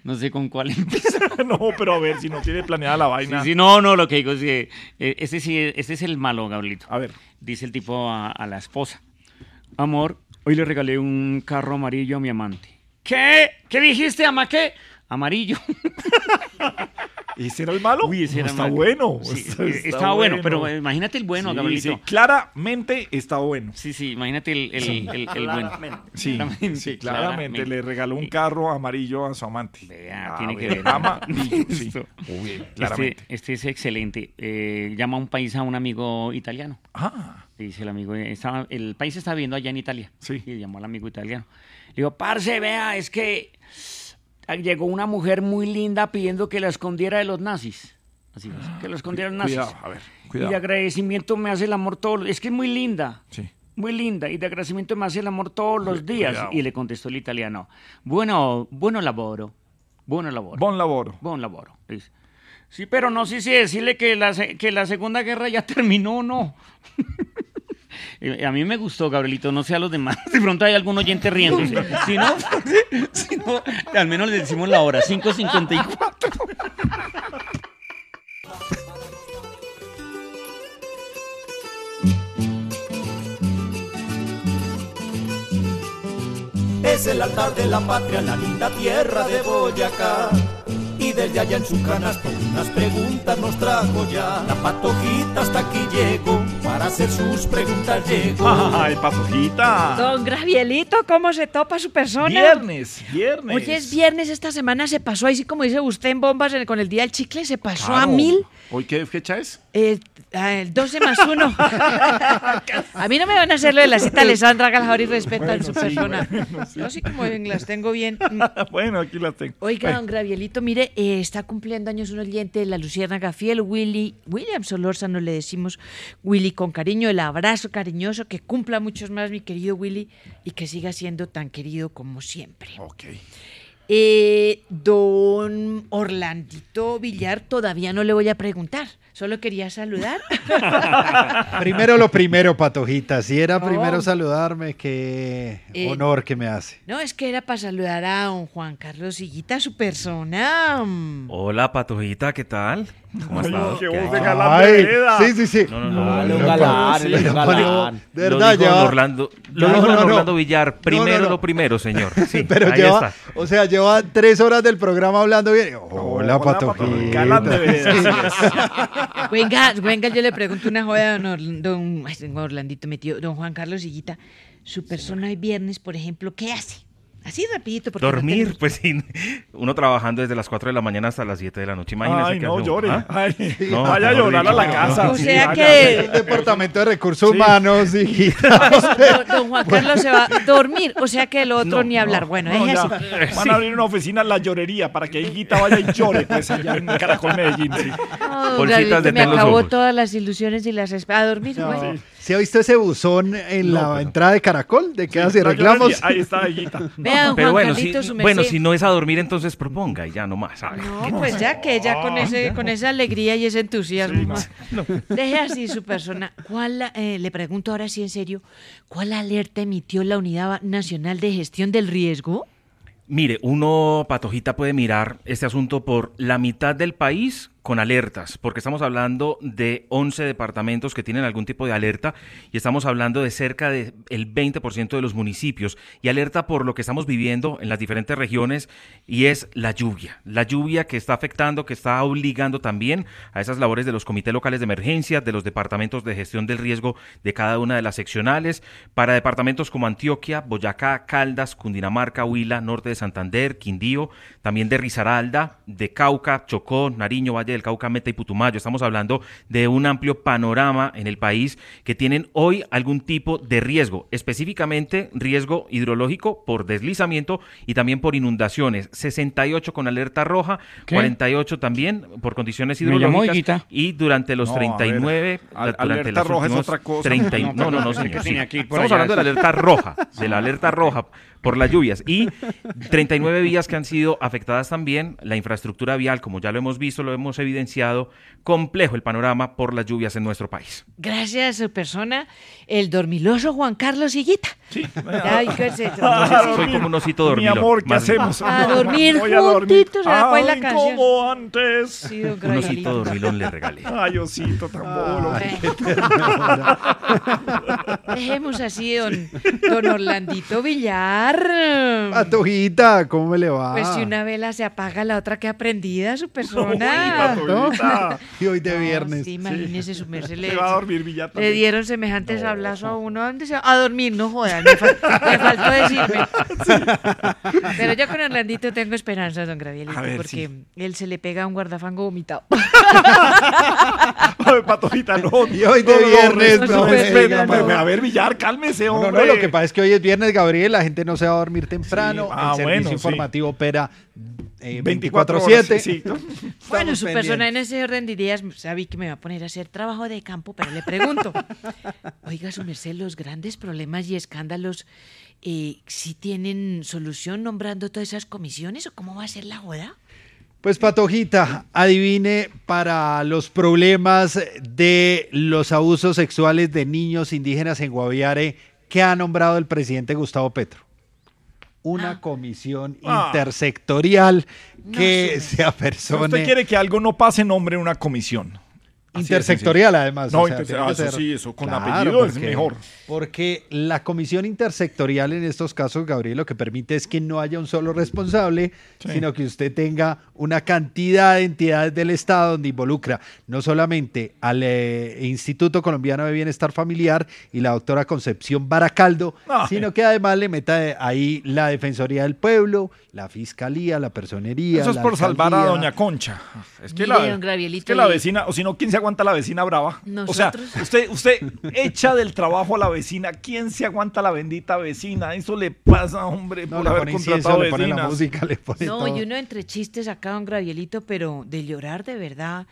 Speaker 11: no sé con cuál empezar. *laughs*
Speaker 2: no, pero a ver, si no tiene planeada la vaina.
Speaker 11: Sí, sí, no, no, lo que digo es que eh, este, sí, este es el malo, Gabrielito.
Speaker 2: A ver.
Speaker 11: Dice el tipo a, a la esposa. Amor, hoy le regalé un carro amarillo a mi amante. ¿Qué? ¿Qué dijiste, ama? ¿Qué? Amarillo. *laughs* *laughs*
Speaker 2: ¿Y ese era el malo?
Speaker 11: Uy, ese
Speaker 2: No,
Speaker 11: era
Speaker 2: está
Speaker 11: malo.
Speaker 2: bueno.
Speaker 11: Sí,
Speaker 2: está-
Speaker 11: eh,
Speaker 2: está
Speaker 11: estaba bueno, pero imagínate el bueno,
Speaker 2: Sí,
Speaker 11: Gabrielito.
Speaker 2: sí, claramente está bueno.
Speaker 11: Sí, sí, imagínate el, el,
Speaker 2: Sí.
Speaker 11: el- el bueno.
Speaker 2: Sí,
Speaker 11: Claramente,
Speaker 2: sí, claramente le regaló un carro amarillo a su amante.
Speaker 11: Vea,
Speaker 2: Ah,
Speaker 11: tiene que
Speaker 2: bueno,
Speaker 11: ver.
Speaker 2: Amarillo, *laughs* sí.
Speaker 11: Listo.
Speaker 2: Muy bien,
Speaker 11: Este,
Speaker 2: claramente.
Speaker 11: este es excelente. Eh, llama a un país a un amigo italiano.
Speaker 2: Ah.
Speaker 11: Dice el amigo, eh, estaba, el país está viendo allá en Italia.
Speaker 2: Sí.
Speaker 11: Y llamó al amigo italiano. Le digo, parce, vea, es que llegó una mujer muy linda pidiendo que la escondiera de los nazis. Así es, que la escondiera de los nazis.
Speaker 2: Cuidado, a ver, cuidado.
Speaker 11: Y de agradecimiento me hace el amor todos los Es que es muy linda.
Speaker 2: Sí.
Speaker 11: Muy linda. Y de agradecimiento me hace el amor todos los días.
Speaker 2: cuidado.
Speaker 11: Y le contestó el italiano. Bueno, bueno lavoro. Bueno lavoro.
Speaker 2: Bon lavoro.
Speaker 11: Bon lavoro. Dice. Sí, pero no sé si decirle que la, que la Segunda Guerra ya *laughs* terminó o no. Eh, A mí me gustó, Gabrielito, no sé a los demás. *laughs* De pronto hay algún oyente riéndose. Si no, *laughs* si no, al menos le decimos la hora, 5.54.
Speaker 38: Es el altar de la patria, la linda tierra de Boyacá. Y desde allá en su canasto unas preguntas nos trajo ya. La patojita hasta aquí llegó, para hacer sus preguntas llegó.
Speaker 2: ¡Ay, patojita!
Speaker 10: Don Gravielito, ¿cómo se topa su persona?
Speaker 2: Viernes, viernes.
Speaker 10: Hoy es viernes, esta semana se pasó, ahí sí como dice usted en bombas en- con el día del chicle, se pasó a mil.
Speaker 2: ¿Hoy qué fecha es?
Speaker 10: Eh, ah, el 12 más 1. *laughs* a mí no me van a hacer lo de la cita Alessandra Galjari y respetan
Speaker 2: Bueno,
Speaker 10: su
Speaker 2: sí,
Speaker 10: persona.
Speaker 2: bueno, *laughs* sí.
Speaker 10: Yo sí como las tengo bien. *laughs*
Speaker 2: bueno, aquí las tengo.
Speaker 10: Oiga, don Gravielito, mire, eh, está cumpliendo años un oyente de la Luciérnaga fiel, Willy, William Solórzano le decimos, Willy, con cariño, el abrazo cariñoso, que cumpla muchos más, mi querido Willy, y que siga siendo tan querido como siempre.
Speaker 2: Ok.
Speaker 10: Eh, don Orlandito Villar, todavía no le voy a preguntar, solo quería saludar.
Speaker 3: Primero lo primero, Patojita. Si era
Speaker 10: Oh.
Speaker 3: primero saludarme, qué
Speaker 10: Eh,
Speaker 3: honor que me hace.
Speaker 10: No, es que era para saludar a don Juan Carlos Higuita, su persona. mm.
Speaker 12: Hola, Patojita, ¿qué tal? ¿Cómo has estado?
Speaker 2: qué
Speaker 12: ¿Qué
Speaker 2: voz de galán
Speaker 3: sí, sí, sí.
Speaker 12: No, no, no. No,
Speaker 33: un
Speaker 12: no,
Speaker 33: galán,
Speaker 12: sí, lo
Speaker 33: galán.
Speaker 3: De
Speaker 12: Lo
Speaker 3: verdad,
Speaker 12: dijo
Speaker 3: lleva-
Speaker 12: don Orlando, lo
Speaker 3: No,
Speaker 12: dijo
Speaker 3: no.
Speaker 12: Orlando Villar. Primero
Speaker 3: No, no, no.
Speaker 12: lo primero, señor. Sí,
Speaker 3: Pero
Speaker 12: ahí
Speaker 3: lleva,
Speaker 12: está.
Speaker 3: o sea, lleva tres horas del programa hablando bien. Hola, Patojita.
Speaker 2: Galán de vereda.
Speaker 10: Venga, venga, yo le pregunto una joda a don, Orl- don, ay, don Orlandito metido, don Juan Carlos Higuita. Su persona hoy viernes, por ejemplo, ¿qué hace? Así rapidito. Porque no
Speaker 12: Dormir,
Speaker 10: tenemos-
Speaker 12: pues sí. Uno trabajando desde las 4 de la mañana hasta las 7 de la noche. Imagínese
Speaker 2: Ay,
Speaker 12: qué
Speaker 2: no
Speaker 12: hace
Speaker 2: llore.
Speaker 12: ¿ah?
Speaker 2: Ay,
Speaker 12: No,
Speaker 2: vaya a llorar a la casa.
Speaker 10: O
Speaker 2: sí,
Speaker 10: sea
Speaker 2: vaya.
Speaker 10: que-
Speaker 3: El Departamento de Recursos Humanos, hijita. *laughs*
Speaker 10: Don, don Juan Carlos se va a dormir, o sea que el otro
Speaker 2: No,
Speaker 10: ni hablar.
Speaker 2: no,
Speaker 10: bueno,
Speaker 2: no,
Speaker 10: es así.
Speaker 2: Van a abrir una oficina en la llorería para que Higuita vaya y llore, pues allá en Caracol Medellín. sí.
Speaker 10: No, don
Speaker 12: Bolsitas de
Speaker 10: me acabó todas las ilusiones y las a dormir.
Speaker 3: No.
Speaker 10: bueno.
Speaker 3: ¿Se ha visto ese buzón en la entrada de Caracol? ¿De qué hace
Speaker 2: La
Speaker 3: reclamos?
Speaker 2: Ahí está Higuita. *laughs*
Speaker 10: Vean,
Speaker 12: Pero
Speaker 10: Juan
Speaker 12: bueno, si, bueno, si no es a dormir, entonces proponga y ya nomás.
Speaker 10: No, pues ya que ya con ese, con esa alegría y ese entusiasmo. más. Deje así su persona. ¿Cuál, eh, le pregunto ahora sí en serio, ¿cuál alerta emitió la Unidad Nacional de Gestión del Riesgo?
Speaker 12: Mire, uno, Patojita, puede mirar este asunto por la mitad del país con alertas, porque estamos hablando de 11 departamentos que tienen algún tipo de alerta y estamos hablando de cerca del 20% de los municipios y alerta por lo que estamos viviendo en las diferentes regiones y es la lluvia. La lluvia que está afectando, que está obligando también a esas labores de los comités locales de emergencia, de los departamentos de gestión del riesgo de cada una de las seccionales, para departamentos como Antioquia, Boyacá, Caldas, Cundinamarca, Huila, Norte de Santander, Quindío, también de Risaralda, de Cauca, Chocó, Nariño, Valle del Cauca, Meta y Putumayo. Estamos hablando de un amplio panorama en el país que tienen hoy algún tipo de riesgo, específicamente riesgo hidrológico por deslizamiento y también por inundaciones. 68 con alerta roja,
Speaker 11: ¿Qué?
Speaker 12: 48 también por condiciones hidrológicas y durante los
Speaker 2: No, a ver,
Speaker 12: 39
Speaker 2: al-
Speaker 12: durante
Speaker 2: alerta
Speaker 12: las
Speaker 2: roja es
Speaker 12: últimas
Speaker 2: otra cosa.
Speaker 12: 30 y-
Speaker 11: No,
Speaker 12: no, no, señor. sí. Estamos
Speaker 11: allá,
Speaker 12: hablando de la alerta roja, de la alerta roja por las lluvias y 39 vías que han sido afectadas también, la infraestructura vial, como ya lo hemos visto, lo hemos evidenciado, complejo el panorama por las lluvias en nuestro país.
Speaker 10: Gracias persona, el dormiloso Juan Carlos Higuita.
Speaker 2: Sí. *laughs*
Speaker 10: Ay, qué se- *laughs*
Speaker 12: Soy como un osito
Speaker 2: Mi
Speaker 12: dormilón.
Speaker 2: amor, ¿qué hacemos?
Speaker 10: A dormir
Speaker 2: Voy a dormir.
Speaker 10: juntitos, a poner la canción.
Speaker 2: como antes.
Speaker 10: Sí, don
Speaker 12: Un osito dormilón le regalé.
Speaker 2: Ay, osito tan bolo. *laughs*
Speaker 10: Dejemos así, don, don Orlandito Villar.
Speaker 3: Patojita, ¿cómo me le va?
Speaker 10: Pues si una vela se apaga, la otra queda prendida, su
Speaker 2: Uy,
Speaker 10: persona.
Speaker 2: Patojita.
Speaker 3: Y hoy de viernes.
Speaker 10: Sí, imagínese su merced. Le,
Speaker 2: Se va a dormir Villar
Speaker 10: le
Speaker 2: también.
Speaker 10: dieron semejantes ablazos a uno. ¿A ¿Dónde se va? A dormir, no jodan. Me, fal- me faltó decirme. Pero yo con Orlandito tengo esperanzas, don Gravielito,
Speaker 2: A ver,
Speaker 10: porque él se le pega a un guardafango vomitado. *laughs*
Speaker 2: Ay, Patojita, no.
Speaker 3: Y hoy de
Speaker 2: No, no,
Speaker 3: viernes, no, no.
Speaker 2: A ver, Villar, cálmese,
Speaker 3: No,
Speaker 2: hombre.
Speaker 3: no, lo que pasa es que hoy es viernes, Gabriel, la gente no se va a dormir temprano,
Speaker 2: Sí, ah,
Speaker 3: el servicio
Speaker 2: bueno, sí.
Speaker 3: informativo opera eh,
Speaker 2: 24
Speaker 3: 24-7.
Speaker 2: horas, sí. *laughs*
Speaker 10: Bueno, su persona en ese orden de ideas sabí que me va a poner a hacer trabajo de campo, pero le pregunto, *laughs* oiga, su merced, los grandes problemas y escándalos, eh, ¿sí tienen solución nombrando todas esas comisiones o cómo va a ser la joda?
Speaker 3: Pues Patojita, adivine para los problemas de los abusos sexuales de niños indígenas en Guaviare, ¿qué ha nombrado el presidente Gustavo Petro? Una comisión
Speaker 2: Ah.
Speaker 3: intersectorial que se apersone.
Speaker 2: Usted quiere que algo no pase nombre en una comisión.
Speaker 3: Intersectorial, además.
Speaker 2: No,
Speaker 3: o sea,
Speaker 2: ah, eso
Speaker 3: ser-
Speaker 2: sí, eso con
Speaker 3: Claro,
Speaker 2: apellido es mejor.
Speaker 3: Porque la comisión intersectorial en estos casos, Gabriel, lo que permite es que no haya un solo responsable,
Speaker 2: Sí.
Speaker 3: sino que usted tenga una cantidad de entidades del Estado donde involucra no solamente al eh, Instituto Colombiano de Bienestar Familiar y la doctora Concepción Baracaldo,
Speaker 2: Ay.
Speaker 3: sino que además le meta de ahí la Defensoría del Pueblo, la Fiscalía, la Personería.
Speaker 2: Eso es
Speaker 3: la
Speaker 2: por salvar a doña Concha. Es que,
Speaker 10: Mire,
Speaker 2: la, es que vecina, o si no, ¿quién se aguanta a la vecina brava? O sea, usted, usted echa del trabajo a la vecina. ¿Quién se aguanta a la bendita vecina? Eso le pasa, hombre,
Speaker 3: No,
Speaker 2: por haber
Speaker 3: pone incienso,
Speaker 2: contratado
Speaker 3: le pone la música, le pone
Speaker 10: No,
Speaker 3: todo.
Speaker 10: y uno entre chistes acá, don Gravielito, pero de llorar de verdad,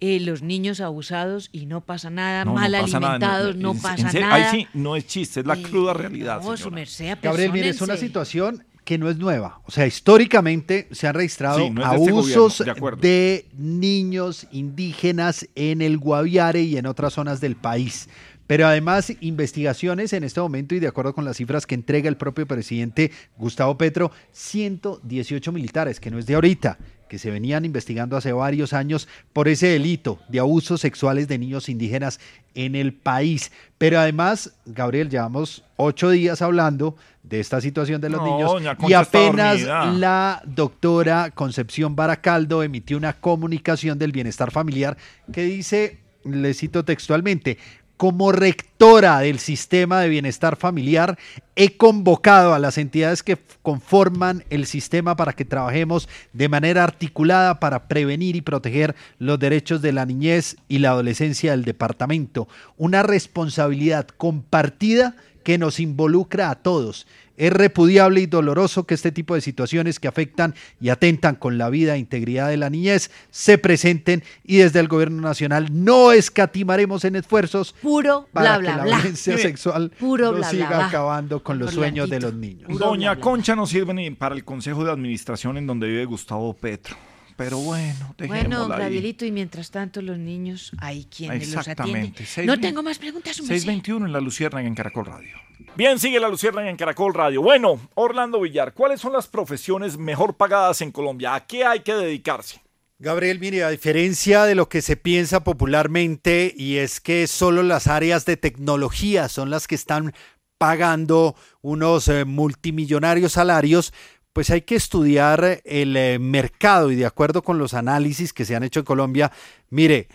Speaker 10: eh, los niños abusados y no pasa nada,
Speaker 2: No, no
Speaker 10: mal
Speaker 2: nada,
Speaker 10: alimentados, no, pasa
Speaker 2: serio,
Speaker 10: nada.
Speaker 2: Ahí sí, no es chiste, es la
Speaker 10: Eh,
Speaker 2: cruda realidad.
Speaker 10: No, su
Speaker 2: señora.
Speaker 10: merced,
Speaker 3: Gabriel, mire, es una situación que no es nueva. O sea, históricamente se han registrado
Speaker 2: Sí, no este
Speaker 3: abusos
Speaker 2: gobierno, de
Speaker 3: de niños indígenas en el Guaviare y en otras zonas del país. Pero además, investigaciones en este momento, y de acuerdo con las cifras que entrega el propio presidente Gustavo Petro, 118 militares, que no es de ahorita, que se venían investigando hace varios años por ese delito de abusos sexuales de niños indígenas en el país. Pero además, Gabriel, llevamos ocho días hablando de esta situación de los
Speaker 2: No,
Speaker 3: niños y apenas la doctora Concepción Baracaldo emitió una comunicación del bienestar familiar que dice, le cito textualmente, como rectora del sistema de bienestar familiar, he convocado a las entidades que conforman el sistema para que trabajemos de manera articulada para prevenir y proteger los derechos de la niñez y la adolescencia del departamento. Una responsabilidad compartida que nos involucra a todos. Es repudiable y doloroso que este tipo de situaciones que afectan y atentan con la vida e integridad de la niñez se presenten y desde el gobierno nacional no escatimaremos en esfuerzos
Speaker 10: Puro
Speaker 3: para
Speaker 10: bla,
Speaker 3: que
Speaker 10: bla,
Speaker 3: la
Speaker 10: bla.
Speaker 3: violencia sexual
Speaker 10: Puro
Speaker 3: no siga
Speaker 10: bla.
Speaker 3: acabando con los sueños de los niños.
Speaker 2: Doña Concha no sirve ni para el consejo de administración en donde vive Gustavo Petro. Pero bueno, dejémosla
Speaker 10: Bueno,
Speaker 2: ahí.
Speaker 10: Gravielito, y mientras tanto los niños, hay quienes los atienden. No tengo más preguntas, su merced.
Speaker 2: 621 en la Luciérnaga en Caracol Radio. Bien, sigue la Luciérnaga en Caracol Radio. Bueno, Orlando Villar, ¿cuáles son las profesiones mejor pagadas en Colombia? ¿A qué hay que dedicarse?
Speaker 3: Gabriel, mire, a diferencia de lo que se piensa popularmente, y es que solo las áreas de tecnología son las que están pagando unos eh, multimillonarios salarios, pues hay que estudiar el eh, mercado y de acuerdo con los análisis que se han hecho en Colombia, mire,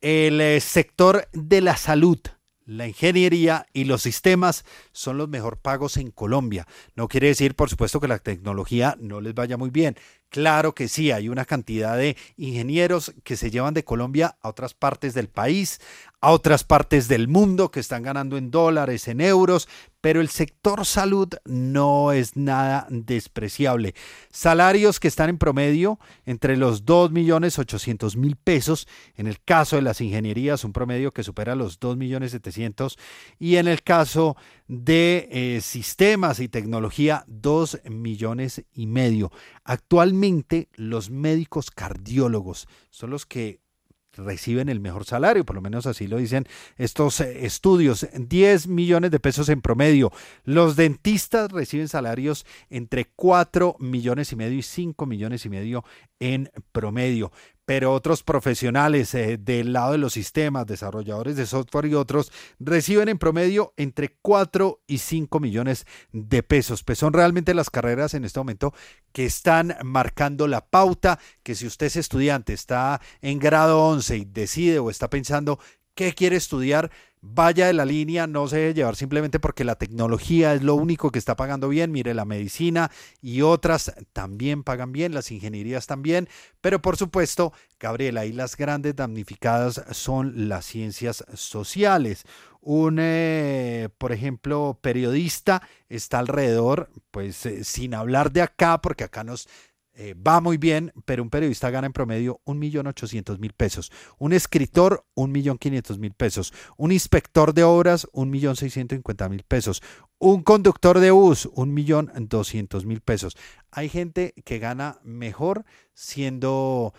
Speaker 3: el eh, sector de la salud, la ingeniería y los sistemas son los mejor pagos en Colombia. No quiere decir, por supuesto, que la tecnología no les vaya muy bien. Claro que sí, hay una cantidad de ingenieros que se llevan de Colombia a otras partes del país, a otras partes del mundo que están ganando en dólares, en euros, pero el sector salud no es nada despreciable. Salarios que están en promedio entre los 2.800.000 pesos, en el caso de las ingenierías un promedio que supera los 2.700.000 y en el caso de eh, sistemas y tecnología 2 millones y medio. Actualmente los médicos cardiólogos son los que reciben el mejor salario, por lo menos así lo dicen estos eh, estudios, 10 millones de pesos en promedio. Los dentistas reciben salarios entre 4 millones y medio y 5 millones y medio en promedio pero otros profesionales eh, del lado de los sistemas, desarrolladores de software y otros, reciben en promedio entre 4 y 5 millones de pesos. Pues son realmente las carreras en este momento que están marcando la pauta, que si usted es estudiante, está en grado 11 y decide o está pensando qué quiere estudiar, vaya de la línea, no se deje llevar simplemente porque la tecnología es lo único que está pagando bien. Mire, la medicina y otras también pagan bien, las ingenierías también, pero por supuesto, Gabriela, ahí las grandes damnificadas son las ciencias sociales. Un, eh, por ejemplo, periodista está alrededor, pues eh, sin hablar de acá, porque acá nos eh, va muy bien, pero un periodista gana en promedio 1.800.000 pesos. Un escritor, 1.500.000 pesos. Un inspector de obras, 1.650.000 pesos. Un conductor de bus, 1.200.000 pesos. Hay gente que gana mejor siendo,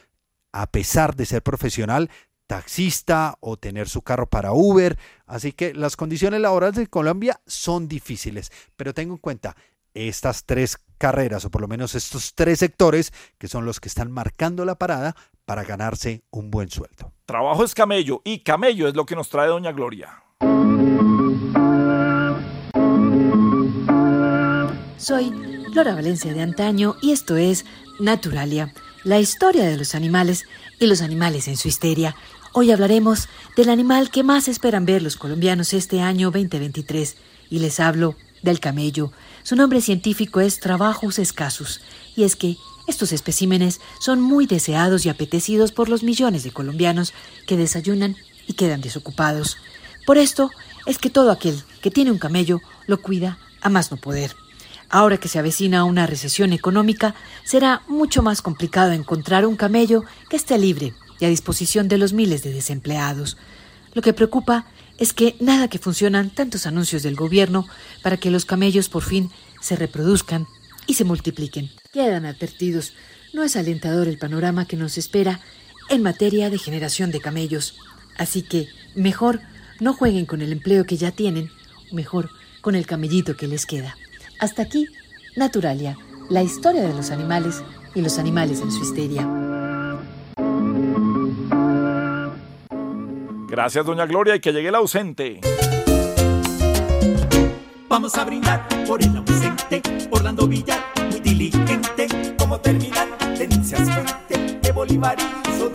Speaker 3: a pesar de ser profesional, taxista o tener su carro para Uber. Así que las condiciones laborales de Colombia son difíciles, pero tengo en cuenta estas tres carreras, o por lo menos estos tres sectores, que son los que están marcando la parada para ganarse un buen sueldo.
Speaker 2: Trabajo es camello y camello es lo que nos trae Doña Gloria.
Speaker 39: Soy Laura Valencia de antaño y esto es Naturalia, la historia de los animales y los animales en su histeria. Hoy hablaremos del animal que más esperan ver los colombianos este año 2023 y les hablo del camello. Su nombre científico es Trabajos escasos, y es que estos especímenes son muy deseados y apetecidos por los millones de colombianos que desayunan y quedan desocupados. Por esto es que todo aquel que tiene un camello lo cuida a más no poder. Ahora que se avecina una recesión económica, será mucho más complicado encontrar un camello que esté libre y a disposición de los miles de desempleados. Lo que preocupa es que nada que funcionan tantos anuncios del gobierno para que los camellos por fin se reproduzcan y se multipliquen. Quedan advertidos. No es alentador el panorama que nos espera en materia de generación de camellos. Así que mejor no jueguen con el empleo que ya tienen, mejor con el camellito que les queda. Hasta aquí, Naturalia, la historia de los animales y los animales en su histeria.
Speaker 2: Gracias, doña Gloria, y que llegue el ausente.
Speaker 40: Vamos a brindar por el ausente, Orlando Villar, muy diligente. Como terminar, denuncias fuente, de Bolívar hizo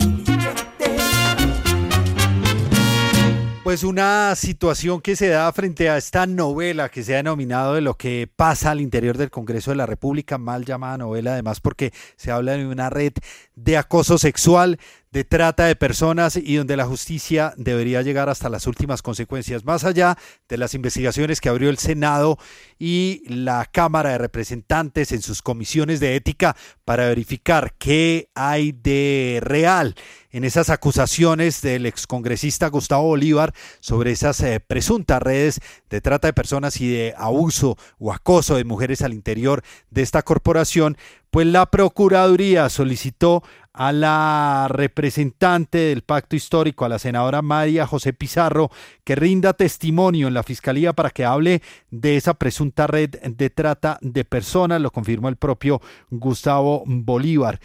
Speaker 3: Pues una situación que se da frente a esta novela que se ha denominado de lo que pasa al interior del Congreso de la República, mal llamada novela además porque se habla de una red de acoso sexual, de trata de personas y donde la justicia debería llegar hasta las últimas consecuencias, más allá de las investigaciones que abrió el Senado y la Cámara de Representantes en sus comisiones de ética para verificar qué hay de real en esas acusaciones del excongresista Gustavo Bolívar sobre esas eh, presuntas redes de trata de personas y de abuso o acoso de mujeres al interior de esta corporación, pues la Procuraduría solicitó a la representante del pacto histórico, a la senadora María José Pizarro, que rinda testimonio en la Fiscalía para que hable de esa presunta red de trata de personas, lo confirmó el propio Gustavo Bolívar.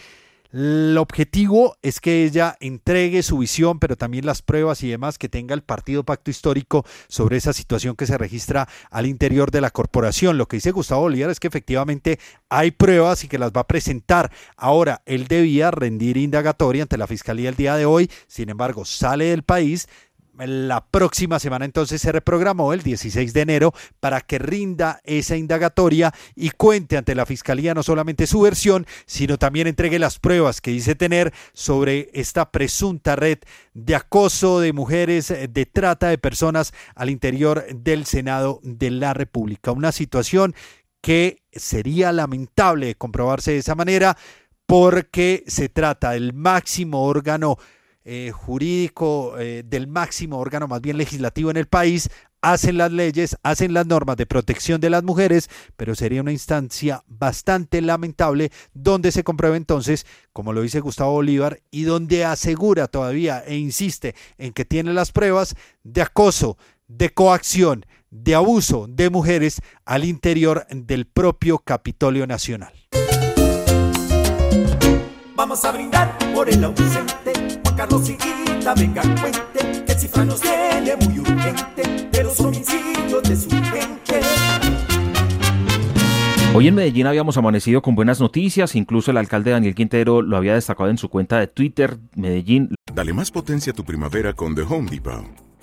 Speaker 3: El objetivo es que ella entregue su visión, pero también las pruebas y demás que tenga el Partido Pacto Histórico sobre esa situación que se registra al interior de la corporación. Lo que dice Gustavo Bolívar es que efectivamente hay pruebas y que las va a presentar. Ahora, él debía rendir indagatoria ante la Fiscalía el día de hoy, sin embargo, sale del país. La próxima semana entonces se reprogramó el 16 de enero para que rinda esa indagatoria y cuente ante la Fiscalía no solamente su versión, sino también entregue las pruebas que dice tener sobre esta presunta red de acoso de mujeres, eh, de trata de personas al interior del Senado de la República. Una situación que sería lamentable comprobarse de esa manera porque se trata del máximo órgano eh, jurídico, eh, del máximo órgano más bien legislativo en el país, hacen las leyes, hacen las normas de protección de las mujeres, pero sería una instancia bastante lamentable donde se compruebe entonces, como lo dice Gustavo Bolívar, y donde asegura todavía e insiste en que tiene las pruebas de acoso, de coacción, de abuso de mujeres al interior del propio Capitolio Nacional.
Speaker 40: Vamos a brindar por el ausente, Juan Carlos Higuita, venga cuente, que cifra nos tiene muy urgente, de los homicidios de su gente.
Speaker 12: Hoy en Medellín habíamos amanecido con buenas noticias, incluso el alcalde Daniel Quintero lo había destacado en su cuenta de Twitter, Medellín.
Speaker 41: Dale más potencia a tu primavera con The Home Depot.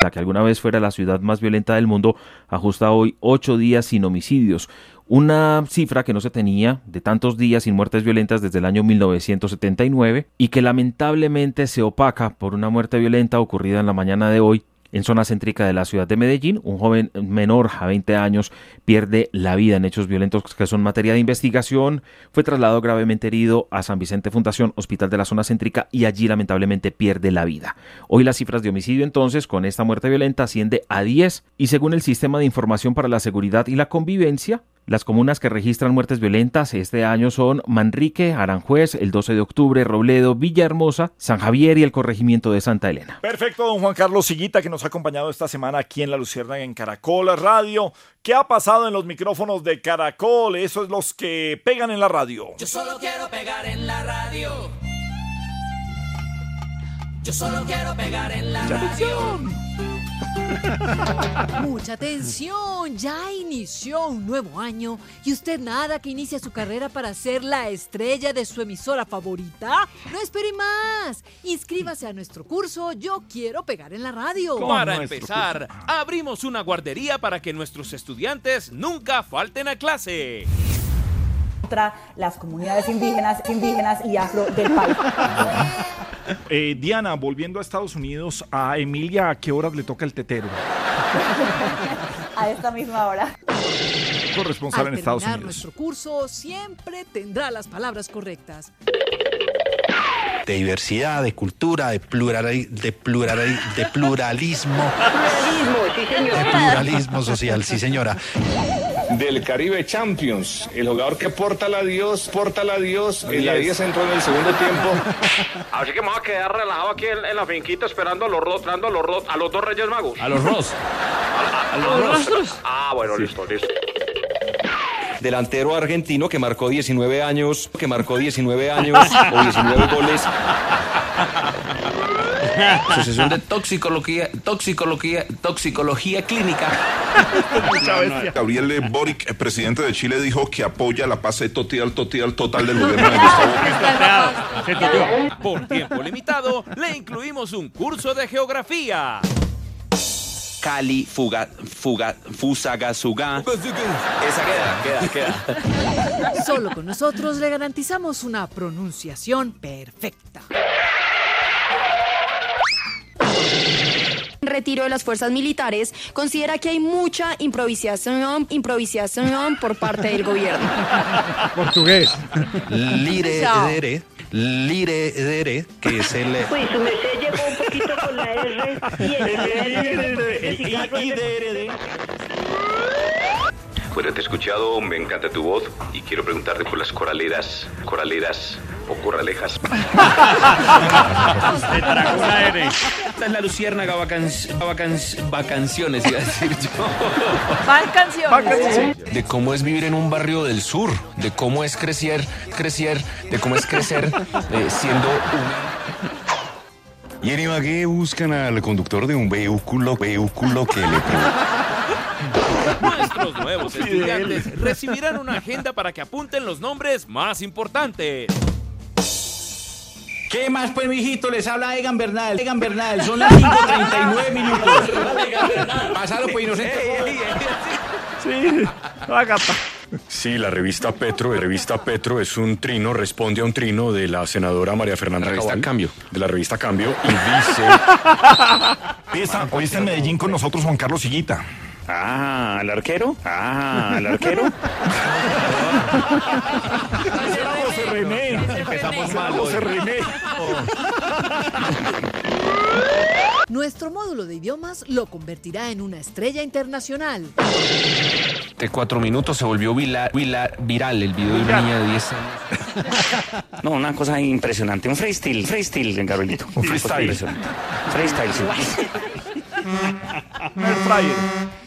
Speaker 12: La que alguna vez fuera la ciudad más violenta del mundo ajusta hoy ocho días sin homicidios. Una cifra que no se tenía de tantos días sin muertes violentas desde el año 1979 y que lamentablemente se opaca por una muerte violenta ocurrida en la mañana de hoy en zona céntrica de la ciudad de Medellín, un joven menor a 20 años pierde la vida en hechos violentos que son materia de investigación. Fue trasladado gravemente herido a San Vicente Fundación, hospital de la zona céntrica, y allí lamentablemente pierde la vida. Hoy las cifras de homicidio entonces con esta muerte violenta asciende a 10 y según el Sistema de Información para la Seguridad y la Convivencia, las comunas que registran muertes violentas este año son Manrique, Aranjuez, el 12 de octubre, Robledo, Villahermosa, San Javier y el corregimiento de Santa Elena.
Speaker 2: Perfecto, don Juan Carlos Siguita, que nos ha acompañado esta semana aquí en La Luciérnaga en Caracol Radio. ¿Qué ha pasado en los micrófonos de Caracol? Eso es los que pegan en la radio.
Speaker 40: Yo solo quiero pegar en la radio. Yo solo quiero pegar en la radio. *laughs*
Speaker 15: Mucha atención, ya inició un nuevo año y usted nada que inicie su carrera para ser la estrella de su emisora favorita. No espere más. Inscríbase a nuestro curso Yo quiero pegar en la radio.
Speaker 16: Para empezar, abrimos una guardería para que nuestros estudiantes nunca falten a clase.
Speaker 42: Contra las comunidades indígenas, indígenas y afro del país. *laughs*
Speaker 2: Eh, Diana, volviendo a Estados Unidos, a Emilia, ¿a qué horas le toca el tetero? *laughs*
Speaker 42: A esta misma hora.
Speaker 2: Corresponsal
Speaker 15: Al
Speaker 2: en Estados Unidos.
Speaker 15: nuestro curso siempre tendrá las palabras correctas.
Speaker 43: de diversidad, de cultura, de, plural, de, plural, de pluralismo. De pluralismo social, sí señora.
Speaker 18: Del Caribe Champions, el jugador que porta la Dios, porta la Dios, en la 10 entró en el segundo tiempo. *laughs*
Speaker 19: Así que me voy a quedar relajado aquí en, en la finquita esperando a los, ro- esperando a los, ro- a los dos Reyes Magos.
Speaker 18: A los Ros.
Speaker 19: A, *laughs* a los rostros. Ah, bueno, listo, listo.
Speaker 20: delantero argentino que marcó 19 años, que marcó 19 años *laughs* o 19 goles. *laughs* Asociación de toxicología, toxicología, toxicología clínica. *laughs*
Speaker 21: Gabriel Boric, el presidente de Chile, dijo que apoya la paz total, total, total del gobierno de Gustavo.
Speaker 16: Por tiempo limitado, le incluimos un curso de geografía.
Speaker 20: Cali, fuga, fuga, fusagasuga. Esa queda, queda, queda.
Speaker 15: Solo con nosotros le garantizamos una pronunciación perfecta.
Speaker 17: Retiro de las fuerzas militares, considera que hay mucha improvisación, improvisación por parte del gobierno. *laughs*
Speaker 3: Portugués.
Speaker 43: Lire, *laughs*
Speaker 17: Chao.
Speaker 43: edere.
Speaker 44: Liredere, que es el... *laughs*
Speaker 19: Pues su merced llegó un poquito con la R y el
Speaker 45: Bueno, te he escuchado, me encanta tu voz y quiero preguntarte por las coraleras, coraleras o corralejas. *laughs*
Speaker 44: Esta es la luciérnaga vacan- vacan- vacanciones, iba a decir yo. *laughs*
Speaker 10: Van canciones.
Speaker 44: De cómo es vivir en un barrio del sur, de cómo es crecer, crecer, de cómo es crecer *laughs* eh, siendo un...
Speaker 18: ¿Y en Ibagué buscan al conductor de un vehículo, vehículo que le
Speaker 16: Nuestros nuevos estudiantes recibirán una agenda para que apunten los nombres más importantes.
Speaker 46: ¿Qué más, pues, mijito? Les habla Egan Bernal. Egan Bernal, son las 5.39 minutos. *laughs* Pásalo, pues, inocente.
Speaker 18: Sí, Sí, la revista Petro, la revista Petro es un trino, responde a un trino de la senadora María Fernanda
Speaker 45: La revista
Speaker 18: Cabal,
Speaker 45: Cambio.
Speaker 18: De la revista Cambio y *laughs* dice...
Speaker 2: Hoy está, hoy está en Medellín con nosotros Juan Carlos Sillita.
Speaker 18: Ah, ¿el arquero? Ah, ¿el arquero? *laughs*
Speaker 2: José René.
Speaker 16: Empezamos mal.
Speaker 2: José René. *laughs*
Speaker 47: Nuestro módulo de idiomas lo convertirá en una estrella internacional.
Speaker 44: De cuatro minutos se volvió vila- vila- viral el video de una niña de 10 años. *laughs*
Speaker 45: No, una cosa impresionante, un freestyle, freestyle, Gabrielito.
Speaker 2: Un freestyle.
Speaker 45: Freestyle, sí.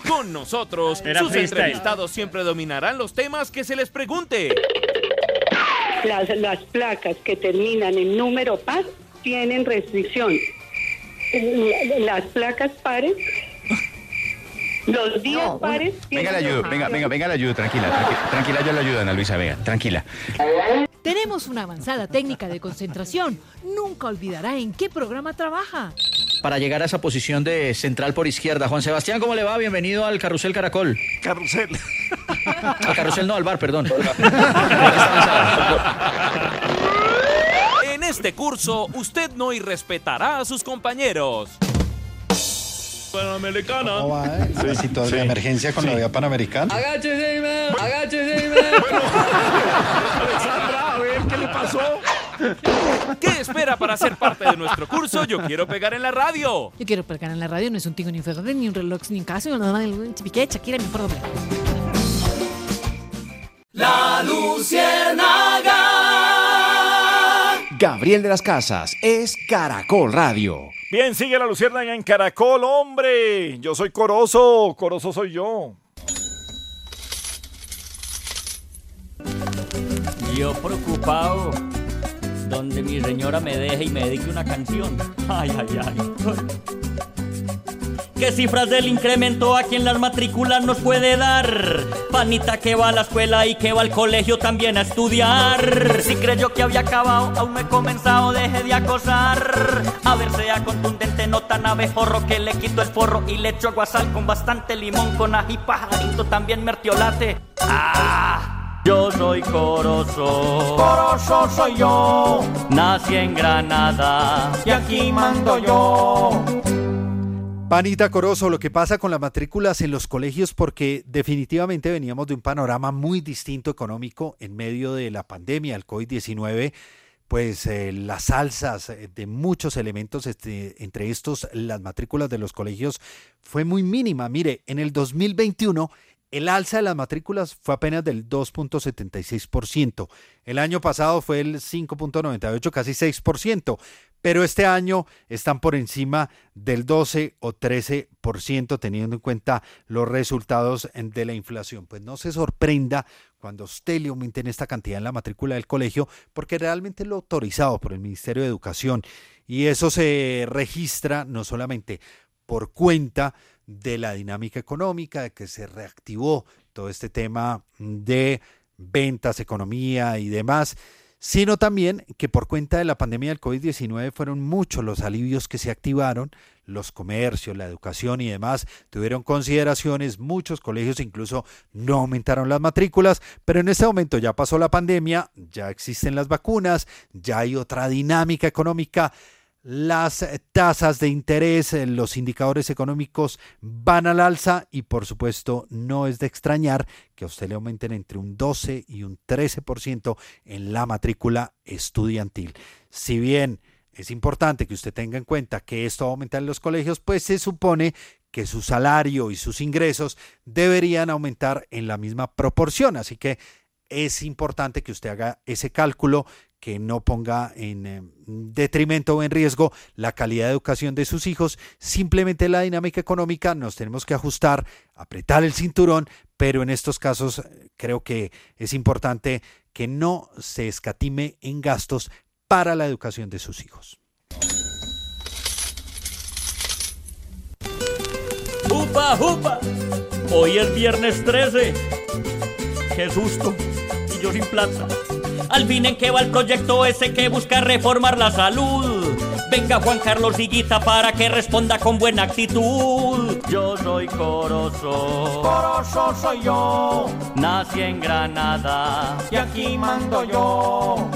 Speaker 16: Con nosotros,
Speaker 11: Era
Speaker 16: sus
Speaker 11: freestyle.
Speaker 16: entrevistados siempre dominarán los temas que se les pregunte.
Speaker 19: Las, las placas que terminan en número par tienen restricción. La- Las placas pares, los días pares.
Speaker 18: Venga, le
Speaker 19: tienen
Speaker 18: ayudo, venga, venga, venga, le ayudo, tranquila, tranqui- tranquila, yo le ayudo, Ana Luisa, venga, tranquila.
Speaker 47: Tenemos una avanzada técnica de concentración. Nunca olvidará en qué programa trabaja.
Speaker 46: Para llegar a esa posición de central por izquierda. Juan Sebastián, ¿cómo le va? Bienvenido al Carrusel Caracol.
Speaker 2: Carrusel. *laughs*
Speaker 46: Al Carrusel no, al bar, perdón. *laughs*
Speaker 16: En este curso, usted no irrespetará a sus compañeros. Panamericana.
Speaker 3: ¿Cómo va, eh? La situación de emergencia con la vía panamericana.
Speaker 46: Agáchese, man. Agáchese,
Speaker 2: Alexandra, a ver, ¿qué le pasó?
Speaker 16: ¿Qué espera para ser parte de nuestro curso? Yo quiero pegar en la radio.
Speaker 47: Yo quiero pegar en la radio, no es un tingo ni un ferro, ni un reloj, ni un caso, ni un chipiqué, Shakira, mi por doble.
Speaker 38: La Luciérnaga.
Speaker 48: Gabriel de las Casas es Caracol Radio.
Speaker 2: Bien, sigue la Luciérnaga en Caracol, hombre. Yo soy Corozo, Corozo soy yo.
Speaker 40: Yo preocupado, donde mi señora me deje y me dedique una canción. Ay, ay, ay. ¿Qué cifras del incremento aquí en las matrículas nos puede dar? Panita que va a la escuela y que va al colegio también a estudiar. Si creyó que había acabado, aún no he comenzado, deje de acosar. A ver, sea contundente, no tan abejorro que le quito el forro y le echo aguasal con bastante limón, con ají pajarito, también mertiolate. ¡Ah! Yo soy Corozo.
Speaker 38: Corozo soy yo.
Speaker 40: Nací en Granada.
Speaker 38: Y aquí mando yo.
Speaker 3: Panita Corozo, lo que pasa con las matrículas en los colegios, porque definitivamente veníamos de un panorama muy distinto económico en medio de la pandemia, el COVID-19, pues eh, las alzas eh, de muchos elementos, este, entre estos las matrículas de los colegios, fue muy mínima. Mire, en el 2021 el alza de las matrículas fue apenas del 2.76%. El año pasado fue el 5.98, casi 6%, pero este año están por encima del 12 o 13%, teniendo en cuenta los resultados de la inflación. Pues no se sorprenda cuando usted le aumenten esta cantidad en la matrícula del colegio, porque realmente lo autorizado por el Ministerio de Educación. Y eso se registra no solamente por cuenta de la dinámica económica, de que se reactivó todo este tema de ventas, economía y demás, sino también que por cuenta de la pandemia del COVID-19 fueron muchos los alivios que se activaron, los comercios, la educación y demás tuvieron consideraciones, muchos colegios incluso no aumentaron las matrículas, pero en este momento ya pasó la pandemia, ya existen las vacunas, ya hay otra dinámica económica, las tasas de interés, eh, los indicadores económicos van al alza y por supuesto no es de extrañar que a usted le aumenten entre un 12 y un 13% en la matrícula estudiantil. Si bien es importante que usted tenga en cuenta que esto va a aumentar en los colegios, pues se supone que su salario y sus ingresos deberían aumentar en la misma proporción. Así que es importante que usted haga ese cálculo, que no ponga en eh, detrimento o en riesgo la calidad de educación de sus hijos. Simplemente la dinámica económica nos tenemos que ajustar, apretar el cinturón, pero en estos casos eh, creo que es importante que no se escatime en gastos para la educación de sus hijos.
Speaker 40: ¡Jupa, jupa! Hoy es viernes 13. ¡Qué susto! Yo sin plata. Al fin en qué va el proyecto ese que busca reformar la salud. Venga Juan Carlos Higuita para que responda con buena actitud. Yo soy Corozo.
Speaker 38: Corozo soy yo.
Speaker 40: Nací en Granada.
Speaker 38: Y aquí mando yo.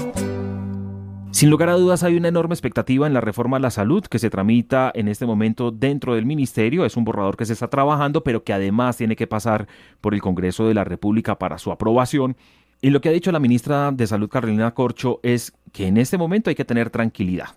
Speaker 12: Sin lugar a dudas hay una enorme expectativa en la reforma a la salud que se tramita en este momento dentro del ministerio. Es un borrador que se está trabajando, pero que además tiene que pasar por el Congreso de la República para su aprobación. Y lo que ha dicho la ministra de Salud Carolina Corcho es que en este momento hay que tener tranquilidad.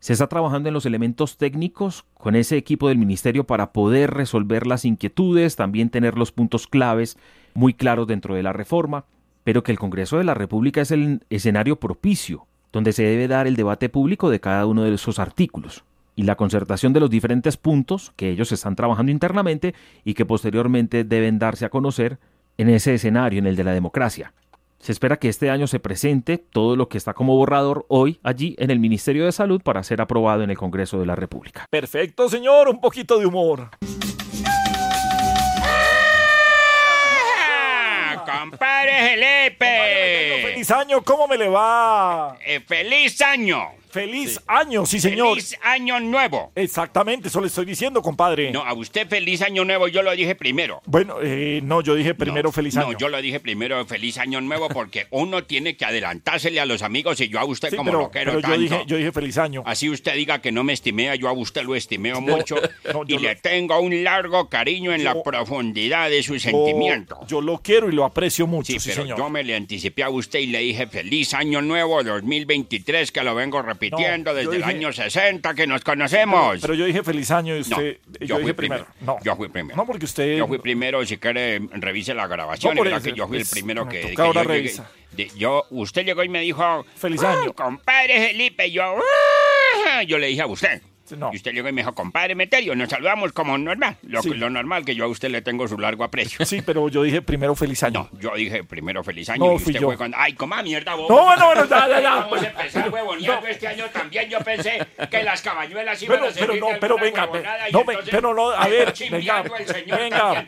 Speaker 12: Se está trabajando en los elementos técnicos con ese equipo del ministerio para poder resolver las inquietudes, también tener los puntos claves muy claros dentro de la reforma, pero que el Congreso de la República es el escenario propicio donde se debe dar el debate público de cada uno de esos artículos y la concertación de los diferentes puntos que ellos están trabajando internamente y que posteriormente deben darse a conocer en ese escenario, en el de la democracia. Se espera que este año se presente todo lo que está como borrador hoy allí en el Ministerio de Salud para ser aprobado en el Congreso de la República.
Speaker 2: Perfecto, señor, un poquito de humor.
Speaker 49: Compadre Felipe.
Speaker 2: Feliz año, ¿cómo me le va?
Speaker 49: Eh, feliz año.
Speaker 2: Feliz año, sí señor.
Speaker 49: Feliz año nuevo.
Speaker 2: Exactamente, eso le estoy diciendo, compadre.
Speaker 49: No, a usted feliz año nuevo, yo lo dije primero.
Speaker 2: Bueno, eh, no, yo dije primero feliz año.
Speaker 49: No, yo lo dije primero feliz año nuevo porque *laughs* uno tiene que adelantársele a los amigos y yo a usted como
Speaker 2: pero,
Speaker 49: lo quiero
Speaker 2: pero yo
Speaker 49: tanto.
Speaker 2: dije, yo dije feliz año.
Speaker 49: Así usted diga que no me estimea, yo a usted lo estimeo mucho *laughs* y le tengo un largo cariño en la profundidad de su sentimiento.
Speaker 2: Yo lo quiero y lo aprecio mucho,
Speaker 49: Sí,
Speaker 2: sí,
Speaker 49: pero
Speaker 2: señor.
Speaker 49: yo me le anticipé a usted y le dije feliz año nuevo 2023 que lo vengo repitiendo
Speaker 2: No,
Speaker 49: desde el
Speaker 2: dije-
Speaker 49: año 60 que nos conocemos.
Speaker 2: Pero, yo dije feliz año y
Speaker 49: No,
Speaker 2: usted.
Speaker 49: yo,
Speaker 2: yo,
Speaker 49: fui
Speaker 2: dije
Speaker 49: primero.
Speaker 2: No,
Speaker 49: Yo fui primero.
Speaker 2: no, porque usted.
Speaker 49: Yo fui primero, si quiere, revise la grabación.
Speaker 2: No, por
Speaker 49: verá
Speaker 2: eso,
Speaker 49: que yo fui el
Speaker 2: pues,
Speaker 49: primero
Speaker 2: me
Speaker 49: que,
Speaker 2: toca
Speaker 49: que
Speaker 2: ahora
Speaker 49: yo llegué-
Speaker 2: revisa.
Speaker 49: de- yo, usted llegó y me dijo,
Speaker 2: Feliz
Speaker 49: "Ah,
Speaker 2: año".
Speaker 49: compadre Felipe, yo, "Ah". yo le dije a usted.
Speaker 2: No.
Speaker 49: Y usted llegó y me dijo, compadre Meterio, nos saludamos como normal. Lo,
Speaker 2: Sí.
Speaker 49: lo normal que yo a usted le tengo su largo aprecio.
Speaker 2: Sí, pero yo dije primero feliz año.
Speaker 49: Yo dije primero feliz año
Speaker 2: No,
Speaker 49: y
Speaker 2: fui
Speaker 49: usted
Speaker 2: yo.
Speaker 49: fue cuando... ¡Ay, coma mierda, vos!
Speaker 2: No, bueno, bueno, ya, ya, ya.
Speaker 49: Vamos a empezar huevoneando este año también. Yo pensé que las cabañuelas iban
Speaker 2: Pero,
Speaker 49: a servir
Speaker 2: pero no, pero venga,
Speaker 49: y
Speaker 2: no, ve-
Speaker 49: entonces
Speaker 2: pero no, a
Speaker 49: me
Speaker 2: ver, venga, venga.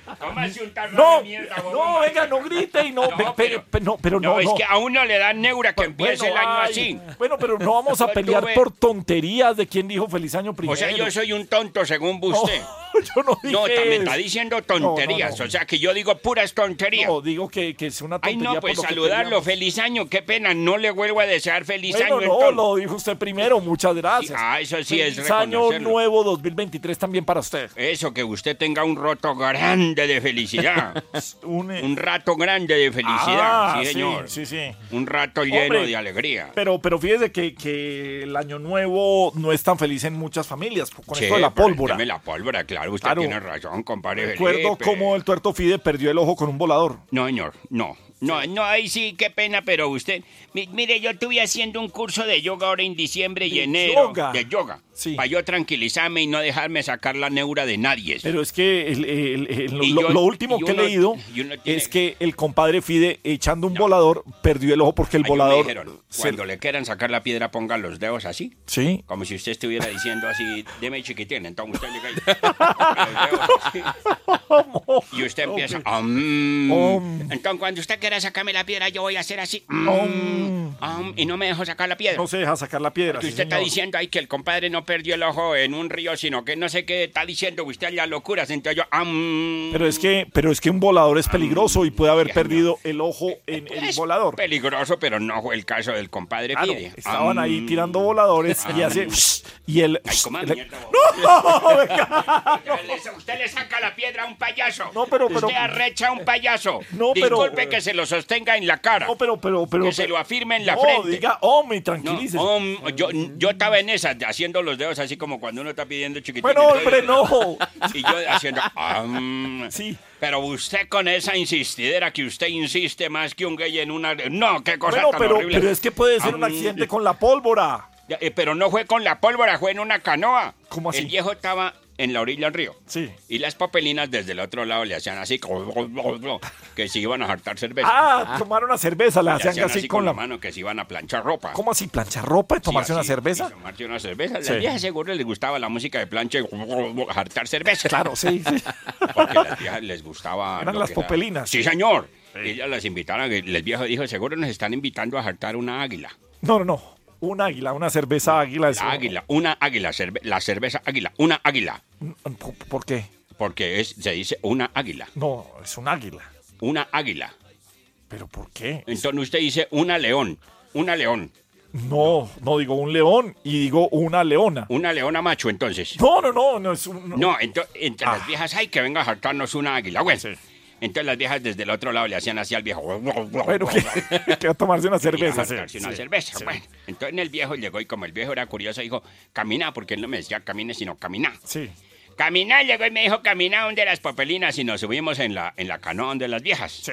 Speaker 49: un tarro
Speaker 2: No,
Speaker 49: de mierda, vos,
Speaker 2: no, venga, no grite y no,
Speaker 49: No,
Speaker 2: pe-
Speaker 49: pero-
Speaker 2: pe- no, pero
Speaker 49: No,
Speaker 2: no,
Speaker 49: es
Speaker 2: no.
Speaker 49: que a uno le da neura que empiece el año
Speaker 2: ay,
Speaker 49: así.
Speaker 2: Bueno, pero no vamos a pelear por tonterías de quién dijo feliz año primero.
Speaker 49: O sea, yo soy un tonto según usted. *laughs*
Speaker 2: yo no dije
Speaker 49: No, ta- me
Speaker 2: eso.
Speaker 49: está diciendo tonterías.
Speaker 2: No, no, no.
Speaker 49: O sea, que yo digo puras tonterías.
Speaker 2: No, digo que, que es una
Speaker 49: Ay,
Speaker 2: tontería
Speaker 49: no, pues
Speaker 2: por lo que
Speaker 49: saludarlo. Feliz año. Qué pena. No le vuelvo a desear feliz
Speaker 2: Bueno,
Speaker 49: año.
Speaker 2: no,
Speaker 49: entonces.
Speaker 2: lo dijo usted primero, muchas gracias.
Speaker 49: Ah, eso sí es
Speaker 2: Feliz año
Speaker 49: reconocerlo.
Speaker 2: nuevo 2023 también para usted.
Speaker 49: Eso, que usted tenga un roto grande de felicidad. *laughs*
Speaker 2: un,
Speaker 49: un rato grande de felicidad.
Speaker 2: Ah,
Speaker 49: sí, señor.
Speaker 2: sí, sí.
Speaker 49: Un rato lleno
Speaker 2: Hombre,
Speaker 49: de alegría.
Speaker 2: Pero, pero fíjese que, que el año nuevo no es tan feliz en muchas familias con
Speaker 49: Sí,
Speaker 2: esto de la pólvora.
Speaker 49: la pólvora, claro. Usted
Speaker 2: Claro.
Speaker 49: tiene razón, compadre.
Speaker 2: Recuerdo
Speaker 49: Felipe.
Speaker 2: cómo el tuerto Fide perdió el ojo con un volador.
Speaker 49: No, señor, no. No, no, ahí sí, qué pena, pero usted... mi- mire, yo estuve haciendo un curso de yoga ahora en diciembre y
Speaker 2: ¿De
Speaker 49: enero.
Speaker 2: yoga?
Speaker 49: De yoga. Para yo tranquilizarme y no dejarme sacar la neura de nadie.
Speaker 2: Pero es que el- el- el- lo,
Speaker 49: yo-
Speaker 2: último que he leído
Speaker 49: tiene-
Speaker 2: es que el compadre Fide echando un volador perdió el ojo porque el
Speaker 49: Ay,
Speaker 2: volador...
Speaker 49: dijeron,
Speaker 2: se-
Speaker 49: cuando le quieran sacar la piedra, pongan los dedos así.
Speaker 2: Sí.
Speaker 49: Como si usted estuviera diciendo así, deme chiquitín. Entonces usted llega *laughs* y... los dedos así. *laughs* y usted empieza... *laughs* "Om". Entonces cuando usted quiera sacarme la piedra, yo voy a hacer así. Mm, um, y no me dejo sacar la piedra.
Speaker 2: No se deja sacar la piedra.
Speaker 49: Porque
Speaker 2: sí,
Speaker 49: usted está diciendo ahí que el compadre no perdió el ojo en un río, sino que no sé qué está diciendo usted allá locuras. Entonces yo, am,
Speaker 2: Pero es que, pero es que un volador es peligroso y puede haber perdido el ojo en el volador.
Speaker 49: peligroso, pero no fue el caso del compadre
Speaker 2: Claro,
Speaker 49: Pide.
Speaker 2: estaban ahí tirando voladores y hace y el
Speaker 49: Ay, coma
Speaker 2: le-
Speaker 49: mierda, *laughs*
Speaker 2: ¡No! *laughs* *laughs* venga.
Speaker 49: Usted le- Usted le saca la piedra a un payaso.
Speaker 2: No, pero- pero-
Speaker 49: Usted arrecha a un payaso.
Speaker 2: No, pero-
Speaker 49: Disculpe que se lo sostenga en la cara.
Speaker 2: No, pero, pero, pero.
Speaker 49: que se lo afirme en la
Speaker 2: no,
Speaker 49: frente.
Speaker 2: diga, hombre,
Speaker 49: No,
Speaker 2: tranquilícese.
Speaker 49: om, yo, yo estaba en esa, haciendo los dedos así como cuando uno está pidiendo chiquitito.
Speaker 2: Bueno, hombre, no. *laughs*
Speaker 49: Y yo haciendo...
Speaker 2: Sí.
Speaker 49: Pero usted con esa insistidera que usted insiste más que un gay en una... No, qué cosa
Speaker 2: Bueno,
Speaker 49: tan
Speaker 2: pero,
Speaker 49: horrible.
Speaker 2: pero es que puede ser un accidente con la pólvora.
Speaker 49: eh, Pero no fue con la pólvora, fue en una canoa.
Speaker 2: ¿Cómo así?
Speaker 49: El viejo estaba en la orilla del río.
Speaker 2: Sí.
Speaker 49: Y las papelinas desde el otro lado le hacían así, que se iban a hartar cerveza.
Speaker 2: Ah, tomar una cerveza, le
Speaker 49: Le
Speaker 2: hacían así con la
Speaker 49: mano que se iban a planchar ropa.
Speaker 2: ¿Cómo así? ¿Planchar ropa y tomarse
Speaker 49: Sí,
Speaker 2: una cerveza?
Speaker 49: y tomarse una cerveza.
Speaker 2: Sí.
Speaker 49: viejas seguro les gustaba la música de plancha y hartar cerveza.
Speaker 2: Claro, sí, sí. *laughs*
Speaker 49: Porque las viejas les gustaba.
Speaker 2: Eran las
Speaker 49: era-
Speaker 2: popelinas.
Speaker 49: Sí, señor. Ellas las invitaron. El viejo dijo: Seguro nos están invitando a hartar una águila.
Speaker 2: No, no, no. Un águila, una cerveza águila. es-
Speaker 49: La águila, una águila. cerve- la cerveza águila, una águila.
Speaker 2: ¿Por, por qué?
Speaker 49: Porque es, se dice una águila.
Speaker 2: No, es un águila.
Speaker 49: Una águila.
Speaker 2: ¿Pero por qué?
Speaker 49: Entonces usted dice una león. Una león.
Speaker 2: No, no digo un león y digo una leona.
Speaker 49: Una leona macho, entonces.
Speaker 2: No, no, no, no es un.
Speaker 49: No, ento- entre
Speaker 2: Ah.
Speaker 49: las viejas, ay, que venga a hartarnos una águila. Bueno, entonces las viejas desde el otro lado le hacían así al viejo.
Speaker 2: Bueno, que, *laughs* que a tomarse una cerveza. Sí,
Speaker 49: hartarse una
Speaker 2: sí,
Speaker 49: cerveza.
Speaker 2: sí.
Speaker 49: Bueno, entonces el viejo llegó y como el viejo era curioso, dijo, camina, porque él no me decía camine, sino camina.
Speaker 2: Sí.
Speaker 49: Camina, llegó y me dijo, camina donde las papelinas y nos subimos en la, en la canoa donde las viejas.
Speaker 2: Sí.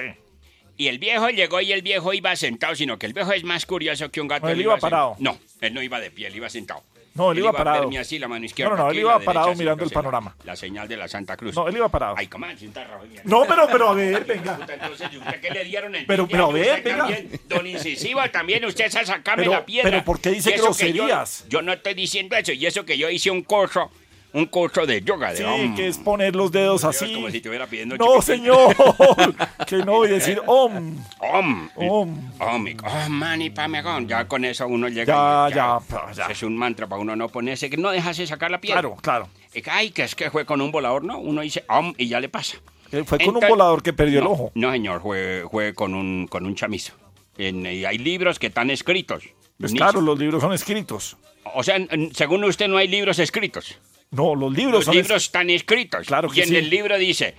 Speaker 49: Y el viejo llegó y el viejo iba sentado, sino que el viejo es más curioso que un gato.
Speaker 2: No, él iba parado.
Speaker 49: No, él no iba de pie, él iba sentado.
Speaker 2: No, él iba parado.
Speaker 49: verme así la mano izquierda.
Speaker 2: No, no, no, él iba
Speaker 49: derecha,
Speaker 2: parado mirando el panorama.
Speaker 49: La, señal de la Santa Cruz.
Speaker 2: No, él iba parado.
Speaker 49: Ay, sin tarro, oiga.
Speaker 2: No, pero, pero a ver, venga.
Speaker 49: Entonces, ¿y ¿usted qué le dieron el
Speaker 2: Pero- pero a ver, venga.
Speaker 49: también, Don Incisivo, también usted es a sacarme
Speaker 2: Pero-
Speaker 49: la piedra.
Speaker 2: pero ¿por qué dice
Speaker 49: que yo-
Speaker 2: groserías?
Speaker 49: Yo, no estoy diciendo eso. Y eso que yo hice un curso, un curso de yoga. De
Speaker 2: Sí,
Speaker 49: om.
Speaker 2: que es poner los dedos
Speaker 49: Dios,
Speaker 2: así.
Speaker 49: Como si estuviera pidiendo
Speaker 2: No, señor. *laughs* que no, y decir om.
Speaker 49: Om.
Speaker 2: Om.
Speaker 49: Om. Oh, mani, pame, om. Ya con eso uno llega.
Speaker 2: Ya, ya, pa- ya.
Speaker 49: Es un mantra para uno no ponerse, que no dejarse sacar la piedra.
Speaker 2: Claro, claro.
Speaker 49: Y que, Ay, que es que fue con un volador, ¿no? Uno dice om y ya le pasa.
Speaker 2: Eh, Fue con un volador que perdió el ojo.
Speaker 49: No, señor, fue, fue con, un, con un chamizo. En- y hay libros que están escritos.
Speaker 2: Pues claro, los libros son escritos.
Speaker 49: O sea, según usted no hay libros escritos.
Speaker 2: No, los libros
Speaker 49: Los
Speaker 2: son
Speaker 49: libros están escritos.
Speaker 2: Claro que
Speaker 49: y en
Speaker 2: sí.
Speaker 49: el libro dice,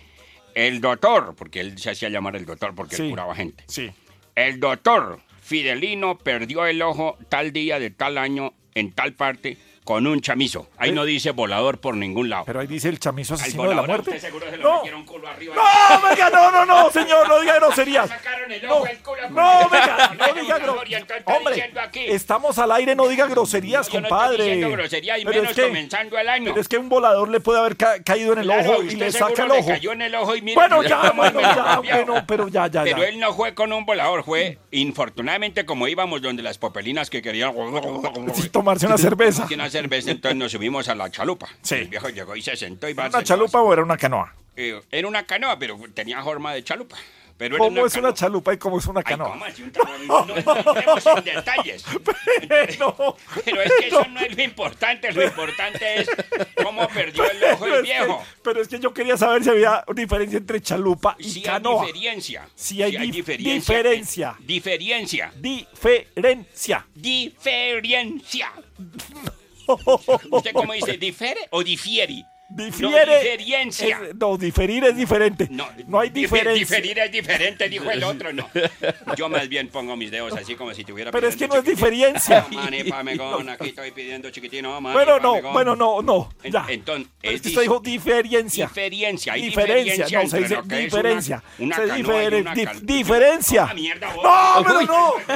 Speaker 49: el doctor, porque él se hacía llamar el doctor porque
Speaker 2: Sí.
Speaker 49: él curaba gente.
Speaker 2: Sí.
Speaker 49: El doctor Fidelino perdió el ojo tal día de tal año en tal parte con un chamizo. Ahí
Speaker 2: Eh.
Speaker 49: no dice volador por ningún lado.
Speaker 2: Pero ahí dice el chamizo asesino de la
Speaker 49: volador
Speaker 2: muerte.
Speaker 49: usted seguro se lo
Speaker 2: No.
Speaker 49: culo arriba.
Speaker 2: No, venga, no, no, no, señor, no diga groserías. *laughs* No, no, venga, *laughs* no diga
Speaker 49: volador,
Speaker 2: groserías. Hombre, estamos al aire, no diga groserías,
Speaker 49: Yo no
Speaker 2: compadre.
Speaker 49: estoy diciendo grosería y
Speaker 2: Pero
Speaker 49: menos
Speaker 2: es que-
Speaker 49: comenzando el año.
Speaker 2: Pero es que un volador le puede haber ca- caído en el
Speaker 49: Claro,
Speaker 2: ojo y le saca el
Speaker 49: le
Speaker 2: ojo.
Speaker 49: cayó en el ojo y mire,
Speaker 2: Bueno,
Speaker 49: ya *laughs*
Speaker 2: bueno, ya, bueno, pero ya, ya,
Speaker 49: Pero
Speaker 2: ya.
Speaker 49: él no fue con un volador, fue infortunadamente como íbamos donde las popelinas que querían
Speaker 2: tomarse una cerveza.
Speaker 49: que una cerveza, entonces nos subimos a la chalupa.
Speaker 2: Sí.
Speaker 49: El viejo llegó y se sentó y va
Speaker 2: ¿Una chalupa o era una canoa?
Speaker 49: Eh, era una canoa, pero tenía forma de chalupa. Pero era
Speaker 2: ¿Cómo es
Speaker 49: canoa.
Speaker 2: una chalupa y cómo es una
Speaker 49: Ay,
Speaker 2: canoa?
Speaker 49: ¿cómo? Un tarro? No, no *laughs* entremos en detalles. *laughs* Pero es que eso no es lo importante. Lo importante es cómo perdió el ojo
Speaker 2: Pero
Speaker 49: el
Speaker 2: es que-
Speaker 49: viejo.
Speaker 2: pero es que yo quería saber si había diferencia entre chalupa y
Speaker 49: Sí hay
Speaker 2: canoa.
Speaker 49: diferencia.
Speaker 2: Sí hay dif-
Speaker 49: diferencia.
Speaker 2: diferencia.
Speaker 49: Diferencia.
Speaker 2: Diferencia.
Speaker 49: Diferencia. *laughs* ¿Usted cómo dice? ¿Difere o difiere?
Speaker 2: Difiere.
Speaker 49: No, diferencia.
Speaker 2: es- no, diferir es diferente. No, hay
Speaker 49: Difer-
Speaker 2: diferencia.
Speaker 49: Diferir es diferente, dijo el otro, no. *laughs* Yo más bien pongo mis dedos así como si tuviera
Speaker 2: Pero es que no es diferencia.
Speaker 49: No, mani, *laughs* pamegón, aquí estoy pidiendo chiquitino, mani,
Speaker 2: Bueno, no,
Speaker 49: pamegón.
Speaker 2: bueno, no, no. Ya.
Speaker 49: Entonces,
Speaker 2: Pero es que usted dijo diferencia.
Speaker 49: diferencia. Hay
Speaker 2: Diferencia,
Speaker 49: diferencia,
Speaker 2: no, se dice diferencia.
Speaker 49: Una, una
Speaker 2: Se difere-
Speaker 49: una
Speaker 2: dif- diferencia.
Speaker 49: Ah, mierda, vos.
Speaker 2: No, pero no, *laughs*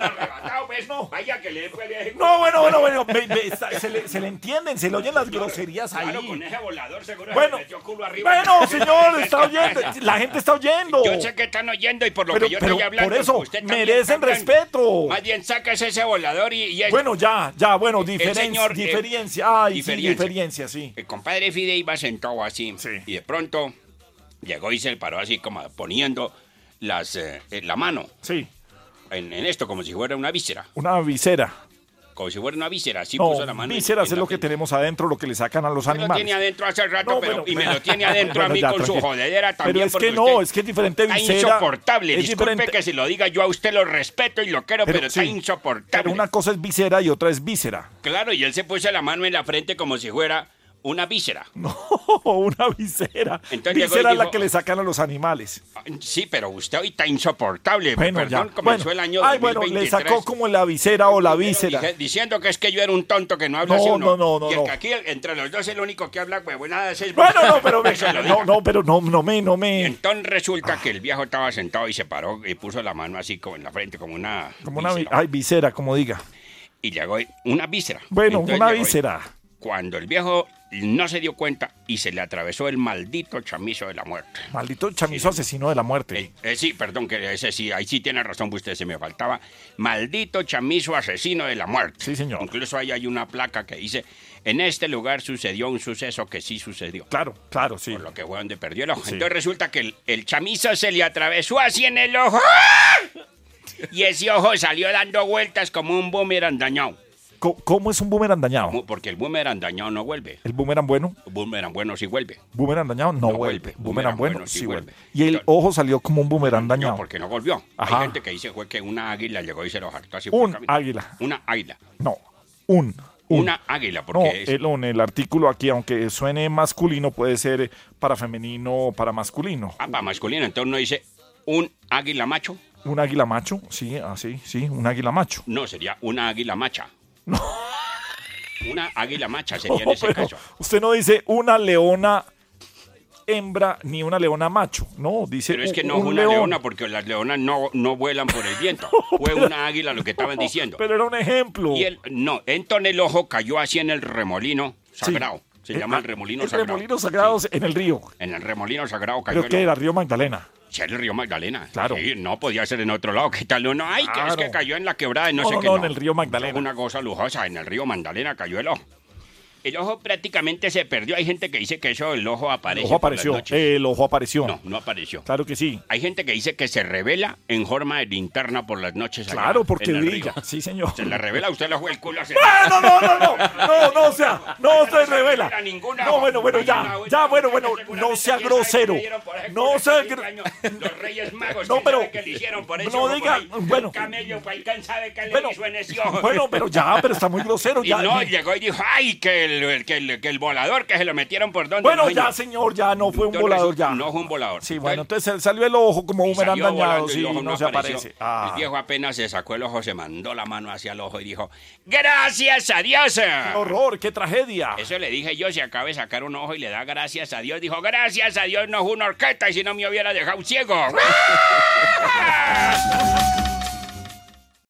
Speaker 49: arrebatado, pues. Vaya que le fue
Speaker 2: No, bueno, bueno, bueno. me- me- se, le, se le entienden, se le oyen las groserías ahí.
Speaker 49: Con ese volador seguro
Speaker 2: Bueno,
Speaker 49: se metió culo arriba.
Speaker 2: Bueno, *laughs* señor, está oyendo. La gente está oyendo.
Speaker 49: Yo sé que están oyendo y por lo
Speaker 2: Pero-
Speaker 49: que yo
Speaker 2: pero
Speaker 49: estoy hablando.
Speaker 2: por eso,
Speaker 49: usted
Speaker 2: merecen respeto.
Speaker 49: Más bien sacas ese volador y,
Speaker 2: Bueno, ya, ya, bueno, diferencia,
Speaker 49: señor, eh,
Speaker 2: diferencia. Ay,
Speaker 49: diferencia.
Speaker 2: sí, diferencia, sí.
Speaker 49: El compadre Fide iba sentado así. Y de pronto llegó y se paró así como poniendo las, eh, eh, la mano.
Speaker 2: Sí.
Speaker 49: En, en esto, como si fuera una víscera.
Speaker 2: Una visera.
Speaker 49: Como si fuera una víscera.
Speaker 2: No,
Speaker 49: puso la mano.
Speaker 2: vísceras es lo que tenemos adentro, lo que le sacan a los
Speaker 49: Me lo
Speaker 2: animales.
Speaker 49: tiene adentro hace rato,
Speaker 2: No,
Speaker 49: pero, y me
Speaker 2: pero-
Speaker 49: lo tiene *laughs* adentro a mí
Speaker 2: ya,
Speaker 49: con su jodedera también.
Speaker 2: Pero es que no, es que es diferente
Speaker 49: Está
Speaker 2: visera.
Speaker 49: insoportable.
Speaker 2: es
Speaker 49: Disculpe
Speaker 2: diferente-
Speaker 49: que se lo diga yo a usted, lo respeto y lo quiero, pero, está
Speaker 2: sí,
Speaker 49: insoportable.
Speaker 2: Pero una cosa es visera y otra es víscera.
Speaker 49: Claro, y él se puso la mano en la frente como si fuera una víscera. *laughs*
Speaker 2: una visera.
Speaker 49: Entonces y
Speaker 2: Visera es la que le sacan a los animales.
Speaker 49: Sí, pero usted hoy está insoportable.
Speaker 2: Bueno,
Speaker 49: Perdón,
Speaker 2: ya.
Speaker 49: comenzó
Speaker 2: Bueno.
Speaker 49: el año
Speaker 2: Ay, bueno,
Speaker 49: 2023.
Speaker 2: le sacó como la visera o la víscera.
Speaker 49: Diciendo que es que yo era un tonto que no habla
Speaker 2: No,
Speaker 49: así uno.
Speaker 2: no, no, no,
Speaker 49: Y el
Speaker 2: no.
Speaker 49: que aquí entre los dos el único que habla huevonadas es
Speaker 2: Bueno, no, pero *laughs* no, no, pero no, no me, no me.
Speaker 49: Entonces resulta que el viejo estaba sentado y se paró y puso la mano así como en la frente, como una.
Speaker 2: Como una, vi-
Speaker 49: víscera.
Speaker 2: ay, visera, como diga.
Speaker 49: Y llegó una víscera.
Speaker 2: Bueno,
Speaker 49: Entonces
Speaker 2: una
Speaker 49: y-
Speaker 2: víscera.
Speaker 49: Cuando el viejo no se dio cuenta y se le atravesó el maldito chamizo de la muerte.
Speaker 2: Maldito chamizo asesino de la muerte.
Speaker 49: Eh, sí, perdón, que ese sí, ahí sí tiene razón usted, se me faltaba. Maldito chamizo asesino de la muerte.
Speaker 2: Sí, señor.
Speaker 49: Incluso ahí hay una placa que dice, en este lugar sucedió un suceso que sí sucedió.
Speaker 2: Claro, claro, sí.
Speaker 49: Por lo que fue donde perdió el ojo.
Speaker 2: Sí.
Speaker 49: Entonces resulta que el, el chamizo se le atravesó así en el ojo. *laughs* Y ese ojo salió dando vueltas como un boomerang dañado.
Speaker 2: ¿Cómo es un boomerang dañado?
Speaker 49: Porque el boomerang dañado no vuelve.
Speaker 2: ¿El boomerang bueno?
Speaker 49: El boomerang bueno sí vuelve.
Speaker 2: Boomerang dañado no,
Speaker 49: No
Speaker 2: vuelve.
Speaker 49: vuelve.
Speaker 2: Boomerang bueno
Speaker 49: bueno
Speaker 2: sí vuelve. Y el ojo salió como un boomerang dañado.
Speaker 49: No, porque no volvió.
Speaker 2: Ajá.
Speaker 49: Hay gente que dice fue que una águila llegó y se lo hartó así
Speaker 2: Un águila.
Speaker 49: Una águila.
Speaker 2: No, un. un.
Speaker 49: Una águila,
Speaker 2: No,
Speaker 49: porque es-
Speaker 2: el, un, el artículo aquí, aunque suene masculino, puede ser para femenino o para masculino.
Speaker 49: Ah, para masculino, entonces uno dice un águila macho.
Speaker 2: Un águila macho, sí, así, sí, un águila macho.
Speaker 49: No, sería una águila macha. Una águila macha *laughs* sería en
Speaker 2: No,
Speaker 49: ese
Speaker 2: pero
Speaker 49: caso.
Speaker 2: usted no dice una leona hembra ni una leona macho, no, dice
Speaker 49: Pero es que no
Speaker 2: un
Speaker 49: una
Speaker 2: león.
Speaker 49: leona porque las leonas no, no vuelan por el viento. *laughs* Fue una águila lo que estaban diciendo.
Speaker 2: Pero era un ejemplo.
Speaker 49: Y el, no, entonces el ojo cayó así en el remolino sagrado. Se llama
Speaker 2: ah,
Speaker 49: el remolino
Speaker 2: el
Speaker 49: sagrado.
Speaker 2: remolino sagrado en el río.
Speaker 49: En el remolino sagrado cayó
Speaker 2: que
Speaker 49: ojo.
Speaker 2: era Río Magdalena.
Speaker 49: Sí, el río Magdalena.
Speaker 2: Claro.
Speaker 49: Sí, no podía ser en otro lado. ¿Qué tal uno? Ay, que es
Speaker 2: Claro.
Speaker 49: que cayó en la quebrada y no,
Speaker 2: No,
Speaker 49: sé
Speaker 2: no,
Speaker 49: qué.
Speaker 2: no, en el río Magdalena.
Speaker 49: Una cosa lujosa. En el río Magdalena cayó el ojo. El ojo prácticamente se perdió. Hay gente que dice que eso, el ojo aparece.
Speaker 2: El ojo apareció. El ojo apareció.
Speaker 49: No, no apareció.
Speaker 2: Claro que sí.
Speaker 49: Hay gente que dice que se revela en forma de linterna por las noches. allá
Speaker 2: Claro, porque
Speaker 49: en el
Speaker 2: brilla. Sí, señor.
Speaker 49: Se le revela a usted el ojo el culo. Se...
Speaker 2: ¡Ah, no, no, no, no! *laughs* No, no, o sea, no se revela.
Speaker 49: ninguna.
Speaker 2: No, bueno, bueno, ya, ya, bueno,
Speaker 49: bueno,
Speaker 2: no sea grosero.
Speaker 49: le
Speaker 2: No sea
Speaker 49: ese
Speaker 2: gr-
Speaker 49: año. Los Reyes Magos.
Speaker 2: No,
Speaker 49: ¿quién
Speaker 2: pero-
Speaker 49: le hicieron por
Speaker 2: no diga, bueno.
Speaker 49: Camello, pues, ¿quién sabe qué le
Speaker 2: Bueno,
Speaker 49: hizo en ese ojo?
Speaker 2: Bueno, pero ya, pero está muy *laughs* grosero.
Speaker 49: Y
Speaker 2: Ya,
Speaker 49: no,
Speaker 2: y-
Speaker 49: llegó y dijo, ay, que el, el- que el, que el volador, que se lo metieron por donde.
Speaker 2: Bueno,
Speaker 49: no,
Speaker 2: ya,
Speaker 49: señor.
Speaker 2: ya no fue un
Speaker 49: Entonces,
Speaker 2: volador, ya.
Speaker 49: No fue un volador.
Speaker 2: Sí, bueno, entonces salió el ojo como
Speaker 49: salió
Speaker 2: dañado,
Speaker 49: volando
Speaker 2: sí, no se
Speaker 49: apareció.
Speaker 2: aparece. Ah.
Speaker 49: El viejo apenas se sacó el ojo, se mandó la mano hacia el ojo y dijo, ¡Gracias a Dios!
Speaker 2: ¡Qué horror, qué tragedia!
Speaker 49: Eso le dije yo, si acaba de sacar un ojo y le da gracias a Dios, dijo, gracias a Dios no fue una horqueta y si no me hubiera dejado ciego. *laughs*